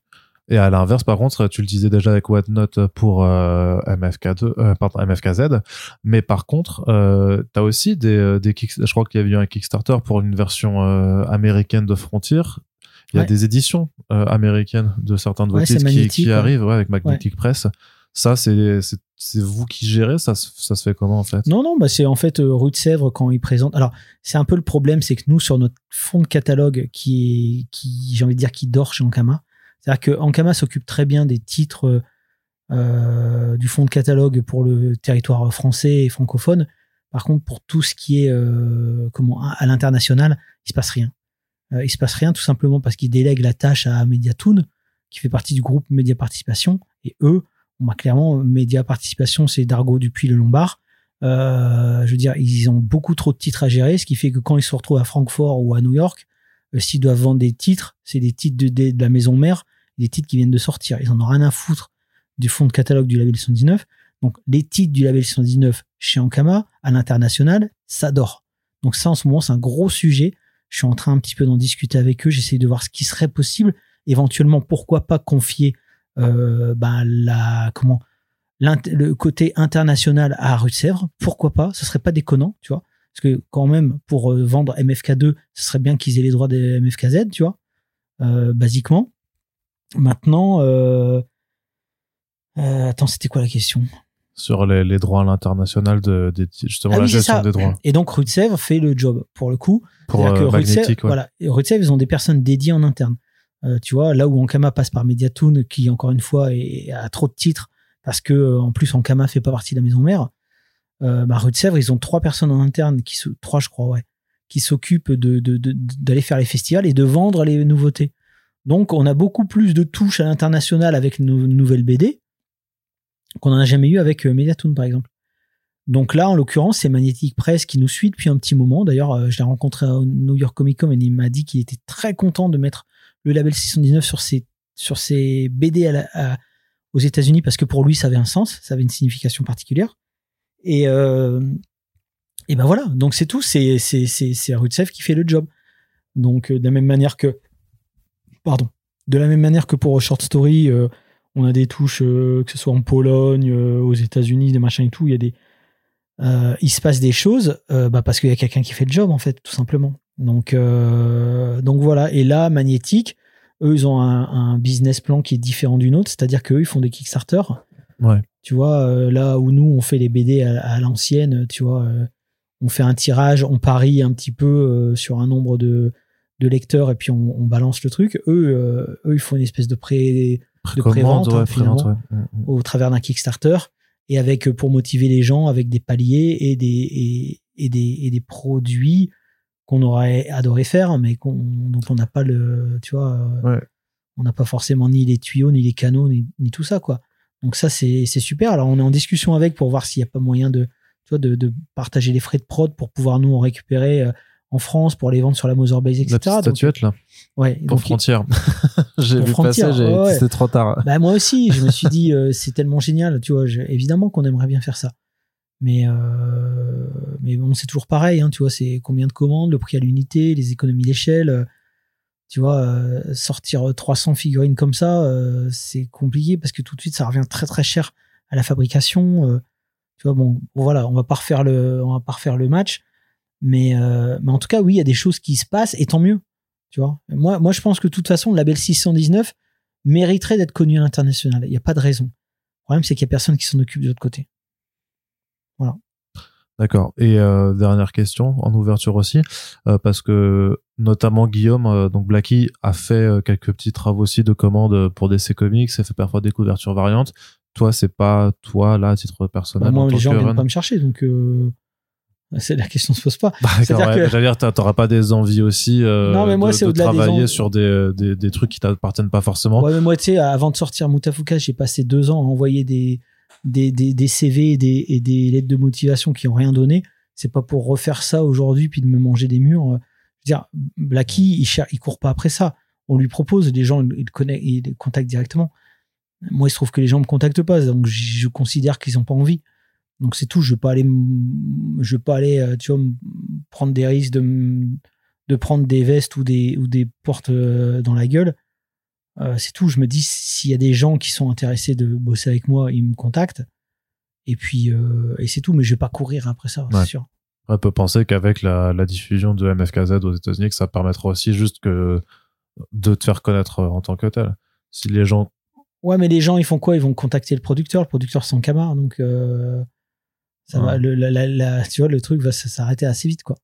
S1: Et à l'inverse, par contre, tu le disais déjà avec Whatnot pour euh, MFK2, euh, pardon, MFKZ, mais par contre, euh, tu as aussi des, euh, des je crois qu'il y avait eu un Kickstarter pour une version euh, américaine de Frontier. Il y a des éditions américaines de certains de vos titres qui, qui arrivent ouais, avec Magnetic Press. Ça, c'est vous qui gérez ça, ça se fait comment en fait?
S2: Non, non, bah c'est en fait Rue de Sèvres quand ils présentent. Alors, c'est un peu le problème, c'est que nous, sur notre fond de catalogue qui qui, j'ai envie de dire, qui dort chez Ankama, c'est-à-dire que Ankama s'occupe très bien des titres euh, du fond de catalogue pour le territoire français et francophone. Par contre, pour tout ce qui est euh, comment à l'international, il se passe rien. Euh, il se passe rien tout simplement parce qu'ils délèguent la tâche à Mediatoon, qui fait partie du groupe Média Participation. Et eux, on clairement Média Participation, c'est Dargo depuis le Lombard. je veux dire, ils ont beaucoup trop de titres à gérer, ce qui fait que quand ils se retrouvent à Francfort ou à New York, s'ils doivent vendre des titres, c'est des titres de, de, la maison mère des titres qui viennent de sortir. Ils en ont rien à foutre du fond de catalogue du label 119. Donc, les titres du label 119 chez Ankama, à l'international, ça dort. Donc, ça, en ce moment, c'est un gros sujet. Je suis en train un petit peu d'en discuter avec eux. J'essaie de voir ce qui serait possible. Éventuellement, pourquoi pas confier euh, ben, la comment le côté international à Rue de Sèvres. Pourquoi pas? Ce serait pas déconnant, tu vois? Parce que quand même, pour euh, vendre MFK2, ce serait bien qu'ils aient les droits des MFKZ, tu vois, euh, basiquement. Maintenant, attends, c'était quoi la question?
S1: Sur les, droits à l'international, de, justement ah la gestion des droits.
S2: Et donc, Sèvres fait le job, pour le coup.
S1: Pour que Rue de Sèvres,
S2: voilà, Sèvres, ils ont des personnes dédiées en interne. tu vois, là où Ankama passe par Mediatoon, qui encore une fois a trop de titres, parce que en plus Ankama fait pas partie de la maison mère euh, bah, rue de Sèvres, ils ont trois personnes en interne, qui trois je crois, ouais, qui s'occupent de, d'aller faire les festivals et de vendre les nouveautés. Donc on a beaucoup plus de touches à l'international avec nos nouvelles BD qu'on n'en a jamais eu avec euh, Mediatoon par exemple. Donc là, en l'occurrence, c'est Magnetic Press qui nous suit depuis un petit moment. D'ailleurs, euh, je l'ai rencontré au New York Comic Con et il m'a dit qu'il était très content de mettre le label 619 sur ses, BD aux États-Unis parce que pour lui, ça avait un sens, ça avait une signification particulière. Et, euh, ben voilà, donc c'est tout, c'est c'est Rutsef qui fait le job. Donc de la même manière que pardon, de la même manière que pour Short Story, on a des touches que ce soit en Pologne, aux États-Unis, des machins et tout, il y a des il se passe des choses bah parce qu'il y a quelqu'un qui fait le job en fait, tout simplement. Donc donc voilà, et là magnétique eux ils ont un, un business plan qui est différent d'une autre, c'est-à-dire qu'eux ils font des Kickstarter.
S1: Ouais.
S2: Tu vois, euh, là où nous, on fait les BD à, l'ancienne, tu vois, euh, on fait un tirage, on parie un petit peu euh, sur un nombre de, lecteurs et puis on, balance le truc. Eux, eux, ils font une espèce de pré de prévente hein, mm, mm. au travers d'un Kickstarter et avec pour motiver les gens avec des paliers et des et, des, des produits qu'on aurait adoré faire mais dont on n'a pas le tu vois on n'a pas forcément ni les tuyaux ni les canaux ni, ni tout ça quoi donc ça, c'est super. Alors on est en discussion avec pour voir s'il n'y a pas moyen de, tu de, de, partager les frais de prod pour pouvoir nous en récupérer euh, en France pour les vendre sur la Motherbase, etc.
S1: La statuette là.
S2: Ouais.
S1: Pour frontière. (laughs) j'ai vu passer, c'était trop tard.
S2: Bah, moi aussi, je me suis dit, (laughs) euh, c'est tellement génial. Tu vois, évidemment qu'on aimerait bien faire ça. Mais, euh, mais bon, c'est toujours pareil. Hein, tu vois, c'est combien de commandes, le prix à l'unité, les économies d'échelle tu vois, euh, sortir 300 figurines comme ça, euh, c'est compliqué parce que tout de suite, ça revient très très cher à la fabrication. Euh, tu vois, bon, voilà, on va pas refaire le, on va pas refaire le match, mais, mais en tout cas, oui, il y a des choses qui se passent et tant mieux. Tu vois, moi, moi, je pense que de toute façon, le label 619 mériterait d'être connu à l'international. Il n'y a pas de raison. Le problème, c'est qu'il y a personne qui s'en occupe de l'autre côté. Voilà.
S1: D'accord. Et euh, dernière question en ouverture aussi, euh, parce que notamment Guillaume, euh, donc Blacky, a fait quelques petits travaux aussi de commande pour DC Comics, ça fait parfois des couvertures variantes. Toi, c'est pas toi là à titre personnel.
S2: Bah, moi, les gens viennent pas me chercher, donc c'est la question se pose pas.
S1: Bah, J'allais dire, t'auras pas des envies aussi non, mais moi, de, de travailler sur des, des, des, trucs qui t'appartiennent pas forcément.
S2: Ouais, mais moi, tu sais, avant de sortir Mutafuka, j'ai passé deux ans à envoyer des des, des, CV et des, et des, lettres de motivation qui ont rien donné. C'est pas pour refaire ça aujourd'hui puis de me manger des murs. Je veux dire, Blacky, il, il court pas après ça. On lui propose, les gens, ils le il contactent directement. Moi, il se trouve que les gens me contactent pas, donc je considère qu'ils ont pas envie. Donc c'est tout. Je veux pas aller, je veux pas aller, euh, tu vois, prendre des risques de, de prendre des vestes ou des, ou des portes euh, dans la gueule euh, c'est tout. Je me dis, s'il y a des gens qui sont intéressés de bosser avec moi, ils me contactent. Et puis, euh, et c'est tout. Mais je vais pas courir après ça, c'est sûr.
S1: On peut penser qu'avec la, diffusion de MFKZ aux États-Unis, que ça permettra aussi juste que de te faire connaître en tant que tel. Si les gens.
S2: Ouais, mais les gens, ils font quoi? Ils vont contacter le producteur. Le producteur, c'est camar. Donc, euh, ça va, le, tu vois, le truc va s'arrêter assez vite, quoi.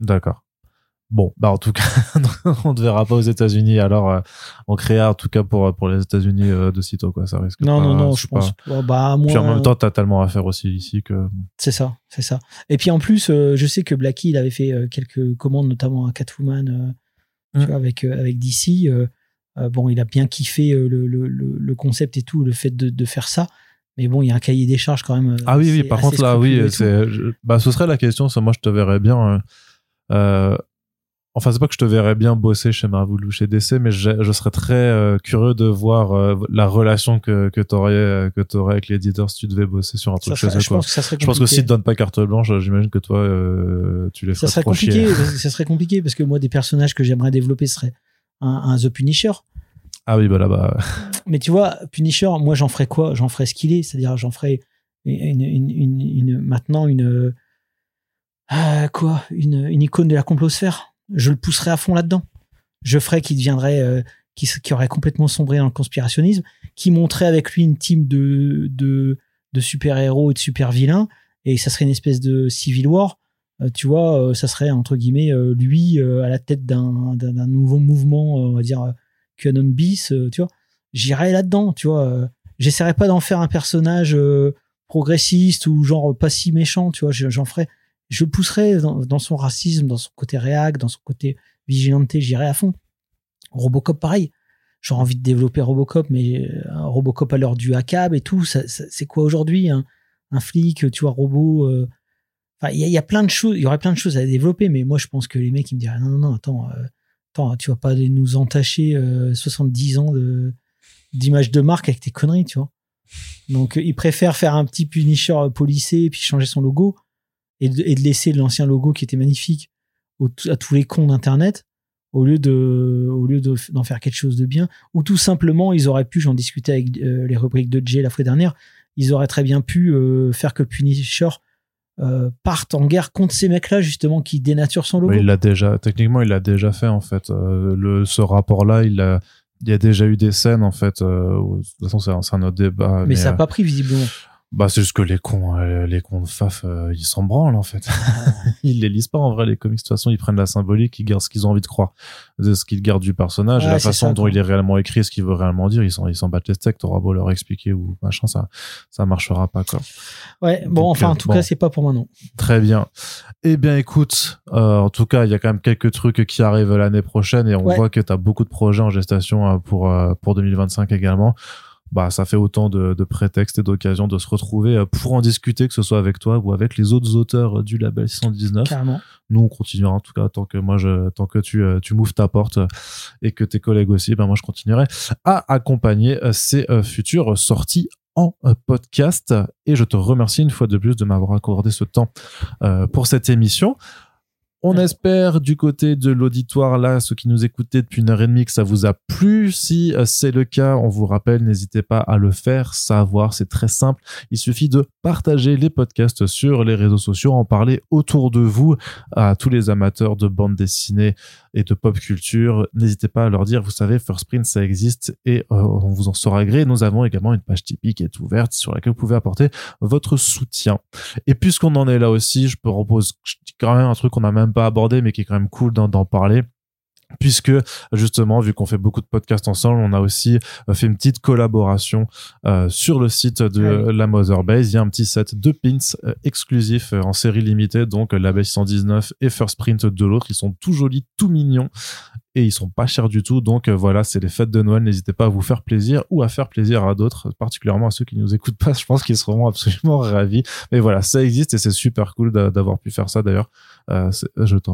S1: D'accord. Bon, bah en tout cas, (laughs) on ne verra pas aux États-Unis. Alors, euh, on créa en tout cas pour pour les États-Unis euh, de sitôt quoi. Ça risque.
S2: Non, non, non, je pense. Bah moi.
S1: Puis en même temps, t'as tellement à faire aussi ici que.
S2: C'est ça, c'est ça. Et puis en plus, euh, je sais que Blackie, il avait fait quelques commandes, notamment à Catwoman, tu mm. vois, avec avec DC. bon, il a bien kiffé le, le, le, concept et tout, le fait de, de faire ça. Mais bon, il y a un cahier des charges quand même.
S1: Ah oui, oui. Par contre, là, oui, c'est. Bah, ce serait la question. Ça, moi, je te verrais bien. Euh, Enfin, c'est pas que je te verrais bien bosser chez Marvel ou chez DC, mais je, je serais très euh, curieux de voir euh, la relation que que t'aurais euh, que t'aurais avec l'éditeur si tu devais bosser sur un truc chez eux.
S2: Je pense que ça serait.
S1: Je pense que si te donnes pas carte blanche, j'imagine que toi, tu les ferais
S2: ça serait compliqué. (laughs) ça serait compliqué parce que moi, des personnages que j'aimerais développer seraient un, un The Punisher.
S1: Ah oui, bah là-bas. (laughs)
S2: Mais tu vois, Punisher, moi, j'en ferais quoi? J'en ferais ce qu'il est, c'est-à-dire j'en ferais une, une, une, maintenant une euh, quoi? Une, icône de la complosphère. Je le pousserais à fond là-dedans. Je ferais qu'il deviendrait, euh, qui, qui aurait complètement sombré dans le conspirationnisme, qui montrait avec lui une team de, de, de super-héros et de super-vilains, et ça serait une espèce de civil war. Euh, tu vois, euh, ça serait entre guillemets lui à la tête d'un nouveau mouvement, on va dire QAnon bis, euh, tu vois. J'irais là-dedans, tu vois. euh, J'essaierais pas d'en faire un personnage euh, progressiste ou genre pas si méchant, tu vois. Je- J'en ferais, je le pousserais dans, dans son racisme, dans son côté réac, dans son côté vigilante, j'irais à fond. Robocop, pareil. J'aurais envie de développer Robocop, mais Robocop à l'heure du hackab et tout, c'est quoi aujourd'hui un, un flic, tu vois, robot il y, a- plein de choses, il y aurait plein de choses à développer, mais moi, je pense que les mecs, ils me diraient non, non, non, attends, attends, tu vas pas nous entacher euh, 70 ans de d'image de marque avec tes conneries, tu vois. Donc, euh, ils préfèrent faire un petit Punisher policé et puis changer son logo et de, laisser l'ancien logo qui était magnifique à tous les cons d'internet au lieu de d'en faire quelque chose de bien ou tout simplement ils auraient pu j'en discutais avec euh, les rubriques de Jay la fois dernière ils auraient très bien pu euh, faire que Punisher euh, parte en guerre contre ces mecs-là justement qui dénaturent son logo.
S1: Mais il l'a déjà, techniquement, il l'a déjà fait en fait. Euh, le, ce rapport-là, il a, il y a déjà eu des scènes en fait. euh, où- de toute façon, c'est un, autre débat.
S2: mais, ça
S1: euh,
S2: n'a pas pris visiblement.
S1: Bah, c'est juste que les cons, euh, les cons de Faf, euh, ils s'en branlent, en fait. (laughs) ils les lisent pas, en vrai, les comics. De toute façon, ils prennent la symbolique, ils gardent ce qu'ils ont envie de croire, de ce qu'ils gardent du personnage, et la façon
S2: ça,
S1: dont
S2: quoi.
S1: il est réellement écrit, ce qu'il veut réellement dire, ils s'en, ils s'en battent les steaks, t'auras beau leur expliquer ou machin, ça, ça marchera pas, quoi.
S2: Ouais, bon,
S1: Donc,
S2: enfin,
S1: euh,
S2: en tout
S1: bon.
S2: cas, c'est pas pour maintenant.
S1: Très bien. Eh bien, écoute, euh, en tout cas, il y a quand même quelques trucs qui arrivent l'année prochaine et on
S2: Ouais.
S1: voit que tu as beaucoup de projets en gestation euh, pour, euh, pour 2025 également. Bah, ça fait autant de, de prétextes et d'occasions de se retrouver euh, pour en discuter, que ce soit avec toi ou avec les autres auteurs euh, du label 619.
S2: Carrément.
S1: Nous, on continuera en tout cas tant que moi, je, tant que tu, euh, tu m'ouvres ta porte et que tes collègues aussi, ben moi, je continuerai à accompagner ces futures sorties en podcast. Et je te remercie une fois de plus de m'avoir accordé ce temps pour cette émission. On espère du côté de l'auditoire là, ceux qui nous écoutaient depuis une heure et demie, que ça vous a plu. Si euh, c'est le cas, on vous rappelle, n'hésitez pas à le faire, savoir, c'est très simple. Il suffit de partager les podcasts sur les réseaux sociaux, en parler autour de vous à tous les amateurs de bande dessinée et de pop culture. N'hésitez pas à leur dire, vous savez, First Print, ça existe et euh, on vous en saura gré. Nous avons également une page Tipeee qui est ouverte sur laquelle vous pouvez apporter votre soutien. Et puisqu'on en est là aussi, je propose quand même un truc qu'on n'a même pas abordé, mais qui est quand même cool d'en parler. Puisque justement, vu qu'on fait beaucoup de podcasts ensemble, on a aussi euh, fait une petite collaboration euh, sur le site de
S2: oui.
S1: la Motherbase. Il y a un petit set de pins euh, exclusifs euh, en série limitée, donc la base 119 et First Print de l'autre. Ils sont tout jolis, tout mignons et ils sont pas chers du tout. Donc euh, voilà, c'est les fêtes de Noël. N'hésitez pas à vous faire plaisir ou à faire plaisir à d'autres, particulièrement à ceux qui nous écoutent pas. (laughs) Je pense qu'ils seront absolument ravis. Mais voilà, ça existe et c'est super cool d'a- d'avoir pu faire ça d'ailleurs. Euh,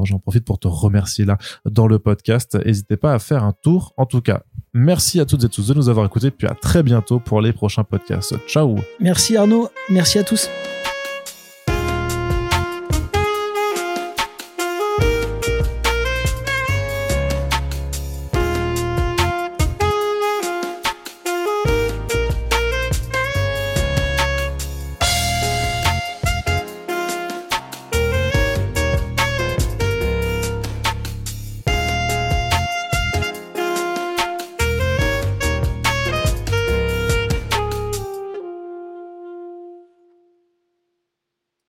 S1: J'en profite pour te remercier là dans le podcast. N'hésitez pas à faire un tour. En tout cas, merci à toutes et tous de nous avoir écoutés. Puis à très bientôt pour les prochains podcasts. Ciao
S2: Merci Arnaud, merci à tous.